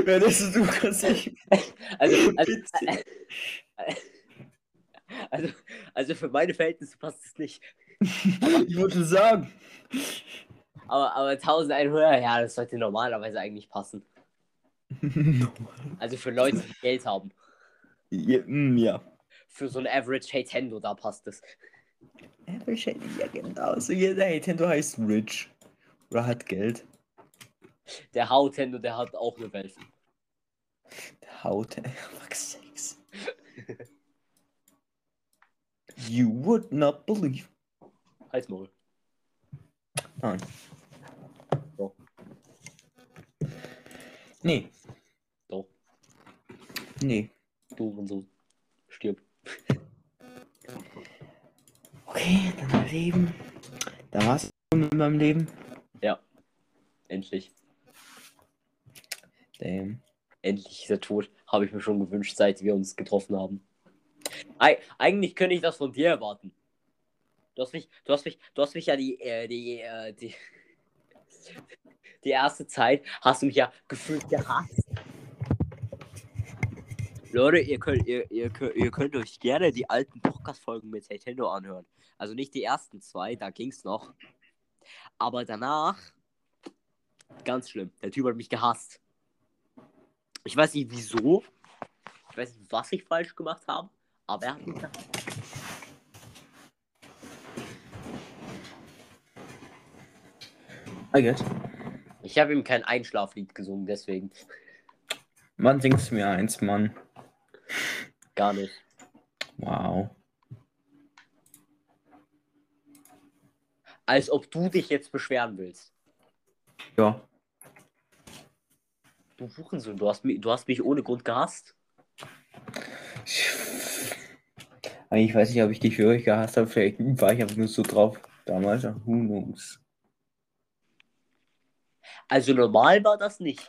Wer das ist, du kannst nicht. Also, also, Witzig. also, also für meine Verhältnisse passt es nicht. Ich wollte sagen. Aber, aber 1100, ja, das sollte normalerweise eigentlich passen. Also für Leute, die Geld haben. ja, mm, ja. Für so ein Average Nintendo, da passt es. Ja, genau. So jeder Nintendo heißt Rich. Oder hat Geld. Der Hautendo, der hat auch eine Valve. Haut. Fuck sakes. You would not believe. Halt's Maul. Nein. Doch. Nee. Doch. Nee. Du und so. Stirb. Okay, dann mein Leben. Da war's mit meinem Leben. Endlich. Damn. endlich ist er tot. Habe ich mir schon gewünscht, seit wir uns getroffen haben. Eig eigentlich könnte ich das von dir erwarten. Du hast mich, du hast mich, du hast mich ja die, äh, die, äh, die, die erste Zeit hast du mich ja gefühlt gehasst. Leute, ihr könnt, ihr, ihr, könnt, ihr könnt euch gerne die alten Podcast-Folgen mit Nintendo anhören. Also nicht die ersten zwei, da ging's noch. Aber danach, ganz schlimm. Der Typ hat mich gehasst. Ich weiß nicht wieso. Ich weiß nicht, was ich falsch gemacht habe. Aber er hat mich. I guess. Ich habe ihm kein Einschlaflied gesungen, deswegen. Wann singst du mir eins, Mann? Gar nicht. Wow. Als ob du dich jetzt beschweren willst. Ja. Du Hurensohn, du hast, mich, du hast mich ohne Grund gehasst. Ich weiß nicht, ob ich dich wirklich gehasst habe. Vielleicht war ich einfach nur so drauf damals. Who knows? Also normal war das nicht.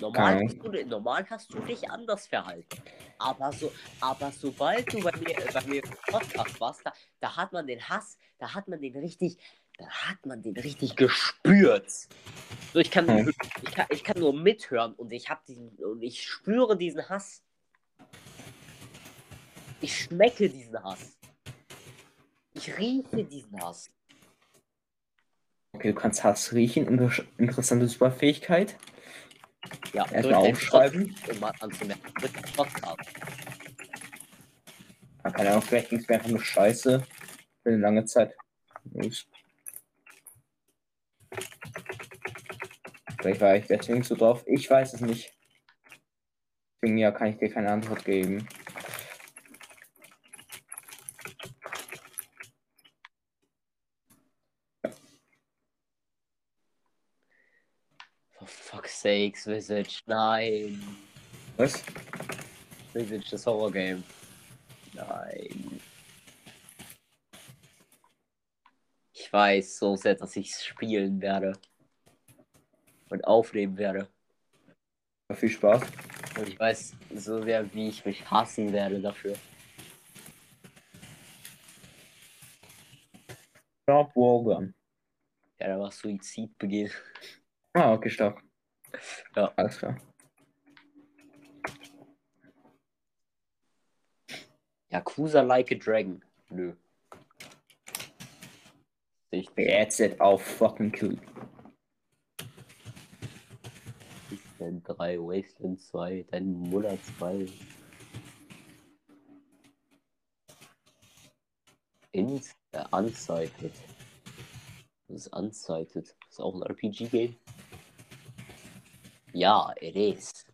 Normal hast, du, normal hast du dich anders verhalten. Aber, so, aber sobald du bei mir, bei mir im Podcast warst, da, da hat man den Hass, da hat man den richtig, da hat man den richtig gespürt. So, ich, kann, Hm. ich, kann, ich kann nur mithören und ich hab diesen, und ich spüre diesen Hass. Ich schmecke diesen Hass. Ich rieche diesen Hass. Okay, du kannst Hass riechen. Inter interessante Superfähigkeit. Ja, Erstmal aufschreiben. Um mal anzumerken. Knopf ab. Ja, Ahnung, vielleicht ging es mir einfach nur scheiße. Für eine lange Zeit. Ups. Vielleicht war ich deswegen so drauf. Ich weiß es nicht. Deswegen ja, kann ich dir keine Antwort geben. For fuck's sakes, Visage, nein. Was? Visage, das Horror-Game. Nein. Ich weiß so sehr, dass ich es spielen werde. Und aufnehmen werde. Viel Spaß. Und ich weiß so sehr, wie ich mich hassen werde dafür. Stop Wogan. Ja, da war Suizid begehen. Ah, okay, stark. Ja. Alles klar. Yakuza Like a Dragon. Nö. Ich. That's it. I'll fucking kill you. Wasteland 3, Wasteland 2, dein Monat 2. Ins äh, Unsighted. Das ist Unsighted. Ist auch ein RPG-Game? Ja, it is.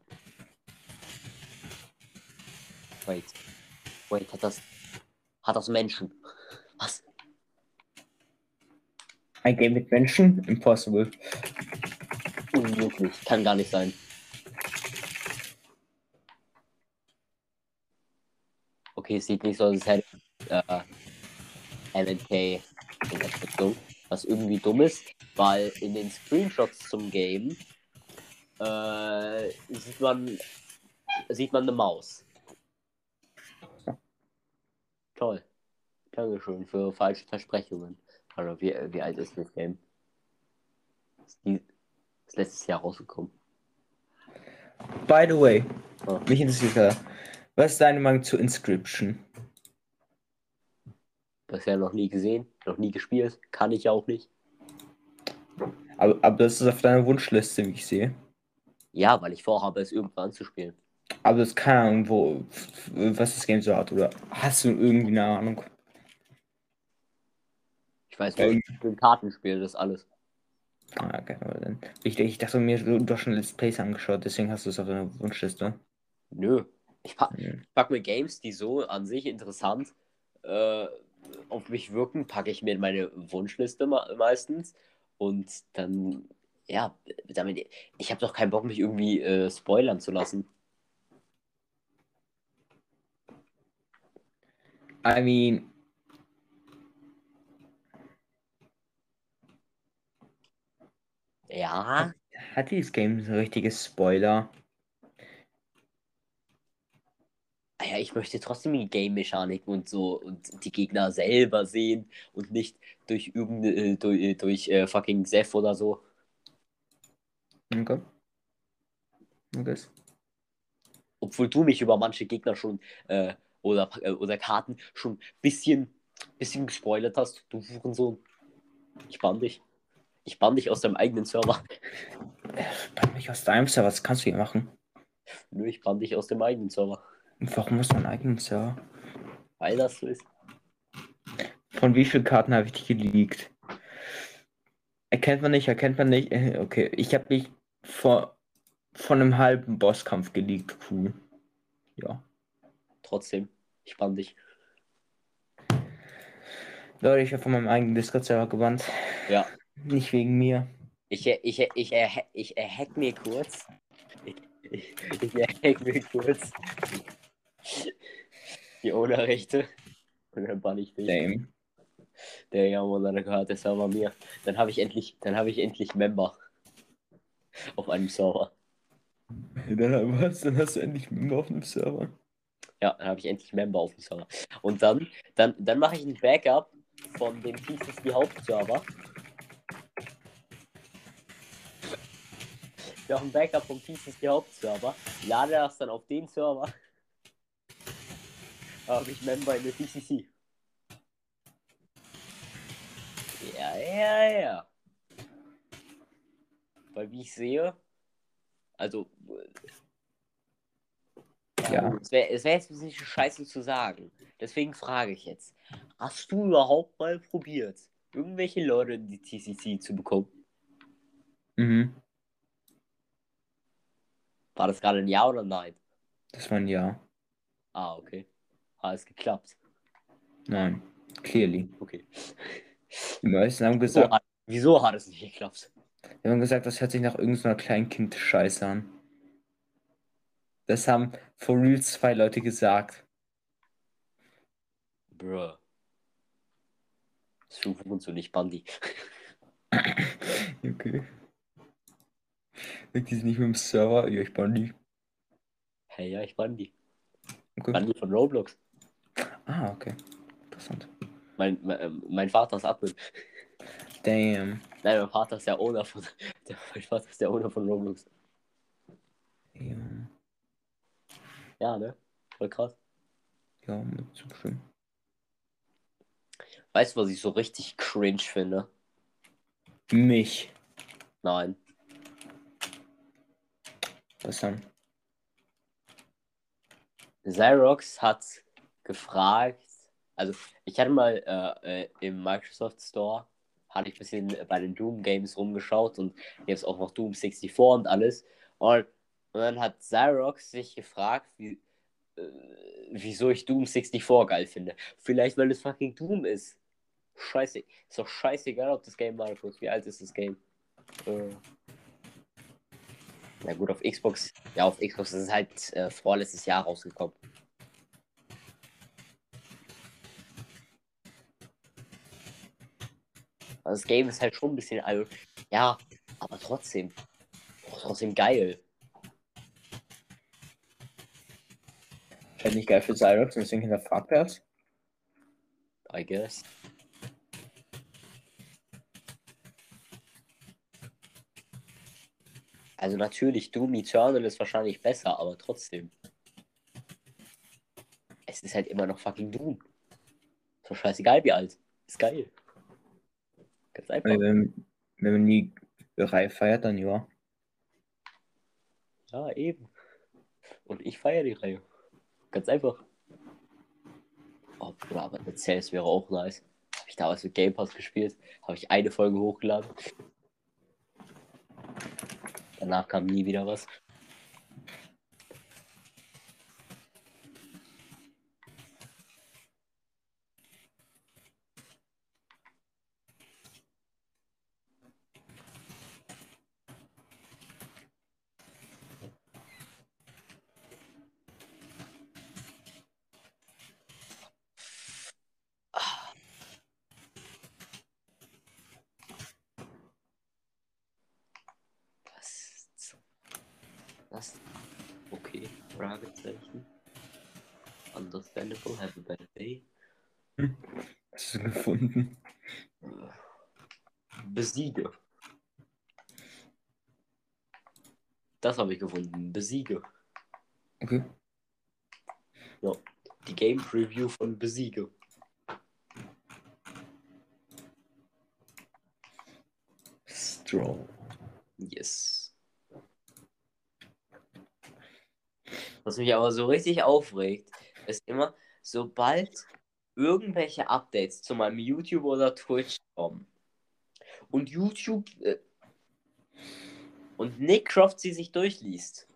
Wait. Wait, hat das. Hat das Menschen? Was? Ein Game mit Menschen? Impossible. Unmöglich. Kann gar nicht sein. Okay, es sieht nicht so aus, als hätte äh, MNK in Entwicklung. Was irgendwie dumm ist, weil in den Screenshots zum Game äh, sieht man sieht man eine Maus. Toll. Dankeschön für falsche Versprechungen. Also wie, wie alt ist das Game? Die, ist letztes Jahr rausgekommen. By the way, Oh. mich interessiert gerade. Was ist deine Meinung zu Inscription? Bisher noch nie gesehen, noch nie gespielt, kann ich auch nicht. Aber, aber das ist auf deiner Wunschliste, wie ich sehe. Ja, weil ich vorhabe, es irgendwann zu spielen. Aber das keine Ahnung, wo, was das Game so hat, oder hast du irgendwie eine Ahnung? Ich weiß Ja, nur, ich bin Kartenspiel, das alles. Ah, okay, dann. Ich, ich dachte mir, du hast schon Let's Plays angeschaut, deswegen hast du es auf deiner Wunschliste. Nö. Ich pack, Hm. pack mir Games, die so an sich interessant äh, auf mich wirken, packe ich mir in meine Wunschliste me meistens. Und dann, ja, damit, ich habe doch keinen Bock, mich irgendwie äh, spoilern zu lassen. I mean, Ja. Hat dieses Game so richtige Spoiler? Ah naja, ich möchte trotzdem die Game-Mechaniken und so und die Gegner selber sehen und nicht durch irgendeine, äh, durch, äh, durch äh, fucking Seth oder so. Okay. Okay. Obwohl du mich über manche Gegner schon äh, oder, äh, oder Karten schon ein bisschen, bisschen gespoilert hast, du Hurensohn. Ich bann dich. Ich bann dich aus deinem eigenen Server. Bann mich aus deinem Server, was kannst du hier machen? Nö, ich bann dich aus dem eigenen Server. Und warum du einen eigenen Server? Weil das so ist. Von wie vielen Karten habe ich dich geleakt? Erkennt man nicht, erkennt man nicht. Äh, Okay, ich habe dich vor von einem halben Bosskampf geleakt. Cool. Ja. Trotzdem. Ich bann dich. Leute, ich habe von meinem eigenen Discord-Server gebannt. Ja. Nicht wegen mir. Ich, ich, ich, ich, ich erhack mir kurz. Ich, ich, ich erhack mir kurz. Die Ownerrechte. Und dann bann ich dich. Same. Der ja, dann gehört der Server mir. Dann habe ich endlich, dann habe ich endlich Member. Auf einem Server. Dann hast, dann hast du endlich Member auf dem Server. Ja, dann habe ich endlich Member auf dem Server. Und dann, dann, dann mache ich ein Backup von dem TCC Hauptserver. Ich mache ein Backup vom TCC Hauptserver, lade das dann auf den Server. Habe ich Member in der TCC. Ja, ja, ja. Weil wie ich sehe, also Ja. es wäre wär jetzt ein bisschen scheiße zu sagen. Deswegen frage ich jetzt: Hast du überhaupt mal probiert, irgendwelche Leute in die TCC zu bekommen? Mhm. War das gerade ein Ja oder Nein? Das war ein Ja. Ah, okay. Hat es geklappt. Nein. Clearly. Okay. Die meisten haben gesagt, hat, wieso hat es nicht geklappt? die haben gesagt, das hört sich nach irgendeiner Kleinkind-Scheiße an. Das haben for real zwei Leute gesagt. Bruh. Das rufen uns so nicht Bandi. Okay. Die sind nicht mit dem Server. Ja, ich bin die. Hey, ja, ich Bandi. Okay. Bandi von Roblox. Ah, okay. Interessant. Mein, mein, ähm, mein Vater ist Admin. Damn. Nein, mein Vater ist der Owner von. Der, mein Vater ist der Owner von Roblox. Ja, Ja, ne? Voll krass. ja so schön. Weißt du, was ich so richtig cringe finde? Mich. Nein. Was dann? Xerox hat gefragt, also ich hatte mal äh, äh, im Microsoft Store, hatte ich ein bisschen bei den Doom Games rumgeschaut und jetzt auch noch Doom 64 und alles. Und, und dann hat Xerox sich gefragt, wie, äh, wieso ich Doom 64 geil finde. Vielleicht, weil es fucking Doom ist. Scheiße. Ist doch scheißegal, ob das Game mal kurz. Wie alt ist das Game? Äh, na gut, auf Xbox. Ja, auf Xbox ist es halt äh, vorletztes Jahr rausgekommen. Also das Game ist halt schon ein bisschen alt. Ja, aber trotzdem. Trotzdem geil. Halt nicht geil für Cyrox deswegen hinterfragt er es. I guess. Also natürlich, Doom Eternal ist wahrscheinlich besser, aber trotzdem. Es ist halt immer noch fucking Doom. So scheißegal wie alt. Ist geil. Ganz einfach. Wenn, wenn man die Reihe feiert, dann ja. Ja, eben. Und ich feiere die Reihe. Ganz einfach. Oh, Bruder, aber eine CS wäre auch nice. Habe ich damals mit Game Pass gespielt. Habe ich eine Folge hochgeladen. Danach kam nie wieder was. zum- Was? Okay, Fragezeichen. Understandable, have a better day. Hast du gefunden? Besiege. Das habe ich gefunden. Besiege. Okay. Die Game Preview von Besiege. Strong. Yes. Was mich aber so richtig aufregt, ist immer, sobald irgendwelche Updates zu meinem YouTube oder Twitch kommen und YouTube äh, und Nick Croft sie sich durchliest,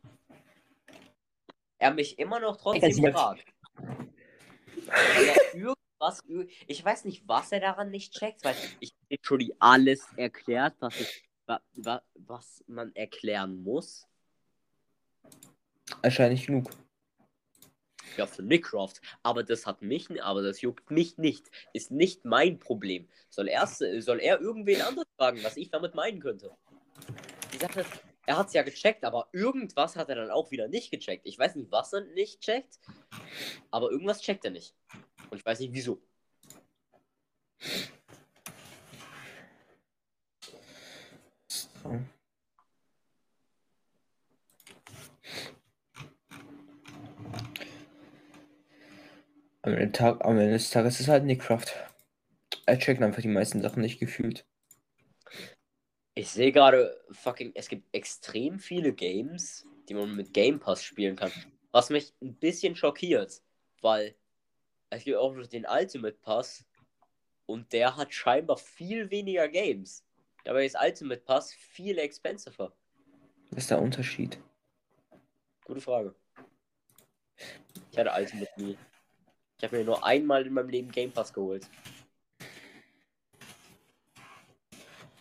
er mich immer noch trotzdem Ich weiß nicht, fragt. Irgendwas, ir- ich weiß nicht, was er daran nicht checkt, weil ich habe literally alles erklärt, was, ich, wa, wa, was man erklären muss. Wahrscheinlich genug. Ja, für Nick. Aber das hat mich, aber das juckt mich nicht. Ist nicht mein Problem. Soll er, soll er irgendwen anders fragen, was ich damit meinen könnte? Die Sache er hat es ja gecheckt, aber irgendwas hat er dann auch wieder nicht gecheckt. Ich weiß nicht, was er nicht checkt, aber irgendwas checkt er nicht. Und ich weiß nicht wieso. So. Am Ende, Tag, am Ende des Tages ist es halt Nick Croft. Er checkt einfach die meisten Sachen nicht gefühlt. Ich sehe gerade, fucking, es gibt extrem viele Games, die man mit Game Pass spielen kann. Was mich ein bisschen schockiert, weil es gibt auch noch den Ultimate Pass und der hat scheinbar viel weniger Games. Dabei ist Ultimate Pass viel expensiver. Was ist der Unterschied? Gute Frage. Ich hatte Ultimate nie. Ich habe mir nur einmal in meinem Leben Game Pass geholt.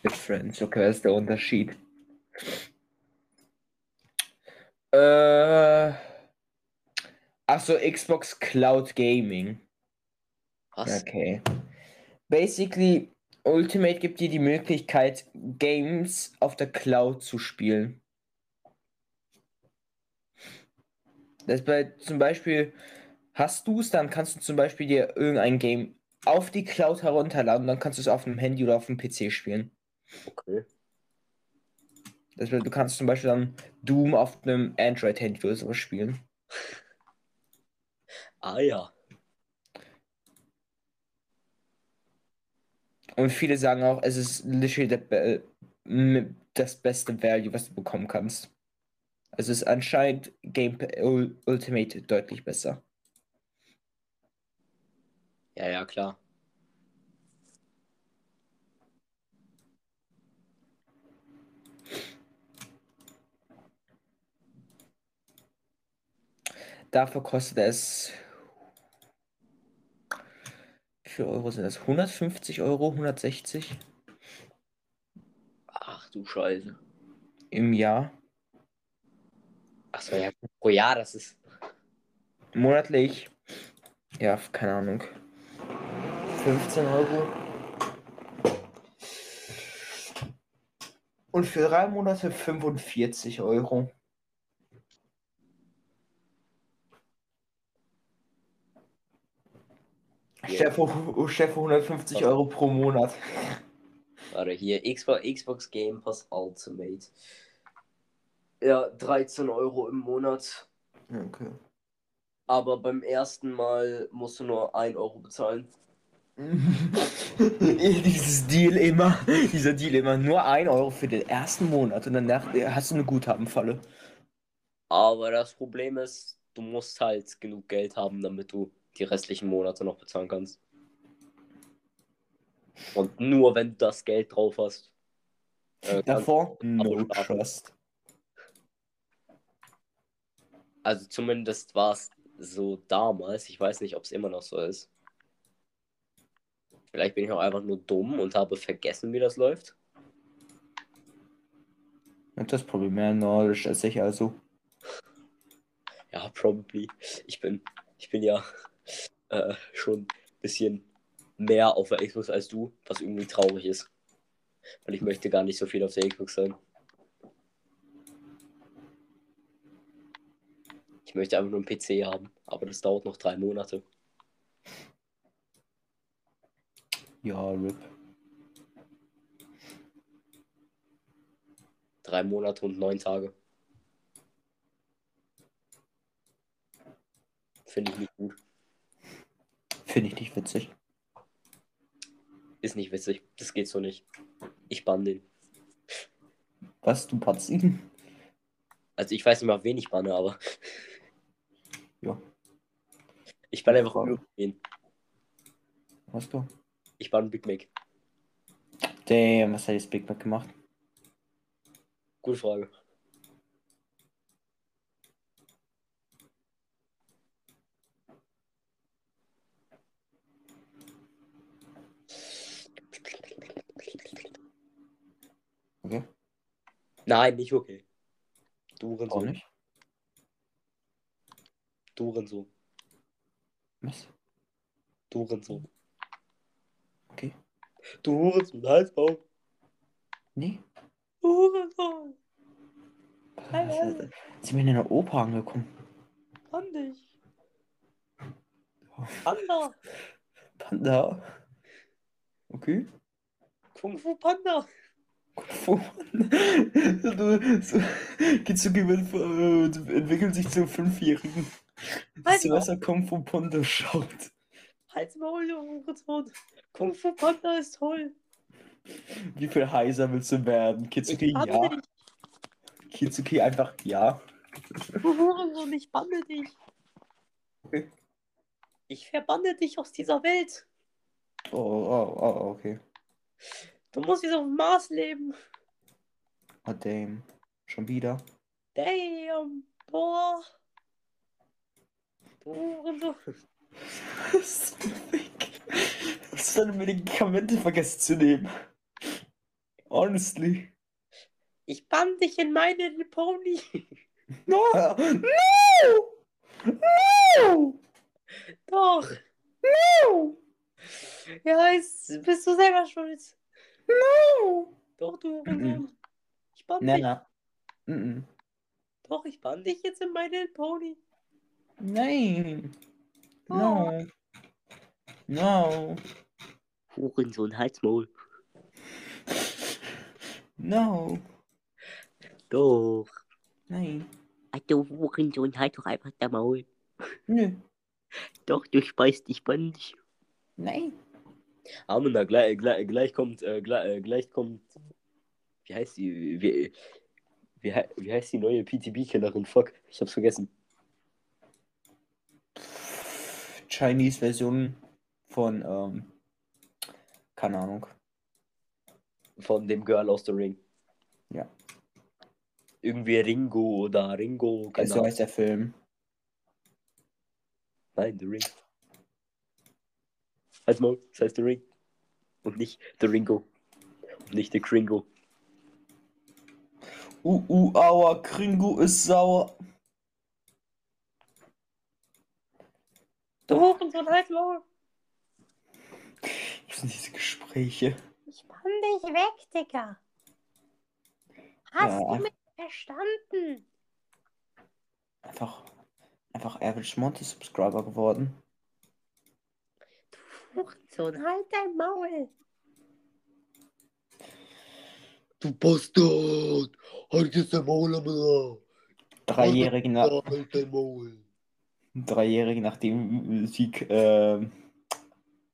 Difference, okay, was ist der Unterschied? Äh. Achso, Xbox Cloud Gaming. Was? Okay. Basically, Ultimate gibt dir die Möglichkeit, Games auf der Cloud zu spielen. Das bei zum Beispiel hast du es, dann kannst du zum Beispiel dir irgendein Game auf die Cloud herunterladen, dann kannst du es auf dem Handy oder auf dem PC spielen. Okay. Das du kannst zum Beispiel dann Doom auf einem Android-Handy oder sowas spielen. Ah ja. Und viele sagen auch, es ist literally m- das beste Value, was du bekommen kannst. Also ist anscheinend Game Ul- Ultimate deutlich besser. Ja, ja, klar. Dafür kostet es. Wie viel Euro sind das? 150 Euro, 160 Ach du Scheiße. im Jahr. Achso, ja, pro Jahr, das ist. Monatlich. Ja, keine Ahnung. 15 Euro. Und für drei Monate 45 Euro. Chef, Chef 150 Euro pro Monat. Warte, hier, Xbox, Xbox Game Pass Ultimate. Ja, 13 Euro im Monat. Okay. Aber beim ersten Mal musst du nur 1 Euro bezahlen. Dieses Deal immer, dieser Deal immer, nur 1 Euro für den ersten Monat und danach hast du eine Guthabenfalle. Aber das Problem ist, du musst halt genug Geld haben, damit du die restlichen Monate noch bezahlen kannst. Und nur wenn du das Geld drauf hast. äh, Davor, no trust. Also zumindest war es so damals. Ich weiß nicht, ob es immer noch so ist. Vielleicht bin ich auch einfach nur dumm und habe vergessen, wie das läuft. Das Problem mehr Knowledge als ich also. Ja, probably. Ich bin, ich bin ja äh, schon ein bisschen mehr auf der Xbox als du, was irgendwie traurig ist. Weil ich möchte gar nicht so viel auf der Xbox sein. Ich Ich möchte einfach nur einen PC haben, aber das dauert noch drei Monate. Ja, RIP. Drei Monate und neun Tage. Finde ich nicht gut. Finde ich nicht witzig. Ist nicht witzig. Das geht so nicht. Ich bann den. Was, du patzt ihn? Also ich weiß nicht mal, wen ich banne, aber. Ja. Ich banne einfach Frage. irgendwen. Hast du? Ich banne Big Mac. Damn, was hat jetzt Big Mac gemacht? Gute Frage. Okay. Nein, nicht okay. Du Auch nicht. Du Hurensohn. Was? Du Hurensohn. Okay. Du Hurensohn. Halsbaum. Nee. Du Hurensohn. Was, äh, sind wir in einer Oper angekommen? Bann dich. Panda. Panda. Okay. Kung Fu Panda. Wo? du, so, Kitsuki äh, entwickelt sich zum Fünfjährigen. Halt Das was er Kung Fu Panda schaut. Halt's Maul, Hurensohn. Kung Fu Panda ist toll. Wie viel heiser willst du werden? Kitsuki, ja. dich. Kitsuki einfach ja. Du Hurensohn, ich banne dich. Okay. Ich verbanne dich aus dieser Welt. Oh, oh, oh, okay. Du musst jetzt auf dem Mars leben. Oh, damn. Schon wieder. Damn, boah. Du Hurensohn. Was? Hast du deine Medikamente vergessen zu nehmen? Honestly. Ich bann dich in meine Pony. No! No! No! Doch. No! Ja, jetzt bist du selber schuld. No! Doch, du Hurensohn. Ich bann Nein, dich. nein. Mhm. Doch, ich bann dich jetzt in meine Pony. Nein. No. No. Hurensohn, halt's Maul. No. Doch. Nein. Du Hurensohn, halt doch einfach der Maul. Nö. Doch, du speist dich bann dich. Nein. Amanda, gleich, gleich, gleich kommt, äh, gleich, äh, gleich kommt, wie heißt die, wie, wie, wie heißt die neue PTB-Killerin? Fuck, ich hab's vergessen. Chinese-Version von, ähm, keine Ahnung. Von dem Girl aus The Ring. Ja. Irgendwie Ringo oder Ringo, keine So Ahnung. heißt der Film. Nein, The Ring. Halt's Maul, das heißt The Ring. Und nicht The Ringo. Und nicht The Kringo. Uh, uh, aua, Kringo ist sauer. Du Hurensohn, halt's Maul. Was sind diese Gespräche? Ich bann dich weg, Digga. Hast Ja. du mich verstanden? Einfach, einfach Average Monty Subscriber geworden. Hurensohn, halt dein Maul. Du Bastard! Halt jetzt dein Maul, Amanda! Dreijährige, na, Halt dein Maul! Dreijährige nachdem sie, äh,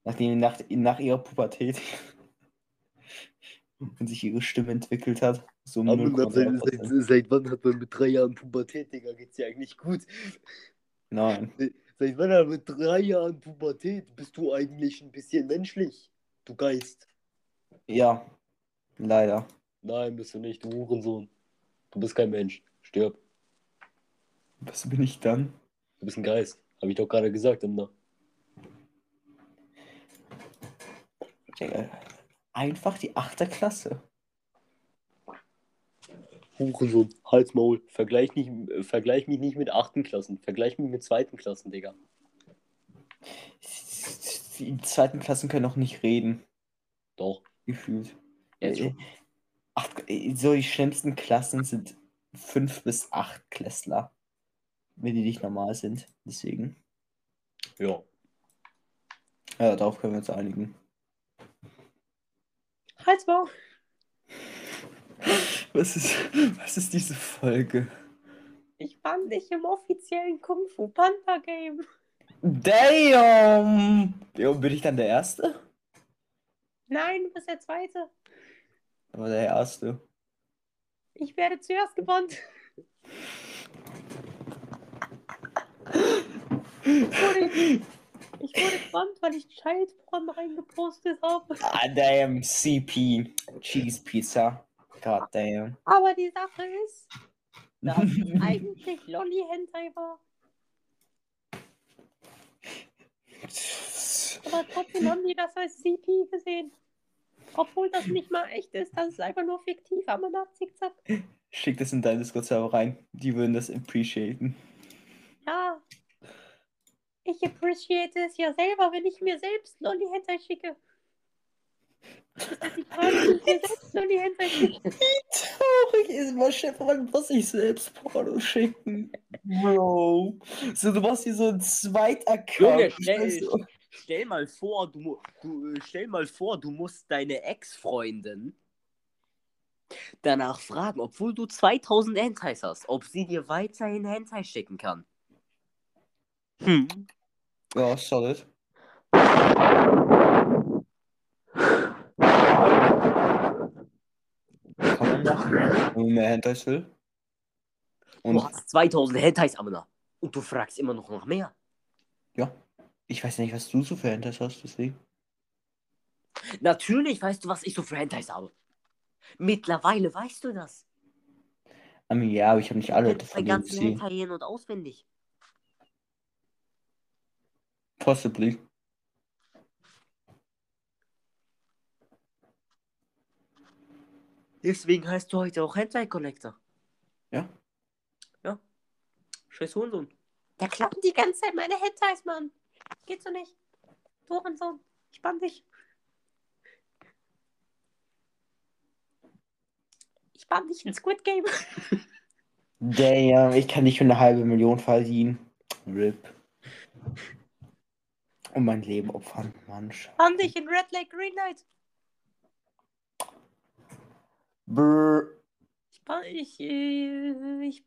nachdem nach, nach ihrer Pubertät und sich ihre Stimme entwickelt hat. So seit, 0,3%. seit, seit wann hat man mit drei Jahren Pubertät, Digga? Geht's dir eigentlich gut? Nein. Seit wann hat man mit drei Jahren Pubertät? Bist du eigentlich ein bisschen menschlich? Du Geist. Ja, leider. Nein, bist du nicht, du Hurensohn. Du bist kein Mensch. Stirb. Was bin ich dann? Du bist ein Geist. Hab ich doch gerade gesagt. Digga, Einfach die achte Klasse. Hurensohn, Hals, Maul. Vergleich, nicht, äh, vergleich mich nicht mit achten Klassen. Vergleich mich mit zweiten Klassen, Digga. Die zweiten Klassen können auch nicht reden, Doch. gefühlt. Jetzt Äh. Acht, äh, so die schlimmsten Klassen sind fünf bis acht Klässler. Wenn die nicht normal sind. Deswegen. Ja. Ja, darauf können wir uns einigen. Halt's mal. Was ist, was ist diese Folge? Ich fand dich im offiziellen Kung Fu Panda Game. Damn! Ja, bin ich dann der Erste? Nein, du bist der Zweite. Aber der Erste. Ich werde zuerst gebannt. Ich wurde, ich wurde gebannt, weil ich Childporn reingepostet habe. Ah, damn, CP. Cheese Pizza. God damn. Aber die Sache ist, dass es eigentlich Lolly Hentai war. Aber trotzdem haben die das als CP gesehen. Obwohl das nicht mal echt ist, das ist einfach nur fiktiv, aber nach Zickzack. Schick das in deinen Discord-Server rein. Die würden das appreciaten. Ja. Ich appreciate es ja selber, wenn ich mir selbst Lolly Hentai schicke. Das ist die Frage, wenn ich mir selbst Lolly Hentai schicke. Wie traurig ist man, Chef, muss sich selbst Porno schicken. Bro. So, du machst hier so einen Zweit-Account. Junge, du? stell mal vor, du, du stell mal vor, du musst deine Ex-Freundin danach fragen, obwohl du 2000 Hentais hast, ob sie dir weiterhin Hentai schicken kann. Hm. Ja, solid. Kann man machen, wenn man mehr Hentais will. Du Und hast 2000 Hentais, Amina. Und du fragst immer noch nach mehr. ja, ich weiß nicht, was du so für Hentais hast, deswegen. Natürlich weißt du, was ich so für Hentais habe. Mittlerweile weißt du das. Ja, aber ich habe nicht alle Bei von denen ganzen. Hentai und auswendig. Possibly. Deswegen heißt du heute auch Hentai Collector. Ja. Ja. Scheiß Hurensohn. Der klappt die ganze Zeit meine Hentais, Mann. Geht so nicht. Du Hurensohn. Ich bann dich. Ich bann dich in Squid Game. Damn, ich kann nicht für eine halbe Million verdienen. RIP. Und mein Leben opfern, Mann. Bann dich in Red Lake Green Light. Brr. Ich bann, ich, äh, ich,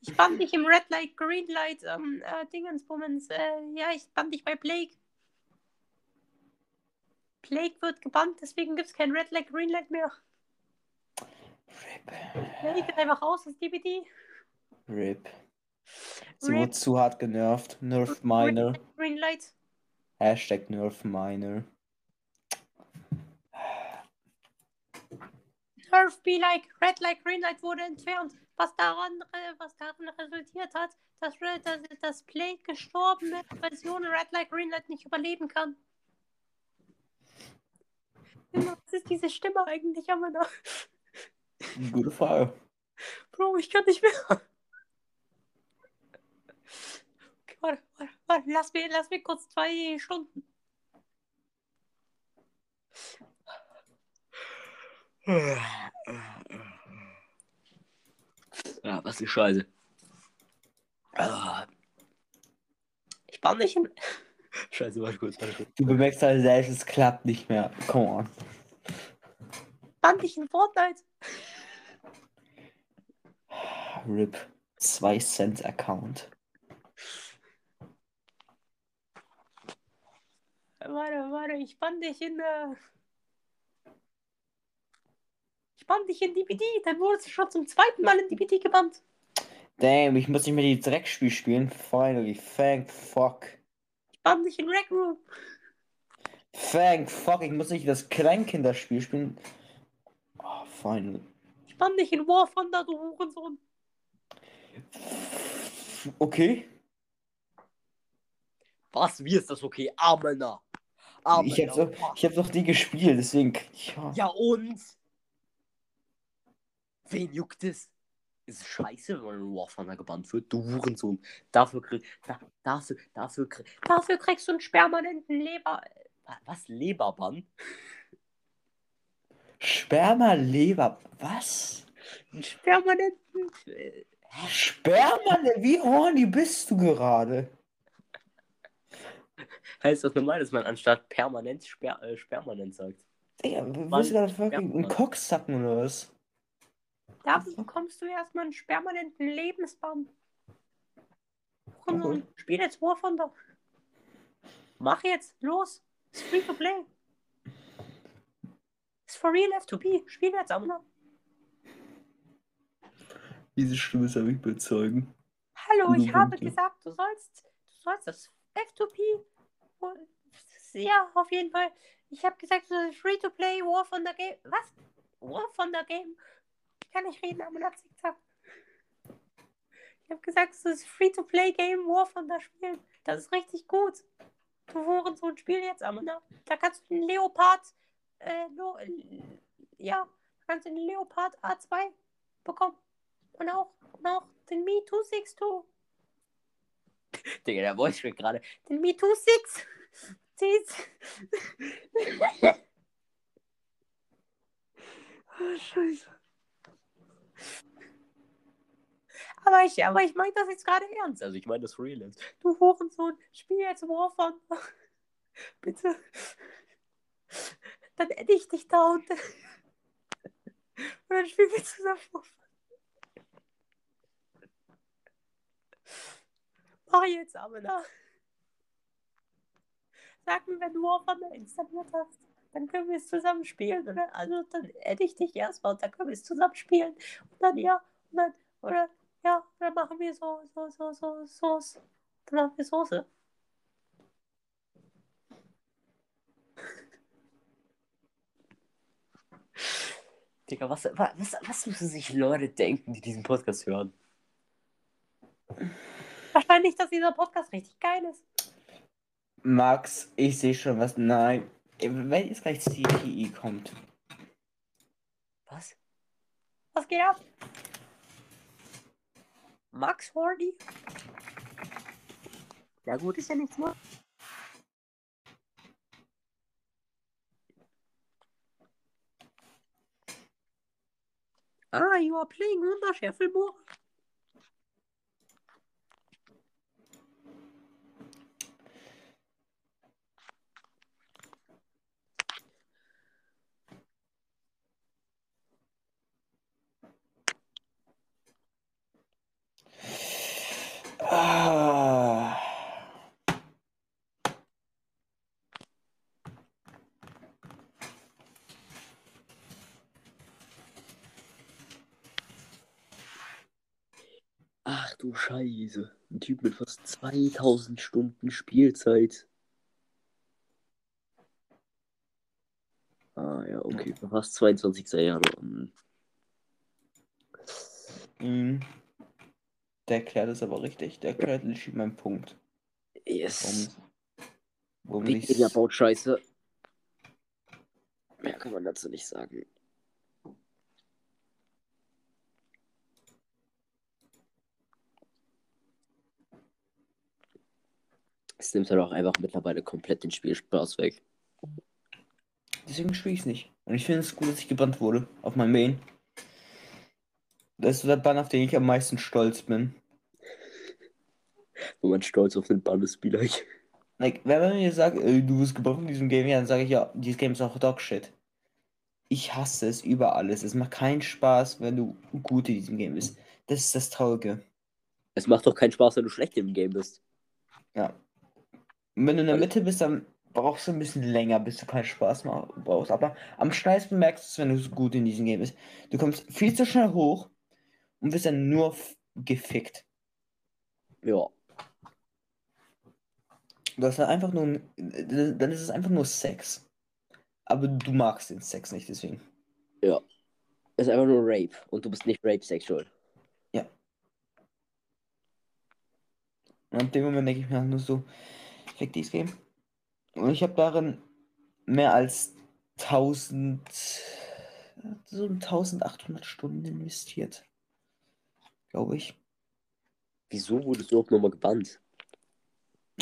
ich bann dich im Red Light Green Light ähm, äh, Dingensbummens. Äh, ja, ich bann dich bei Plague. Plague wird gebannt, deswegen gibt's kein Red Light Green Light mehr. RIP. Plague ist einfach raus aus DBD. RIP. Sie Rip. wurde zu hart genervt. Nerf Miner. Green Light. Hashtag Nerf Miner. Nerf be like, Red Light Green Light wurde entfernt. Was daran, äh, was daran resultiert hat, dass, Red, dass, dass Plague gestorbene Version Red Light Green Light nicht überleben kann. Was ist diese Stimme eigentlich aber noch? Gute Frage. Bro, ich kann nicht mehr. Okay, warte, warte, lass mir, lass mir kurz zwei Stunden. Ja, was ist Scheiße. Ah. Ich war nicht in. Scheiße, warte kurz, warte kurz. Du bemerkst halt selbst, es klappt nicht mehr. Come on. Band ich in Fortnite? RIP. 2 Cent Account. Warte, warte, ich band dich in. Äh... Ich band dich in DBD, dann wurdest du schon zum zweiten Mal in DBD gebannt. Damn, ich muss nicht mehr die Dreckspiel spielen. Finally. Thank fuck. Ich band dich in Rec Room. Thank fuck. Ich muss nicht das Kleinkinderspiel spielen. Oh, finally. Ich band dich in War Thunder, du Hurensohn. Okay. Was, wie ist das okay? Amener. Amener. Ich hab's, doch, ich hab's noch nie gespielt, deswegen. Ja. Ja und? Wen juckt es? Ist es scheiße, wenn man in War Thunder gebannt wird? Du Hurensohn. Dafür, krieg, da, dafür, dafür, dafür kriegst du einen permanenten Leber... Was? Leberbann? Sperma, Leber. Was? Einen permanenten... äh, Sperrmann, wie horny bist du gerade? Heißt das normal, dass man anstatt permanent Sper äh, Spermanent sagt? Digga, Mann, willst du gerade fucking einen. Cock sacken oder was? Dafür bekommst du erstmal einen permanenten Lebensbaum. Okay. Spiel jetzt War von der. Mach jetzt, los. Ist free to play. Ist for real F2P. Spiel jetzt am. Diese Stimme soll mich überzeugen. Hallo, ich habe gesagt, du sollst, du sollst das F2P. Ja, auf jeden Fall. Ich habe gesagt, du sollst free to play War von der Game. Was? War von der Game. Ich kann nicht reden, aber das zickzack. Ich habe gesagt, es ist free to play Game War von der spielen. Das ist richtig gut. Du Hurensohn, spiel jetzt aber, ne? Da kannst du den Leopard, äh, Lo, ja, kannst du den Leopard A2 bekommen. Und auch, und auch den Me 262. Digga, der Voice schreckt gerade. Den Me 26. oh, Scheiße. Aber ich, aber ich meine das jetzt gerade ernst. Also ich meine das real ernst. Du Hurensohn, spiel jetzt War von. Bitte. Dann hätte ich dich da und. Und dann spielen wir zusammen War Mach jetzt aber nach. Sag mir, wenn du War Fun installiert hast. Dann können wir es zusammen spielen, oder? Also dann hätte ich dich erstmal und dann können wir es zusammen spielen. Und dann ja, und dann, oder ja, dann machen wir so, so, so, so, Soße. Dann machen wir Soße. Digga, was, was, was müssen sich Leute denken, die diesen Podcast hören? Wahrscheinlich, dass dieser Podcast richtig geil ist. Max, ich sehe schon was. Nein. Wenn jetzt gleich CPI kommt. Was? Was geht ab? Max Hordy? Ja gut, ist ja nichts mehr. Ah, you are playing Wunder Scheffelmoor. Ah. Ach du Scheiße. Ein Typ mit fast 2000 Stunden Spielzeit. Ah ja, okay. Fast 22. Januar. Hm. Mhm. Der erklärt es aber richtig. Der erklärt legit meinen Punkt. Yes. Warum, warum Wikipedia baut Scheiße. Mehr kann man dazu nicht sagen. Es nimmt halt auch einfach mittlerweile komplett den Spielspaß weg. Deswegen spiele ich es nicht. Und ich finde es gut, dass ich gebannt wurde auf mein Main. Das ist der Bann, auf den ich am meisten stolz bin. Wo man stolz auf den Bann ist, be like. Wenn man mir sagt, ey, du wirst gebannt von diesem Game, ja, dann sage ich ja, dieses Game ist auch Dogshit. Ich hasse es über alles. Es macht keinen Spaß, wenn du gut in diesem Game bist. Das ist das Traurige. Es macht doch keinen Spaß, wenn du schlecht im Game bist. Ja. Und wenn du in der Mitte bist, dann brauchst du ein bisschen länger, bis du keinen Spaß mehr brauchst. Aber am schnellsten merkst du es, wenn du so gut in diesem Game bist. Du kommst viel zu schnell hoch und wirst dann nur gefickt. Ja. Hast dann einfach nur, dann ist es einfach nur Sex. Aber du magst den Sex nicht, deswegen. Es ist einfach nur Rape. Und du bist nicht Rape-Sexual. Und ab dem Moment denke ich mir halt nur so, fick dieses Game. Und ich habe darin mehr als 1000, so 1800 Stunden investiert. Glaube ich. Wieso wurdest du auch nochmal gebannt?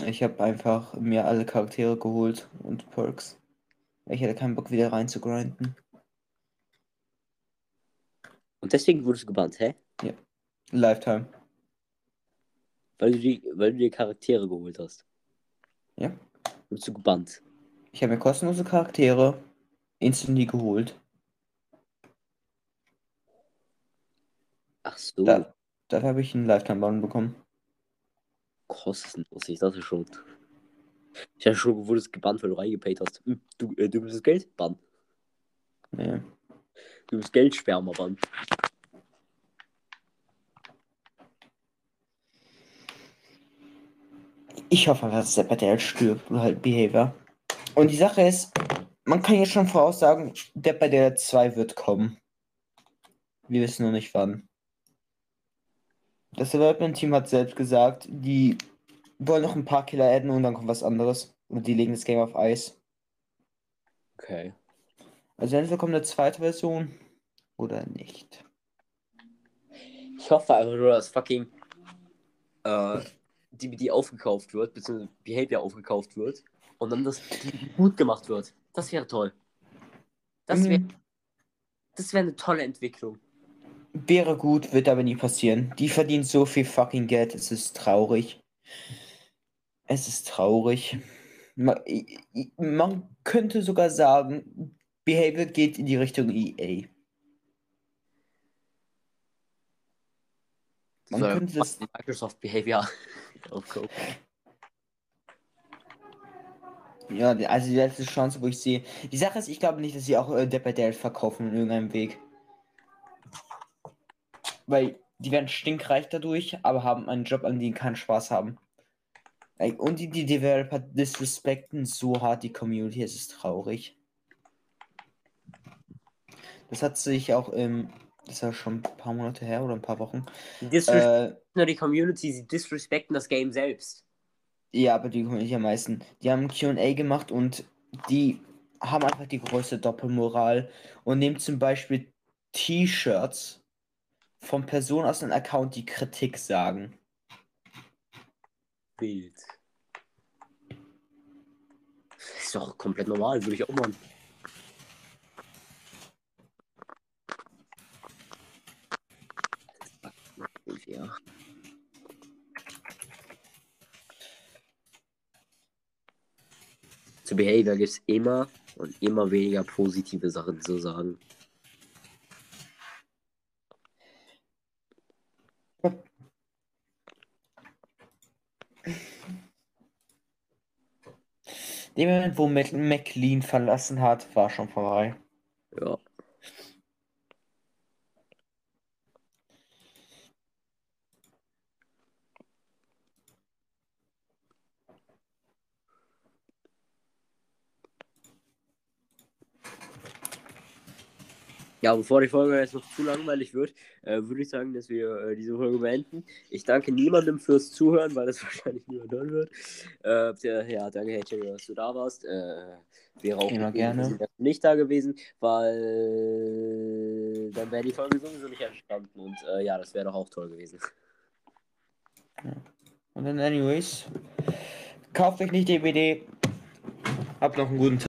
Ich habe einfach mir alle Charaktere geholt und Perks. Ich hatte keinen Bock wieder rein zu grinden. Und deswegen wurdest du gebannt, hä? Ja. Lifetime. Weil du, die, weil du dir Charaktere geholt hast. Ja. Bist du gebannt. Ich habe mir kostenlose Charaktere instantly geholt. Ach so, Da, dafür habe ich einen Lifetime-Bann bekommen. kostenlos. Ich dachte schon. Ich hatte schon, wo du es gebannt, weil du reingepayt hast. Hm, Du, äh, du bist Geld? Bann. Nee. Du bist Geldsperma, Bann. Ich hoffe einfach, dass der Battle stirbt oder halt Behavior. Und die Sache ist, man kann jetzt schon voraussagen, der Battle 2 wird kommen. Wir wissen nur nicht wann. Das Development-Team hat selbst gesagt, die wollen noch ein paar Killer adden und dann kommt was anderes. Und die legen das Game auf Eis. Okay. Also entweder kommt eine zweite Version oder nicht. Ich hoffe einfach nur, dass fucking äh, DBD aufgekauft wird, beziehungsweise Behavior aufgekauft wird und dann das gut gemacht wird. Das wäre toll. Das wäre Mhm. das wäre eine tolle Entwicklung. Wäre gut, wird aber nie passieren. Die verdienen so viel fucking Geld, es ist traurig. Es ist traurig. Ma- i- i- Man könnte sogar sagen, Behavior geht in die Richtung EA. Man Soll könnte das- Microsoft Behavior aufkaufen. Ja, also die letzte Chance, wo ich sehe. Die Sache ist, ich glaube nicht, dass sie auch äh, Daylight verkaufen in irgendeinem Weg. Weil die werden stinkreich dadurch, aber haben einen Job, an dem keinen Spaß haben. Und die, die Developer disrespekten so hart die Community, es ist traurig. Das hat sich auch im, das war schon ein paar Monate her oder ein paar Wochen. Die disrespekten Äh, nur die Community, sie disrespekten das Game selbst. Ja, aber die Community am meisten. Die haben QA gemacht und die haben einfach die größte Doppelmoral und nehmen zum Beispiel T-Shirts von Personen aus einem Account, die Kritik sagen. Bild. Ist doch komplett normal, würde ich auch machen. Ja. Zu Behavior gibt es immer und immer weniger positive Sachen zu sagen. Dem Moment, wo McLean verlassen hat, war schon vorbei. Ja. Ja, bevor die Folge jetzt noch zu langweilig wird, äh, würde ich sagen, dass wir äh, diese Folge beenden. Ich danke niemandem fürs Zuhören, weil das wahrscheinlich niemand hören wird. Äh, ja, danke, hey, Jerry, dass du da warst. Äh, wäre auch Immer gerne. nicht da gewesen, weil dann wäre die Folge sowieso nicht entstanden. Und äh, ja, das wäre doch auch toll gewesen. Und dann, anyways, kauft euch nicht DBD. Habt noch einen guten Tag.